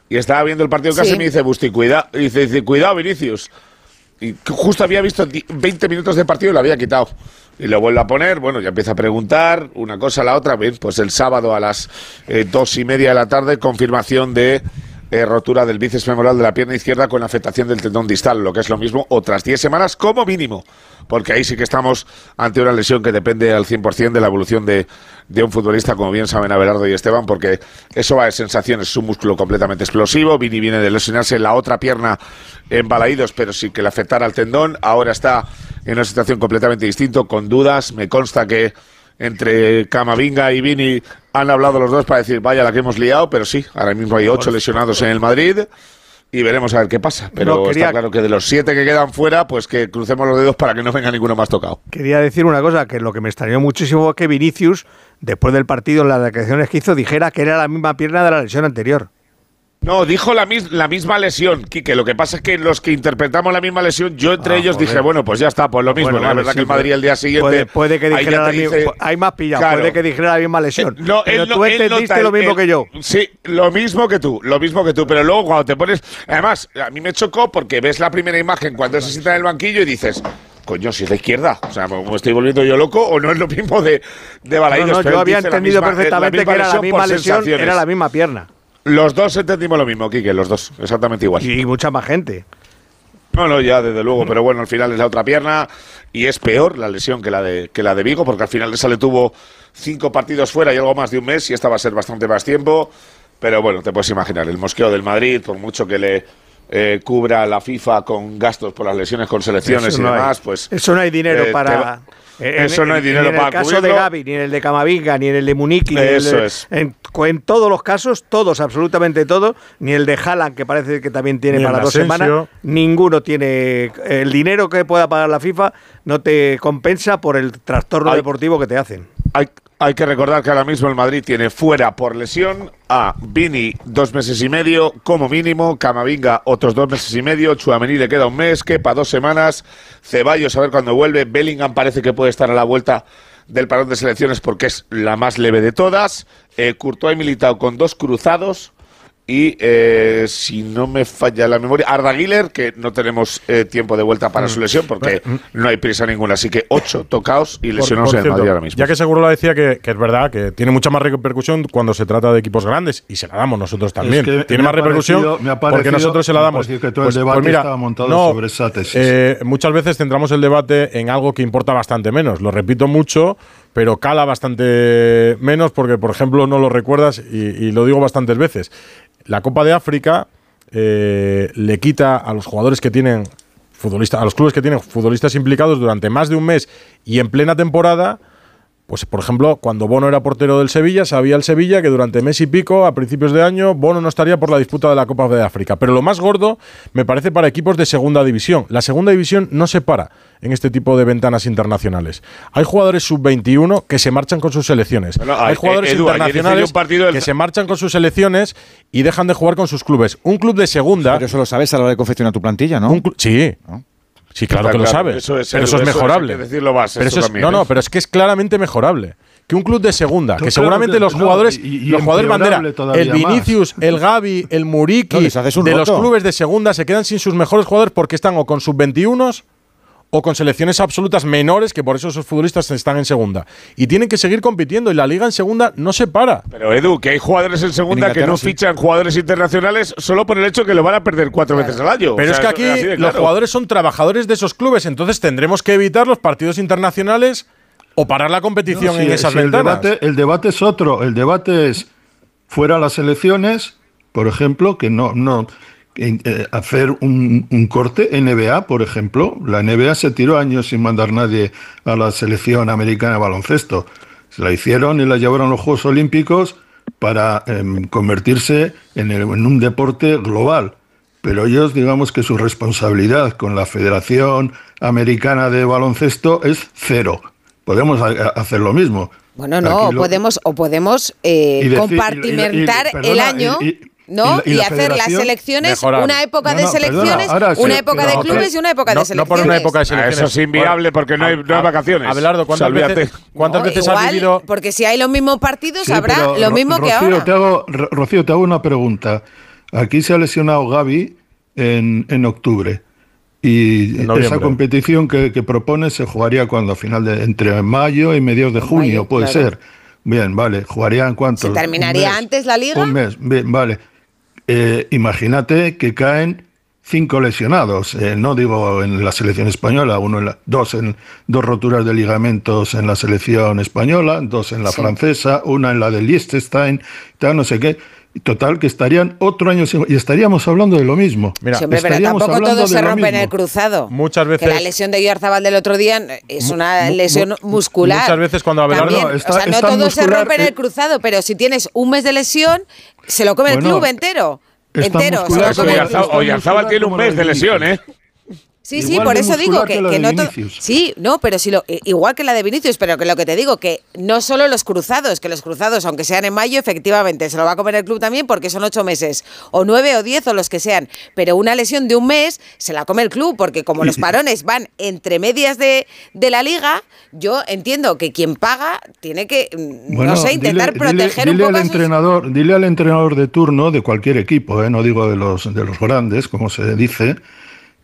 S25: y estaba viendo el partido
S2: Sí.
S25: y me dice, Busti, cuidado, dice, dice, cuidado, Vinicius. Y justo había visto di- 20 minutos de partido y lo había quitado. Y lo vuelvo a poner, bueno, ya empieza a preguntar, una cosa a la otra. Bien, pues el sábado a las eh, dos y media de la tarde, confirmación de eh, rotura del bíceps femoral de la pierna izquierda con afectación del tendón distal, lo que es lo mismo, otras 10 semanas como mínimo. Porque ahí sí que estamos ante una lesión que depende al 100% de la evolución de, de un futbolista, como bien saben Abelardo y Esteban, porque eso va de sensaciones, es un músculo completamente explosivo. Vini viene de lesionarse la otra pierna en Balaídos, pero sí que le afectara al tendón. Ahora está en una situación completamente distinta, con dudas. Me consta que entre Camavinga y Vini han hablado los dos para decir, vaya la que hemos liado, pero sí, ahora mismo hay ocho lesionados en el Madrid. Y veremos a ver qué pasa. Pero
S8: No, quería-
S25: está claro que de los siete que quedan fuera, pues que crucemos los dedos para que no venga ninguno más tocado.
S8: Quería decir una cosa, que lo que me extrañó muchísimo fue que Vinicius, después del partido, en las declaraciones que hizo, dijera que era la misma pierna de la lesión anterior.
S25: No, dijo la, mis- la misma lesión, Quique. Lo que pasa es que los que interpretamos la misma lesión, yo entre
S8: Ah,
S25: ellos
S8: joder.
S25: dije, bueno, pues ya está, pues lo mismo.
S8: Bueno,
S25: la
S8: vale,
S25: verdad
S8: sí,
S25: que el Madrid el día siguiente.
S8: Puede, puede que dijera la misma.
S25: dice-
S8: Hay más pillado,
S25: Claro.
S8: puede que dijera la misma lesión.
S25: Eh, No,
S8: pero
S25: él
S8: tú
S25: él
S8: entendiste lo mismo que yo.
S25: Sí, lo mismo que tú, lo mismo que tú. Pero luego cuando te pones. Además, a mí me chocó porque ves la primera imagen cuando se sienta en el banquillo y dices. Coño, si es la izquierda. O sea, ¿me estoy volviendo yo loco o no es lo mismo de, de
S8: No,
S25: Balaídos?
S8: no,
S25: Pero
S8: yo había entendido
S25: misma-
S8: perfectamente que era la misma lesión, era la misma pierna.
S25: Los dos entendimos lo mismo, Quique, los dos, exactamente igual.
S8: Y mucha más gente.
S25: No, no, ya desde luego, pero bueno, al final es la otra pierna y es peor la lesión que la de que la de Vigo, porque al final esa le tuvo cinco partidos fuera y algo más de un mes y esta va a ser bastante más tiempo. Pero bueno, te puedes imaginar, el mosqueo del Madrid, por mucho que le eh, cubra la FIFA con gastos por las lesiones con selecciones y
S8: no hay.
S25: demás, pues
S8: Eso no hay dinero
S25: eh, te
S8: para. En-
S25: eso no
S8: en-
S25: dinero
S8: ni en
S25: para
S8: el caso de
S25: cubrirlo.
S8: Gaby, ni en el de Camavinga, ni en el de Muniki, ni en el
S25: Eso
S8: de-
S25: es.
S8: en, en todos los casos, todos, absolutamente todos, ni el de Haaland, que parece que también tiene
S3: Ni
S8: para dos
S3: Asensio.
S8: semanas, ninguno tiene. El dinero que pueda pagar la FIFA no te compensa por el trastorno deportivo que te hacen.
S25: Hay, hay que recordar que ahora mismo el Madrid tiene fuera por lesión a Vini dos meses y medio como mínimo, Camavinga otros dos meses y medio, Chuamení le queda un mes, Kepa dos semanas, Ceballos a ver cuándo vuelve, Bellingham parece que puede estar a la vuelta del parón de selecciones porque es la más leve de todas, eh, Courtois y Militao con dos cruzados y eh, si no me falla la memoria, Arda Güler, que no tenemos eh, tiempo de vuelta para su lesión porque no hay prisa ninguna, así que ocho tocaos y lesionados
S3: en
S25: Madrid ahora mismo.
S3: Ya que seguro lo decía que, que es verdad que tiene mucha más repercusión cuando se trata de equipos grandes y se la damos nosotros también.
S9: que
S3: tiene
S9: me
S3: más repercusión
S9: parecido-
S3: porque nosotros se la damos.
S9: que todo el debate estaba montado sobre esa tesis.
S3: eh, muchas veces centramos el debate en algo que importa bastante menos. Lo repito mucho, pero cala bastante menos porque, por ejemplo, no lo recuerdas y, lo digo bastantes veces. La Copa de África eh, le quita a los jugadores que tienen futbolistas, a los clubes que tienen futbolistas implicados durante más de un mes y en plena temporada. Pues, por ejemplo, cuando Bono era portero del Sevilla, sabía el Sevilla que durante mes y pico, a principios de año, Bono no estaría por la disputa de la Copa de África. Pero lo más gordo me parece para equipos de segunda división. La segunda división no se para en este tipo de ventanas internacionales. Hay jugadores sub-21 que se marchan con sus selecciones.
S25: Bueno,
S3: Hay
S25: hay-
S3: jugadores
S25: Edu,
S3: internacionales
S25: del-
S3: que se marchan con sus selecciones y dejan de jugar con sus clubes. Un club de segunda.
S7: Pero eso lo sabes a la hora de confeccionar tu plantilla, ¿no?
S3: Un sí. Sí, claro que lo
S25: claro,
S3: sabes.
S25: eso es-
S3: pero eso
S25: eso
S3: es mejorable.
S25: decirlo más,
S3: Pero eso es-
S25: también,
S3: no, no,
S25: ¿eh?
S3: pero es que es claramente mejorable. Que un club de segunda,
S9: No,
S3: que
S9: claro
S3: seguramente
S9: que-
S3: los
S9: no,
S3: jugadores,
S9: y- y
S3: los jugadores bandera, el Vinicius, el Gavi, el Muriki,
S7: No,
S3: de los clubes de segunda se quedan sin sus mejores jugadores porque están o con sub-21 o con selecciones absolutas menores, que por eso esos futbolistas están en segunda. Y tienen que seguir compitiendo y la liga en segunda no se para.
S25: Pero Edu, que hay jugadores en segunda
S3: En
S25: que no
S3: sí.
S25: fichan jugadores internacionales solo por el hecho que lo van a perder cuatro veces al año.
S3: Pero
S25: O
S3: es que aquí los jugadores son trabajadores de esos clubes, entonces tendremos que evitar los partidos internacionales o parar la competición
S9: No,
S3: en esas
S9: el
S3: ventanas.
S9: debate, el debate es otro. El debate es fuera las elecciones, por ejemplo, que no, hacer un, un corte NBA, por ejemplo. La NBA se tiró años sin mandar nadie a la selección americana de baloncesto. Se la hicieron y la llevaron a los Juegos Olímpicos para em, convertirse en, el- en un deporte global. Pero ellos, digamos que su responsabilidad con la Federación Americana de Baloncesto es cero. Podemos hacer lo mismo.
S2: Bueno, no,
S9: lo-
S2: podemos, o podemos eh,
S9: decir-
S2: compartimentar
S9: y- y- perdona,
S2: el año. ¿No?
S9: y
S2: Y,
S9: la- y la
S2: hacer las selecciones,
S3: Mejorar.
S2: una época
S9: No,
S2: de
S9: no, perdona,
S2: selecciones,
S9: sí,
S2: una época de clubes y una época
S3: no,
S2: de
S3: no
S2: selecciones.
S3: por una época de selecciones.
S25: Eso es inviable porque no hay, no hay vacaciones.
S3: Abelardo, ¿cuántas veces, cuántas
S2: No,
S3: veces has vivido?
S2: Porque si hay los mismos partidos,
S9: Sí,
S2: habrá
S9: pero,
S2: lo
S9: Ro-
S2: mismo que
S9: Rocío,
S2: ahora.
S9: Te hago, Ro- Rocío, te hago una pregunta. Aquí se ha lesionado Gaby en, en octubre. Y
S3: En
S9: esa competición que, que propone se jugaría cuando a final de entre mayo y mediados de junio,
S2: mayo,
S9: puede
S2: claro.
S9: ser. Bien, vale. ¿Jugaría en cuánto?
S2: ¿Se terminaría antes la liga?
S9: Un mes, bien, vale. Eh, imagínate que caen cinco lesionados. eh, no digo en la selección española, uno en la- dos en dos roturas de ligamentos en la selección española, dos en la
S2: Sí.
S9: francesa, una en la de Liechtenstein, tal, no sé qué. Total, que estarían otro año sin- y estaríamos hablando de lo mismo.
S3: Mira,
S2: Sí, hombre, pero tampoco
S9: de
S2: se rompen
S9: mismo.
S2: el cruzado.
S3: Muchas
S2: Que
S3: veces.
S2: la lesión de Guiarzabal del otro día es una lesión muscular.
S3: muchas veces cuando Abelardo-
S2: También,
S9: No, está-
S2: o sea, no todos se rompen
S9: eh.
S2: el cruzado, pero si tienes un mes de lesión, se lo come el club entero. Entero. se
S9: muscular,
S2: lo come el
S9: pero
S2: club.
S9: está
S25: Oyarzábal tiene un mes de lesión, ¿eh?
S2: Sí, sí, por eso digo que,
S9: que
S2: que no. Sí, no, pero si lo igual que la de Vinicius, pero que lo que te digo que no solo los cruzados, que los cruzados, aunque sean en mayo, efectivamente se lo va a comer el club también porque son ocho meses, o nueve o diez o los que sean. Pero una lesión de un mes se la come el club porque como los parones van entre medias de, de la liga, yo entiendo que quien paga tiene que, mm, no
S9: Bueno,
S2: sé, intentar
S9: dile-
S2: proteger
S9: dile
S2: un poco
S9: al
S2: sus-
S9: entrenador, dile al entrenador de turno de cualquier equipo, ¿eh? no digo de los de los grandes, como se dice,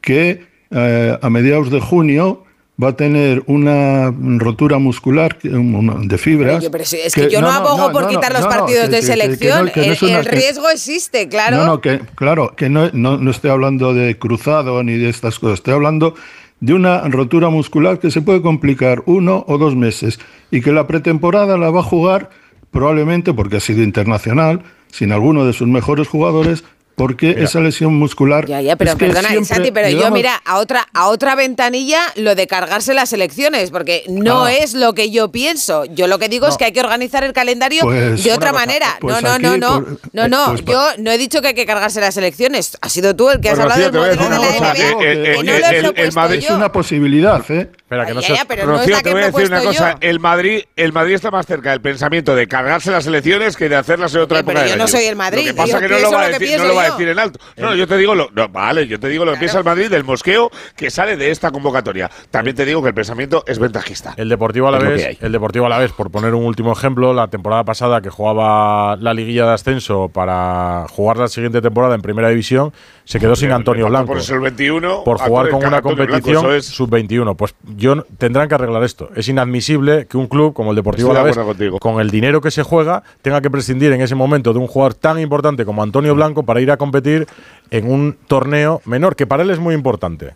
S9: que eh, a mediados de junio va a tener una rotura muscular de fibras.
S2: Oye, pero es que, yo no, abogo por
S9: no,
S2: quitar los
S9: no, no,
S2: partidos de
S9: no-
S2: selección.
S9: no
S2: el riesgo existe, claro.
S9: No, no, que, claro, que no, no, no estoy hablando de cruzado ni de estas cosas, estoy hablando de una rotura muscular que se puede complicar uno o dos meses y que la pretemporada la va a jugar probablemente, porque ha sido internacional, sin alguno de sus mejores jugadores, Porque esa lesión muscular.
S2: Ya, ya, pero
S9: es que
S2: perdona,
S9: siempre,
S2: Santi, pero yo
S9: digamos,
S2: mira, a otra, a otra ventanilla lo de cargarse las elecciones, porque no
S9: Ah.
S2: es lo que yo pienso. Yo lo que digo es que hay que organizar el calendario
S9: Pues,
S2: de otra
S9: cosa,
S2: manera.
S9: pues
S2: no, no, no,
S9: aquí,
S2: no,
S9: por-
S2: no,
S9: eh,
S2: no.
S9: pues pa-
S2: yo no he dicho que hay que cargarse las elecciones. Ha sido tú el que has
S25: Pues,
S2: hablado
S25: Rocío,
S2: del
S25: te voy a
S2: modelo de
S25: decir
S2: la
S25: una cosa,
S2: NBA.
S25: eh, eh,
S2: y no
S25: eh,
S2: lo
S25: el- el Madrid-
S2: yo.
S9: Es una posibilidad, ¿eh?
S3: Espera, que no
S2: Ya, ya, pero no es
S25: Rocío, te voy a decir una cosa.
S2: yo.
S25: El Madrid, el Madrid está más cerca del pensamiento de cargarse las elecciones que de hacerlas en otra época
S2: pero yo no soy el Madrid,
S25: Lo que pasa
S2: yo
S25: es que no lo va a decir, no va a decir en alto. No, yo te digo lo, no, vale, yo te digo lo que piensa el Madrid del mosqueo que sale de esta convocatoria. También te digo que el pensamiento es ventajista.
S3: El Deportivo
S25: que
S3: Alavés,
S25: hay.
S3: el Deportivo Alavés, por poner un último ejemplo, la temporada pasada que jugaba la liguilla de ascenso para jugar la siguiente temporada en Primera División, se quedó sin Antonio Blanco
S25: Por eso el 21.
S3: por jugar con una
S25: Blanco,
S3: competición
S25: es-
S3: sub-21. Pues yo tendrán que arreglar esto. Es inadmisible que un club como el Deportivo Alavés, con el dinero que se juega, tenga que prescindir en ese momento de un jugador tan importante como Antonio Blanco para ir a competir en un torneo menor, que para él es muy importante,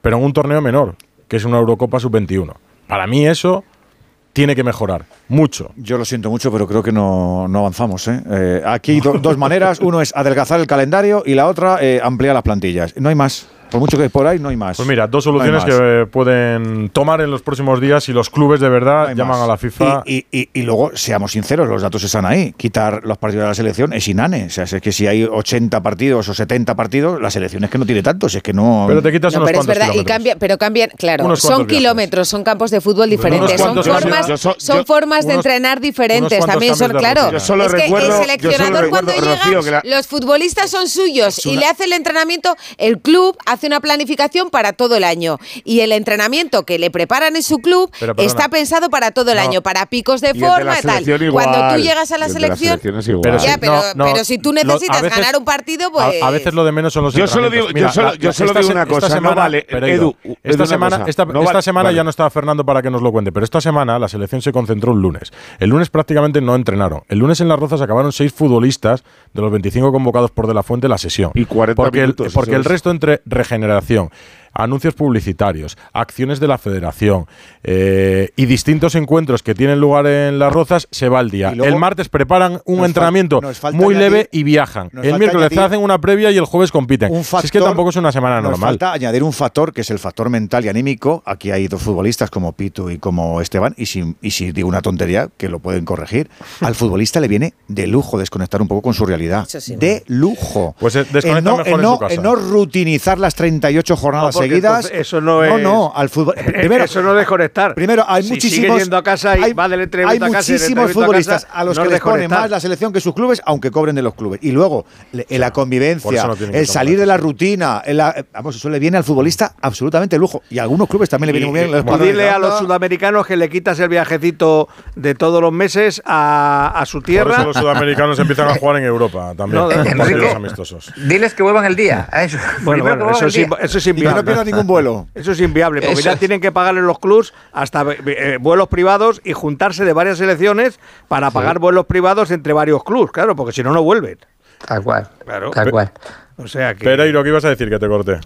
S3: pero en un torneo menor, que es una Eurocopa sub-21. Para mí eso tiene que mejorar mucho.
S7: Yo lo siento mucho, pero creo que no, no avanzamos. ¿eh? Eh, aquí hay do- dos maneras. Uno es adelgazar el calendario y la otra eh, ampliar las plantillas. No hay más. Por mucho que por ahí, no hay más.
S3: Pues mira, dos soluciones que pueden tomar en los próximos días si los clubes de verdad llaman
S7: más.
S3: a la FIFA.
S7: Y, y- y- y luego, seamos sinceros, los datos están ahí. Quitar los partidos de la selección es inane. O sea, es que si hay 80 partidos o 70 partidos, la selección es que no tiene tantos. Es que no.
S3: Pero te quitas
S2: No,
S3: unos
S2: pero es verdad, y cambia, pero cambian, claro,
S3: Unos
S2: son kilómetros, son campos de fútbol diferentes, son formas.
S3: Yo
S2: son formas de
S3: unos-
S2: entrenar diferentes también, son claro.
S3: rutina.
S25: Yo solo
S2: es que el
S25: yo
S2: seleccionador cuando
S25: recuerdo,
S2: llega,
S25: Rocío, que la-
S2: los futbolistas son suyos y le hace el entrenamiento, el club hace una planificación para todo el año y el entrenamiento que le preparan en su club
S3: Pero,
S2: está pensado para todo el
S25: No.
S2: año, para picos de
S25: Y el de
S2: forma y tal. Cuando tú llegas a la
S25: el
S2: selección.
S3: Pero
S2: ya,
S3: sí,
S2: pero,
S3: no, no,
S2: pero si tú necesitas
S3: veces-
S2: ganar un partido,
S3: A-
S2: pues
S3: A, veces lo de menos son los
S25: Yo solo digo-
S3: entrenamientos.
S25: yo solo- yo solo
S3: esta
S25: digo una cosa, no vale, Edu, Edu,
S3: esta semana,
S25: cosa,
S3: esta,
S25: no
S3: esta
S25: vale-
S3: semana
S25: vale.
S3: ya no estaba Fernando para que nos lo cuente, pero esta semana la selección se concentró un lunes. El lunes prácticamente no entrenaron. El lunes en Las Rozas acabaron seis futbolistas de los 25 convocados por De La Fuente la sesión.
S25: Y 40
S3: porque el,
S25: minutos,
S3: porque
S25: eso
S3: el
S25: es.
S3: resto entre regeneración, anuncios publicitarios, acciones de la federación eh, y distintos encuentros que tienen lugar en Las Rozas, se va el día.
S7: Luego-
S3: el martes preparan un
S7: nos
S3: entrenamiento
S7: nos
S3: muy
S7: añadir-
S3: leve y viajan.
S7: nos
S3: El miércoles hacen una previa y el jueves compiten.
S7: un
S3: Si es que tampoco es una semana
S7: Nos
S3: normal.
S7: falta añadir un factor que es el factor mental y anímico. Aquí hay dos futbolistas como Pitu y como Esteban, y si, y si digo una tontería, que lo pueden corregir, al futbolista le viene de lujo desconectar un poco con su realidad.
S2: Sí,
S7: de lujo.
S3: Pues eh, desconecta
S7: El no,
S3: mejor
S7: el
S3: en
S7: no-
S3: su casa.
S7: el no rutinizar las 38 jornadas seguidas.
S8: eso no
S7: No,
S8: es-
S7: no, al fútbol.
S8: Eh,
S7: Primero,
S8: eso no es desconectar.
S7: Primero, hay
S8: Si
S7: muchísimos.
S8: sigue yendo a casa y
S7: hay,
S8: va del
S7: hay
S8: entrenamiento a casa
S7: muchísimos
S8: entrenamiento a
S7: futbolistas
S8: casa,
S7: a los
S8: no
S7: que
S8: es
S7: les pone más la selección que sus clubes, aunque cobren de los clubes. Y luego, le- en la
S3: por
S7: convivencia,
S3: no
S7: el salir de la rutina, en la- eh, vamos, eso le viene al futbolista absolutamente lujo. Y a algunos clubes también le viene muy bien.
S8: Y
S7: ponen
S8: dile a los sudamericanos que le quitas el viajecito de todos los meses a, a su
S3: Por
S8: tierra.
S3: eso los sudamericanos empiezan a jugar en Europa también.
S8: No, Enrique.
S3: partidos amistosos.
S17: Diles que vuelvan el día. a eso.
S8: Bueno, bueno, es, eso
S7: no
S8: inviable.
S7: Pierda ningún vuelo.
S8: Eso es inviable, porque
S17: Eso
S8: ya
S17: es.
S8: tienen que pagarle los clubs hasta eh, vuelos privados y juntarse de varias selecciones para pagar vuelos privados entre varios clubs, claro, porque si no, no vuelven.
S17: Tal cual.
S8: Claro.
S17: Tal cual.
S8: O sea que.
S3: Pereiro, ¿qué ibas a decir que te corté?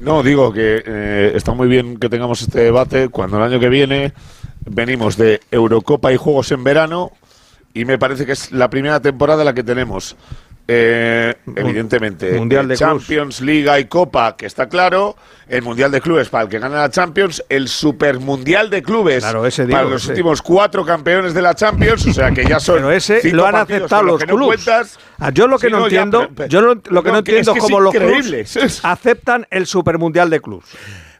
S25: No, digo que eh, está muy bien que tengamos este debate cuando el año que viene venimos de Eurocopa y Juegos en verano y me parece que es la primera temporada la que tenemos. Eh, evidentemente,
S8: Mundial
S25: eh,
S8: de
S25: Champions, Liga y Copa, que está claro, el Mundial de Clubes para el que gana la Champions, el Super Mundial de Clubes
S8: Claro, ese
S25: para los
S8: ese.
S25: últimos cuatro campeones de la Champions, o sea que ya son
S8: Pero ese
S25: cinco
S8: lo han aceptado los
S25: que no
S8: clubs.
S25: cuentas.
S8: Ah, Yo lo que no,
S25: no, ya,
S8: entiendo,
S25: pero-
S8: yo lo que no, entiendo
S25: es
S8: es
S25: que es
S8: cómo los clubs aceptan el Supermundial de clubs.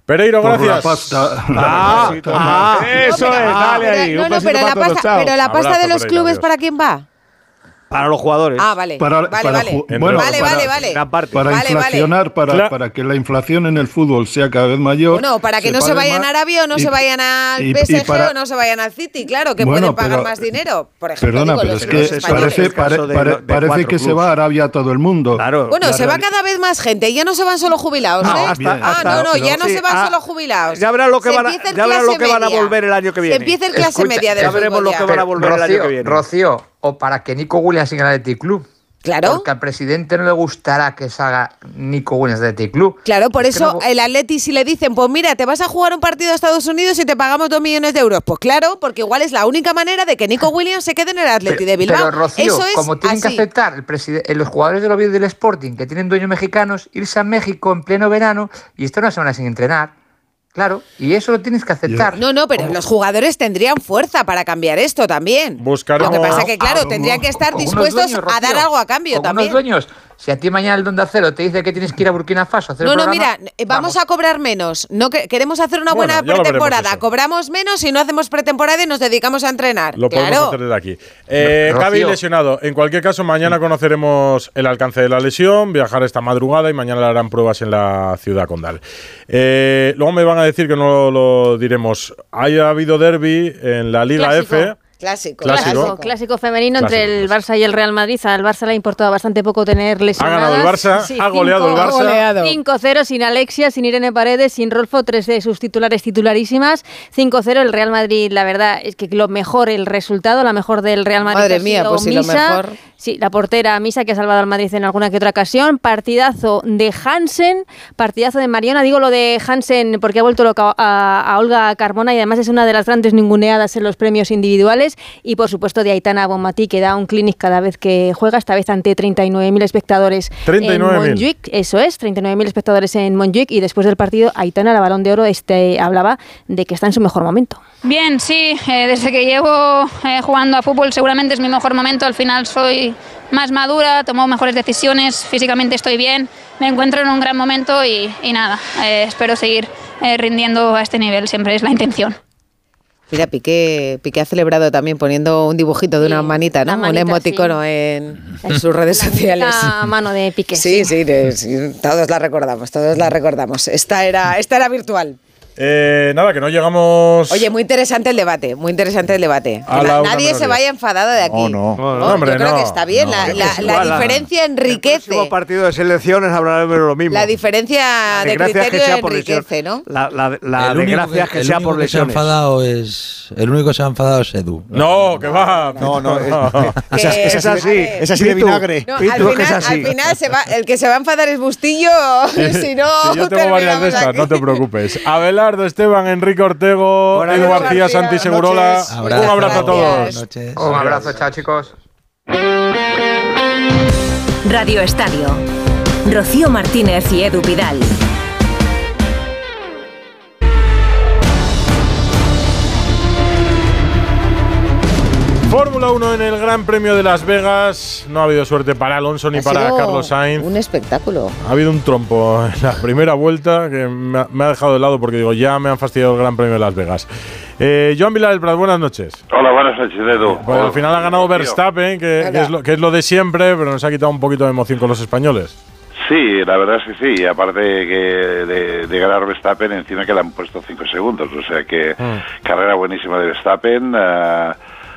S3: Pereiro,
S9: Por la
S3: gracias.
S9: pasta.
S8: Ah, ah,
S25: Eso es, dale ahí.
S2: no, no, pero la pasta, pero la pasta
S3: Abrazo,
S2: de los clubes,
S3: adiós.
S2: ¿para quién va?
S8: Para los jugadores.
S2: Ah, vale.
S9: Para-
S2: vale,
S9: para
S2: vale.
S3: bueno,
S2: vale,
S9: para-
S2: vale, vale.
S8: gran parte.
S9: Para
S2: Vale,
S9: inflacionar, Para, para que la inflación en el fútbol sea cada vez mayor.
S2: Bueno, para que no se vayan
S9: más
S2: a Arabia o no
S9: y-
S2: se vayan al
S9: y- y
S2: PSG
S9: para-
S2: o no se vayan al City, claro, que
S9: Bueno,
S2: pueden pagar
S9: pero-
S2: más dinero. Por ejemplo,
S9: Perdona,
S2: digo,
S9: pero es que parece, pare-
S8: de-
S9: pare-
S8: de
S9: parece que se va a Arabia todo el mundo.
S8: Claro.
S2: Bueno, se va cada vez más gente, ya no se van solo jubilados,
S8: No,
S2: ¿eh?
S8: hasta-
S2: ah,
S8: hasta-
S2: no, no, ya
S8: no, sí,
S2: se van
S8: ah,
S2: solo jubilados.
S8: ya verán lo que van a- volver el año que viene.
S2: Se empieza el clase media del
S8: ya veremos lo que van a volver el año que viene.
S17: Rocío, o para que Nico Williams siga en el Athletic Club.
S2: Claro.
S17: Porque al presidente no le gustará que salga Nico Williams de Athletic Club.
S2: Claro, por
S17: Es
S2: eso
S17: no-
S2: el Atleti si le dicen, pues mira, te vas a jugar un partido a Estados Unidos y te pagamos dos millones de euros. Pues claro, porque igual es la única manera de que Nico Williams se quede en el Atleti de Bilbao.
S17: Pero Rocío,
S2: eso es
S17: como tienen que aceptar el eh, los jugadores del Oviedo y del Sporting, que tienen dueños mexicanos, irse a México en pleno verano y estar una semana sin entrenar. Claro, y eso lo tienes que aceptar.
S2: No, no, pero los jugadores tendrían fuerza para cambiar esto también.
S3: Buscaremos-
S2: Lo que pasa que, claro, tendrían que estar dispuestos
S17: dueños,
S2: a dar algo a cambio también.
S17: dueños, si a ti mañana el Don de Acero te dice que tienes que ir a Burkina Faso a hacer
S2: No, no,
S17: programa,
S2: mira, vamos, a cobrar menos. No que- queremos hacer una
S3: Bueno,
S2: buena pretemporada. Cobramos menos y no hacemos pretemporada y nos dedicamos a entrenar.
S3: Lo podemos hacer desde aquí. Eh. Gaby lesionado. En cualquier caso, mañana conoceremos el alcance de la lesión, viajar esta madrugada y mañana le harán pruebas en la ciudad condal. Eh, luego me van a decir que no lo diremos. Haya habido derby en la Liga
S23: Clásico.
S3: F.
S2: Clásico.
S3: Clásico.
S23: Clásico, clásico femenino entre
S3: Clásico,
S23: el Barça y el Real Madrid. Al Barça le ha importado bastante poco tener lesionadas.
S3: ganado el Barça, ha goleado el Barça.
S2: Ha goleado.
S23: 5-0 sin Alexia, sin Irene Paredes, sin Rolfo, tres de sus titulares titularísimas. 5-0 el Real Madrid, la verdad es que lo mejor el resultado, la mejor del Real Madrid.
S2: Madre
S23: ha
S2: mía,
S23: sido
S2: pues sí, lo mejor.
S23: Sí, la portera Misa que ha salvado al Madrid en alguna que otra ocasión. Partidazo de Hansen, partidazo de Mariona. Digo lo de Hansen porque ha vuelto loca a, a Olga Carmona y además es una de las grandes ninguneadas en los premios individuales. Y por supuesto de Aitana Bonmatí que da un clinic cada vez que juega, esta vez ante 39.000 espectadores en
S3: 39.000.
S23: Montjuic. Eso es, 39.000 espectadores en Montjuic. Y después del partido, Aitana, la balón de oro, este, hablaba de que está en su mejor momento.
S26: Bien, sí, eh, desde que llevo eh, jugando a fútbol seguramente es mi mejor momento, al final soy más madura, tomo mejores decisiones, físicamente estoy bien, me encuentro en un gran momento y, y nada, eh, espero seguir eh, rindiendo a este nivel, siempre es la intención.
S2: Mira, Piqué, Piqué ha celebrado también poniendo un dibujito de una manita, ¿no?
S23: la manita,
S2: un emoticono en, en sus redes sociales.
S23: A mano de Piqué.
S2: Sí, sí, sí, todos la recordamos, todos la recordamos. Esta era, esta era virtual.
S3: Eh, nada, que no llegamos.
S2: Oye, muy interesante el debate, muy interesante el debate. Que
S3: la
S2: nadie se vaya enfadado de aquí.
S3: Oh, no.
S2: Oh,
S3: No, hombre,
S2: yo creo
S3: no.
S2: que está bien, la,
S3: No.
S2: la-
S8: Es
S2: la
S8: igual, la-
S2: diferencia
S8: El
S2: enriquece.
S8: próximo partido de selecciones hablaremos de lo mismo.
S2: La diferencia
S8: La
S2: de
S8: desgracia que
S2: criterio
S8: sea por lesión.
S2: enriquece, ¿no?
S8: La, la, la
S16: El único
S8: desgracia es que
S16: el
S8: sea
S16: único
S8: por
S16: que se ha
S8: lesiones.
S16: enfadado es. El único que se ha enfadado es Edu.
S3: No, que va.
S7: No, no, es,
S8: Es así, es así,
S7: es de vinagre.
S2: No, al,
S8: que
S2: final,
S8: así.
S2: al final se va, el que se va a enfadar es Bustillo, si no,
S3: yo tengo varias de estas, no te preocupes. Esteban, Enrique Ortego, Edu. García, Santi Segurola. Un abrazo a todos.
S16: Noches.
S17: Un abrazo, chao chicos.
S1: Radio Estadio. Rocío Martínez y Edu Pidal.
S3: Fórmula 1 en el Gran Premio de Las Vegas. No ha habido suerte para Alonso ni
S2: Ha
S3: para
S2: sido
S3: Carlos Sainz.
S2: Un espectáculo.
S3: Ha habido un trompo en la primera vuelta que me ha, me ha dejado de lado porque digo, ya me han fastidiado el Gran Premio de Las Vegas. Eh, Joan Vilar del Prat, buenas noches.
S27: Hola, buenas noches, Edu.
S3: Pues al final ha ganado. Verstappen, que, que es lo, que es lo de siempre, pero nos ha quitado un poquito de emoción con los españoles.
S27: Sí, la verdad es que sí. Y aparte que de, de ganar Verstappen, encima que le han puesto 5 segundos. O sea que carrera buenísima de Verstappen. eh,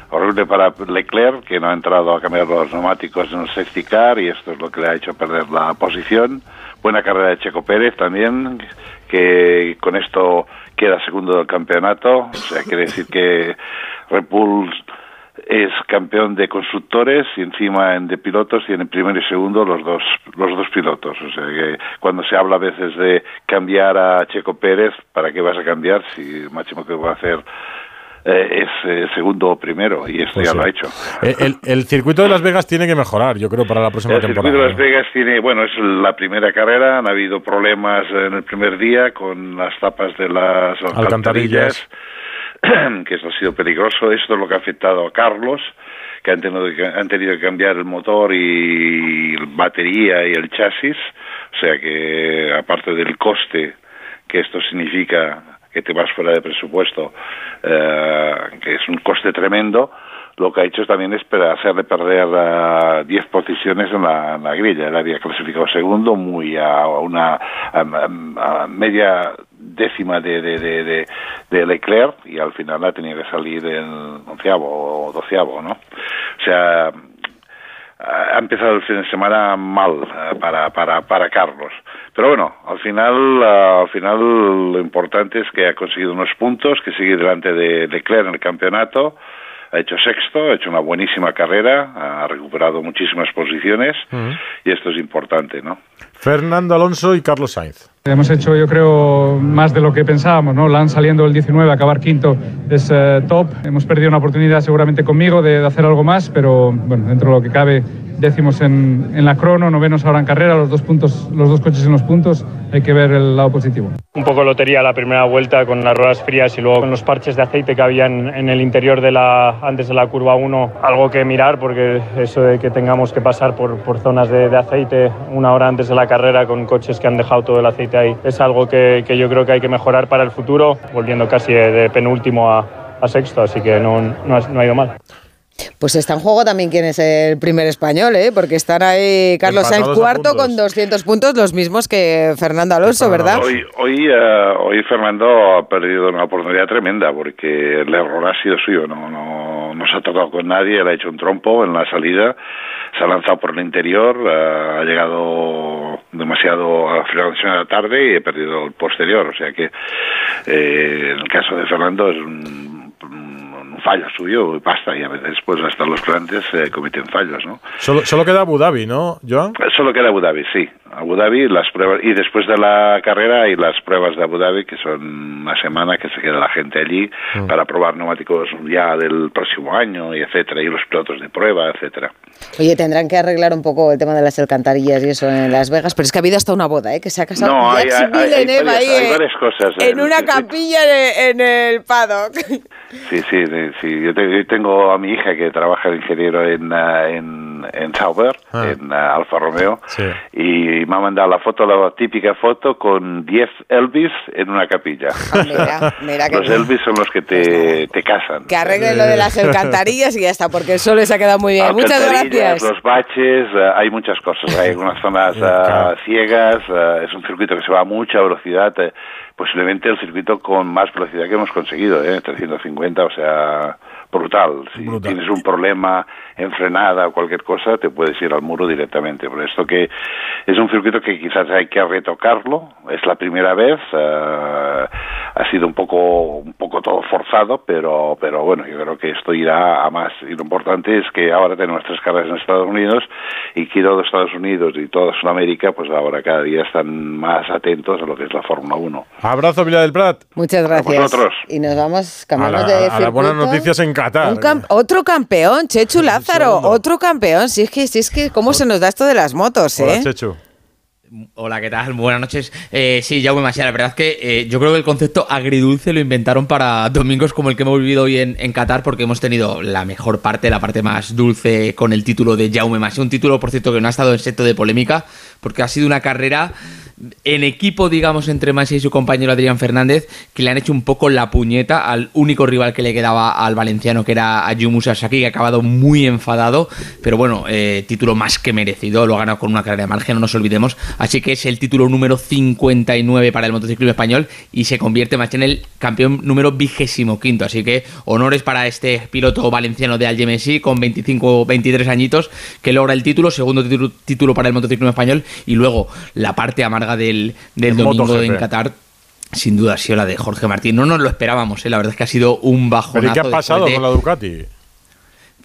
S27: horrible para Leclerc, que no ha entrado a cambiar los neumáticos en el safety car y esto es lo que le ha hecho perder la posición. Buena carrera de Checo Pérez también, que con esto queda segundo del campeonato. O sea, quiere decir que Red es campeón de constructores y encima en de pilotos tiene primero y segundo los dos los dos pilotos o sea que cuando se habla a veces de cambiar a Checo Pérez para qué vas a cambiar si máximo que va a hacer eh, es eh, segundo o primero y esto
S3: Pues
S27: ya
S3: sí.
S27: lo ha hecho
S3: El, el circuito de Las Vegas tiene que mejorar, yo creo, para la próxima
S27: el circuito
S3: temporada.
S27: de Las Vegas tiene, bueno, es la primera carrera, han habido problemas en el primer día con las tapas de las
S3: Alcantarillas.
S27: alcantarillas, que eso ha sido peligroso. Esto es lo que ha afectado a Carlos, que han tenido que, han tenido que cambiar el motor y batería y el chasis. O sea que, aparte del coste que esto significa que te vas fuera de presupuesto, eh, que es un coste tremendo, lo que ha hecho también es hacerle perder eh, 10 posiciones en la, en la grilla. Él había clasificado segundo, muy a una a- media décima de, de, de, de- Leclerc y al final ha tenido que salir en onceavo o doceavo, ¿no? O sea, ha empezado el fin de semana mal eh, para, para, para Carlos. Pero bueno, al final, eh, al final lo importante es que ha conseguido unos puntos, que sigue delante de Leclerc en el campeonato. ha hecho sexto, ha hecho una buenísima carrera, ha recuperado muchísimas posiciones y esto es importante, ¿no?
S3: Fernando Alonso y Carlos Sainz.
S28: Hemos hecho, yo creo, más de lo que pensábamos, ¿no? Lan saliendo el 19, acabar quinto es eh, top. Hemos perdido una oportunidad seguramente conmigo de, de hacer algo más, pero bueno, dentro de lo que cabe, décimos en, en la crono, novenos ahora en carrera, los dos, puntos, los dos coches en los puntos, hay que ver el lado positivo.
S29: Un poco lotería la primera vuelta con las ruedas frías y luego con los parches de aceite que había en, en el interior de la, antes de la curva 1, algo que mirar porque eso de que tengamos que pasar por, por zonas de, de aceite una hora antes de la carrera con coches que han dejado todo el aceite ahí, es algo que, que yo creo que hay que mejorar para el futuro, volviendo casi de, de penúltimo a, a sexto, así que no, no, ha, no ha ido mal.
S2: Pues está en juego también quién es el primer español, ¿eh? porque están ahí Carlos Sainz cuarto con 200 puntos, los mismos que Fernando Alonso, ¿verdad?
S27: Hoy, hoy, eh, hoy Fernando ha perdido una oportunidad tremenda porque el error ha sido suyo, no, no, no se ha tocado con nadie, él ha hecho un trompo en la salida, se ha lanzado por el interior, eh, ha llegado demasiado a finalización de la tarde y ha perdido el posterior, o sea que eh, en el caso de Fernando es un, un fallo suyo y basta y a veces pues hasta los clientes eh, cometen fallos, ¿no?
S3: Solo, solo queda Abu Dhabi, ¿no, Joan?
S27: Solo queda Abu Dhabi, sí. Abu Dhabi, las pruebas, y después de la carrera hay las pruebas de Abu Dhabi, que son una semana que se queda la gente allí
S2: Mm.
S27: para probar neumáticos ya del próximo año, y etcétera, y los pilotos de prueba, etcétera.
S2: Oye, tendrán que arreglar un poco el tema de las alcantarillas y eso en Las Vegas, pero es que ha habido hasta una boda, ¿eh? que se ha casado
S27: No, hay, hay- hay varias,
S2: ahí,
S27: hay
S2: eh,
S27: varias cosas.
S2: en
S27: el
S2: una capilla en, en el paddock.
S27: Sí, sí, sí, sí. Yo, te- yo tengo a mi hija que trabaja de ingeniero en, ah, en, en Sauber,
S3: Ah.
S27: en ah, Alfa Romeo,
S3: Sí.
S27: y me ha mandado la foto, la típica foto con 10 Elvis en una capilla.
S2: mira, mira que
S27: Los Elvis son los que te, te casan.
S2: Que arreglen lo de las alcantarillas y ya está, porque el sol les ha quedado muy bien. Muchas
S27: Alcantarillas,
S2: gracias.
S27: Los baches, eh, hay muchas cosas. Hay algunas zonas eh, ciegas, eh, es un circuito que se va a mucha velocidad. eh, posiblemente el circuito con más velocidad que hemos conseguido, ¿eh? 350, o sea, brutal. Si tienes un problema en frenada o cualquier cosa, te puedes ir al muro directamente. Por esto que es un circuito que quizás hay que retocarlo. Es la primera vez. eh, ha sido un poco, un poco todo forzado, pero, pero bueno, yo creo que esto irá a más. Y lo importante es que ahora tenemos tres carreras en Estados Unidos y que todos Estados Unidos y toda Sudamérica, pues ahora cada día están más atentos a lo que es la Fórmula 1.
S3: Abrazo, Villa del Prat.
S2: Muchas gracias.
S27: vosotros.
S2: Y nos vamos,
S3: A,
S2: cambiamos
S3: la-
S2: de
S3: a las
S2: circuito.
S3: buenas noticias en Qatar.
S2: Un cam- otro campeón, Chechu Lázaro, otro campeón. Si es que, si es que, ¿cómo se nos da esto de las motos,
S3: Hola,
S2: eh?
S3: Chechu.
S30: Hola, ¿qué tal? Buenas noches. Eh, sí, Jaume Masia, la verdad es que eh, yo creo que el concepto agridulce lo inventaron para domingos como el que hemos vivido hoy en, Qatar, porque hemos tenido la mejor parte, la parte más dulce con el título de Jaume Masia. Un título, por cierto, que no ha estado en secto de polémica, porque ha sido una carrera en equipo, digamos, entre Masia y su compañero Adrián Fernández, que le han hecho un poco la puñeta al único rival que le quedaba al valenciano, que era Ayumu Sasaki, que ha acabado muy enfadado, pero bueno, eh, título más que merecido, lo ha ganado con una carrera de margen, no nos olvidemos, así que es el título número 59 para el motociclismo español y se convierte más en el campeón número vigésimo quinto, así que honores para este piloto valenciano de Algemesí con 25 23 añitos que logra el título, segundo título, título para el motociclismo español y luego la parte amarga del, del
S3: El
S30: domingo
S3: MotoGP.
S30: en Qatar sin duda ha sido la de Jorge Martín. No nos lo esperábamos, ¿eh? la verdad es que ha sido un bajonazo.
S3: ¿Pero y qué ha pasado
S30: de-
S3: con la Ducati?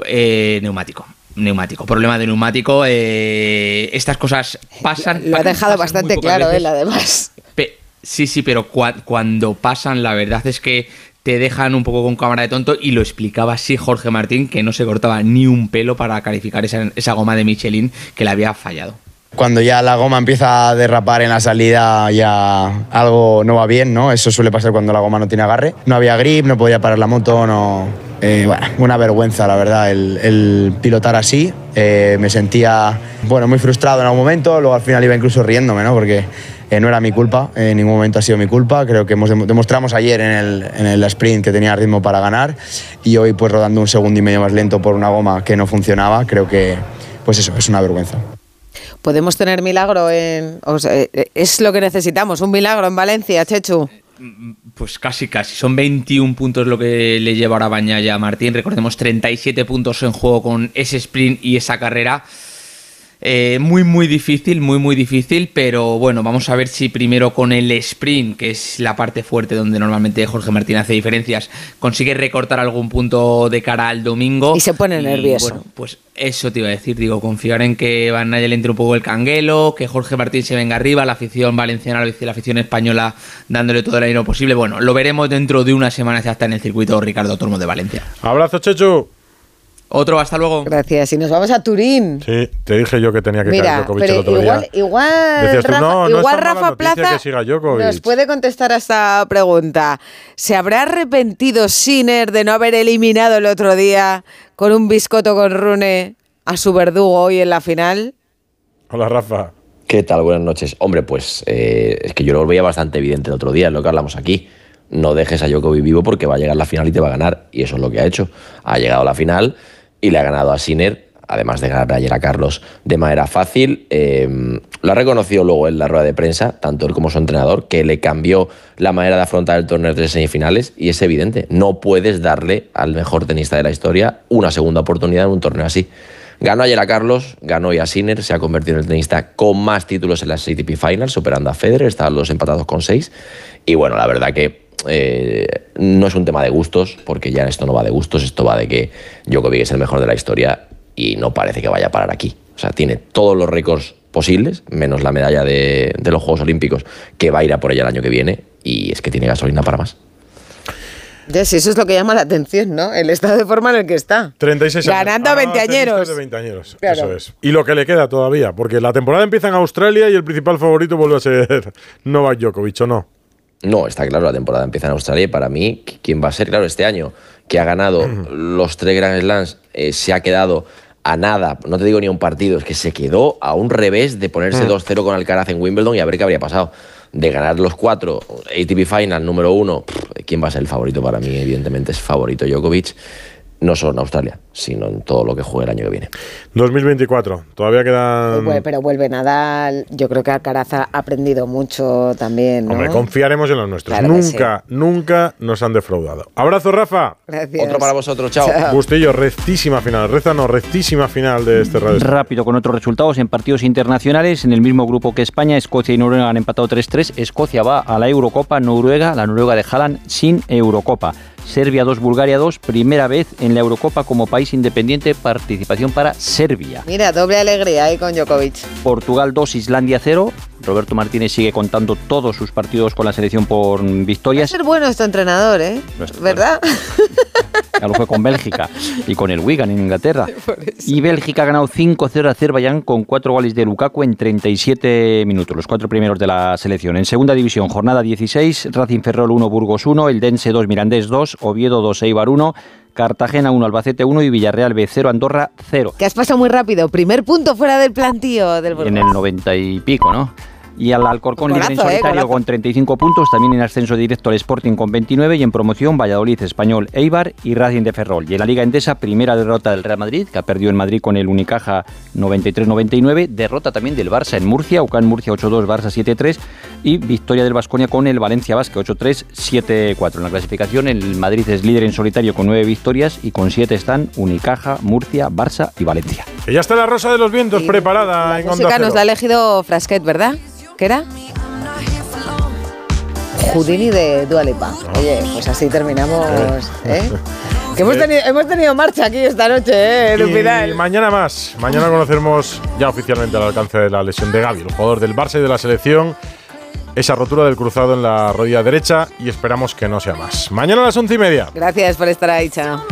S30: eh, neumático. Neumático, problema de neumático. eh, estas cosas pasan.
S2: Lo ha dejado bastante claro,
S30: veces.
S2: él, además.
S30: Pe- sí, sí, pero cua- cuando pasan, la verdad es que te dejan un poco con cámara de tonto y lo explicaba así Jorge Martín, que no se cortaba ni un pelo para calificar esa, esa goma de Michelin que le había fallado.
S31: Cuando ya la goma empieza a derrapar en la salida, ya algo no va bien, ¿no? Eso suele pasar cuando la goma no tiene agarre. No había grip, no podía parar la moto, no. eh, bueno, una vergüenza, la verdad, el, el pilotar así. Eh, me sentía, bueno, muy frustrado en algún momento, luego al final iba incluso riéndome, ¿no? Porque eh, no era mi culpa, en ningún momento ha sido mi culpa. Creo que hemos dem- demostramos ayer en el, en el sprint que tenía ritmo para ganar y hoy, pues rodando un segundo y medio más lento por una goma que no funcionaba, creo que, pues eso, es una vergüenza.
S2: Podemos tener milagro en. eh, es lo que necesitamos, un milagro en Valencia, Chechu.
S30: Pues casi, casi. Son 21 puntos lo que le lleva ahora Bañaya a Martín. Recordemos 37 puntos en juego con ese sprint y esa carrera. Eh, muy, muy difícil, muy, muy difícil, pero bueno, vamos a ver si primero con el sprint, que es la parte fuerte donde normalmente Jorge Martín hace diferencias, consigue recortar algún punto de cara al domingo.
S2: Y se pone nervioso.
S30: Bueno, pues eso te iba a decir, digo, confiar en que Van Nayel entre un poco el canguelo, que Jorge Martín se venga arriba, la afición valenciana, la afición española dándole todo el aire posible. Bueno, lo veremos dentro de una semana ya está en el circuito Ricardo Tormo de Valencia.
S3: Abrazo, Chechu.
S30: Otro, hasta luego.
S2: Gracias. Y nos vamos a Turín.
S3: Sí, te dije yo que tenía que
S2: Mira,
S3: caer Djokovic
S2: pero
S3: el otro
S2: igual,
S3: día.
S2: igual,
S3: Decías tú,
S2: Rafa,
S3: no, no
S2: igual
S3: mala
S2: Rafa
S3: noticia
S2: Plaza
S3: que siga Djokovic.
S2: nos puede contestar a esta pregunta. ¿Se habrá arrepentido Sinner de no haber eliminado el otro día con un biscoto con Rune a su verdugo hoy en la final?
S3: Hola, Rafa.
S32: ¿Qué tal? Buenas noches. Hombre, pues eh, es que yo lo veía bastante evidente el otro día, es lo que hablamos aquí. No dejes a Djokovic vivo porque va a llegar la final y te va a ganar. Y eso es lo que ha hecho. Ha llegado a la final y le ha ganado a Sinner, además de ganar ayer a Carlos de manera fácil. Eh, lo ha reconocido luego en la rueda de prensa, tanto él como su entrenador, que le cambió la manera de afrontar el torneo de semifinales y es evidente. No puedes darle al mejor tenista de la historia una segunda oportunidad en un torneo así. Ganó ayer a Carlos, ganó hoy a Sinner, se ha convertido en el tenista con más títulos en las ATP Finals, superando a Federer, están los empatados con seis. Y bueno, la verdad que eh, no es un tema de gustos, porque ya esto no va de gustos, esto va de que Djokovic es el mejor de la historia y no parece que vaya a parar aquí. O sea, tiene todos los récords posibles, menos la medalla de, de los Juegos Olímpicos, que va a ir a por ella el año que viene, y es que tiene gasolina para más.
S2: Ya, sí, eso es lo que llama la atención, ¿no? El estado de forma en el que está.
S3: 36 años.
S2: Ganando a
S3: Ah,
S2: veinteañeros.
S3: tenistas de veinteañeros,
S2: Claro.
S3: Eso es. Y lo que le queda todavía, porque la temporada empieza en Australia y el principal favorito vuelve a ser Novak Djokovic, ¿o no?
S32: No, está claro, la temporada empieza en Australia y para mí, ¿quién va a ser? Claro, este año que ha ganado los tres Grand Slams, eh, se ha quedado a nada, no te digo ni a un partido, es que se quedó a un revés de ponerse
S33: Mm.
S32: 2-0 con Alcaraz en Wimbledon y a ver qué habría pasado. De ganar los cuatro, ATP Final número uno, pff, ¿quién va a ser el favorito para mí? Evidentemente es favorito Djokovic, no solo en Australia, sino en todo lo que juegue el año que viene.
S3: 2024. Todavía quedan.
S2: Bueno, pero vuelve Nadal. Yo creo que Alcaraz ha aprendido mucho también. ¿no?
S3: Hombre, confiaremos en los nuestros.
S2: Claro
S3: nunca, nunca nos han defraudado. Abrazo, Rafa.
S2: Gracias.
S32: Otro para vosotros, chao.
S3: Bustillo, rectísima final. Reza no, rectísima final de este radio.
S34: Rápido con otros resultados en partidos internacionales. En el mismo grupo que España, Escocia y Noruega han empatado 3-3. Escocia va a la Eurocopa, Noruega, la Noruega de Haaland sin Eurocopa. Serbia 2, Bulgaria 2, primera vez en la Eurocopa como país independiente, participación para Serbia.
S2: Mira, doble alegría ahí con Djokovic.
S34: Portugal 2, Islandia 0. Roberto Martínez sigue contando todos sus partidos con la selección por
S2: Va a
S34: victorias.
S2: ser bueno este entrenador, ¿eh?
S34: No es-
S2: ¿Verdad?
S34: Ya lo fue con Bélgica y con el Wigan en Inglaterra. Y Bélgica ha ganado 5-0 a Azerbaiyán con cuatro goles de Lukaku en 37 minutos, los cuatro primeros de la selección. En segunda división, jornada 16, Racing Ferrol 1, Burgos 1, El Dense 2, Mirandés 2, Oviedo 2, Eibar 1, Cartagena 1, Albacete 1 y Villarreal B 0, Andorra 0.
S2: Que has pasado muy rápido. Primer punto fuera del plantío del
S34: En el 90 y pico, ¿no? Y al Alcorcón líder en
S2: eh,
S34: solitario
S2: golazo.
S34: con 35 puntos, también en ascenso directo al Sporting con 29 y en promoción Valladolid, Español, Eibar y Racing de Ferrol. Y en la Liga Endesa, primera derrota del Real Madrid, que ha perdido en Madrid con el Unicaja 93-99, derrota también del Barça en Murcia, UCAN Murcia 8-2, Barça 7-3 y victoria del Vasconia con el Valencia Basque 8-3, 7-4. En la clasificación, el Madrid es líder en solitario con 9 victorias y con 7 están Unicaja, Murcia, Barça y Valencia.
S3: Que ya está la Rosa de los Vientos preparada en Onda
S2: música nos
S3: Cero.
S2: la ha elegido Frasquet, ¿verdad? ¿Qué era? Houdini de Dua Lipa. Oye, pues así terminamos, ¿eh? Que hemos tenido, hemos tenido marcha aquí esta noche, ¿eh?
S3: Y mañana más. Mañana conoceremos ya oficialmente el alcance de la lesión de Gaby, el jugador del Barça y de la selección. Esa rotura del cruzado en la rodilla derecha y esperamos que no sea más. Mañana a las once y media.
S2: Gracias por estar ahí, chao.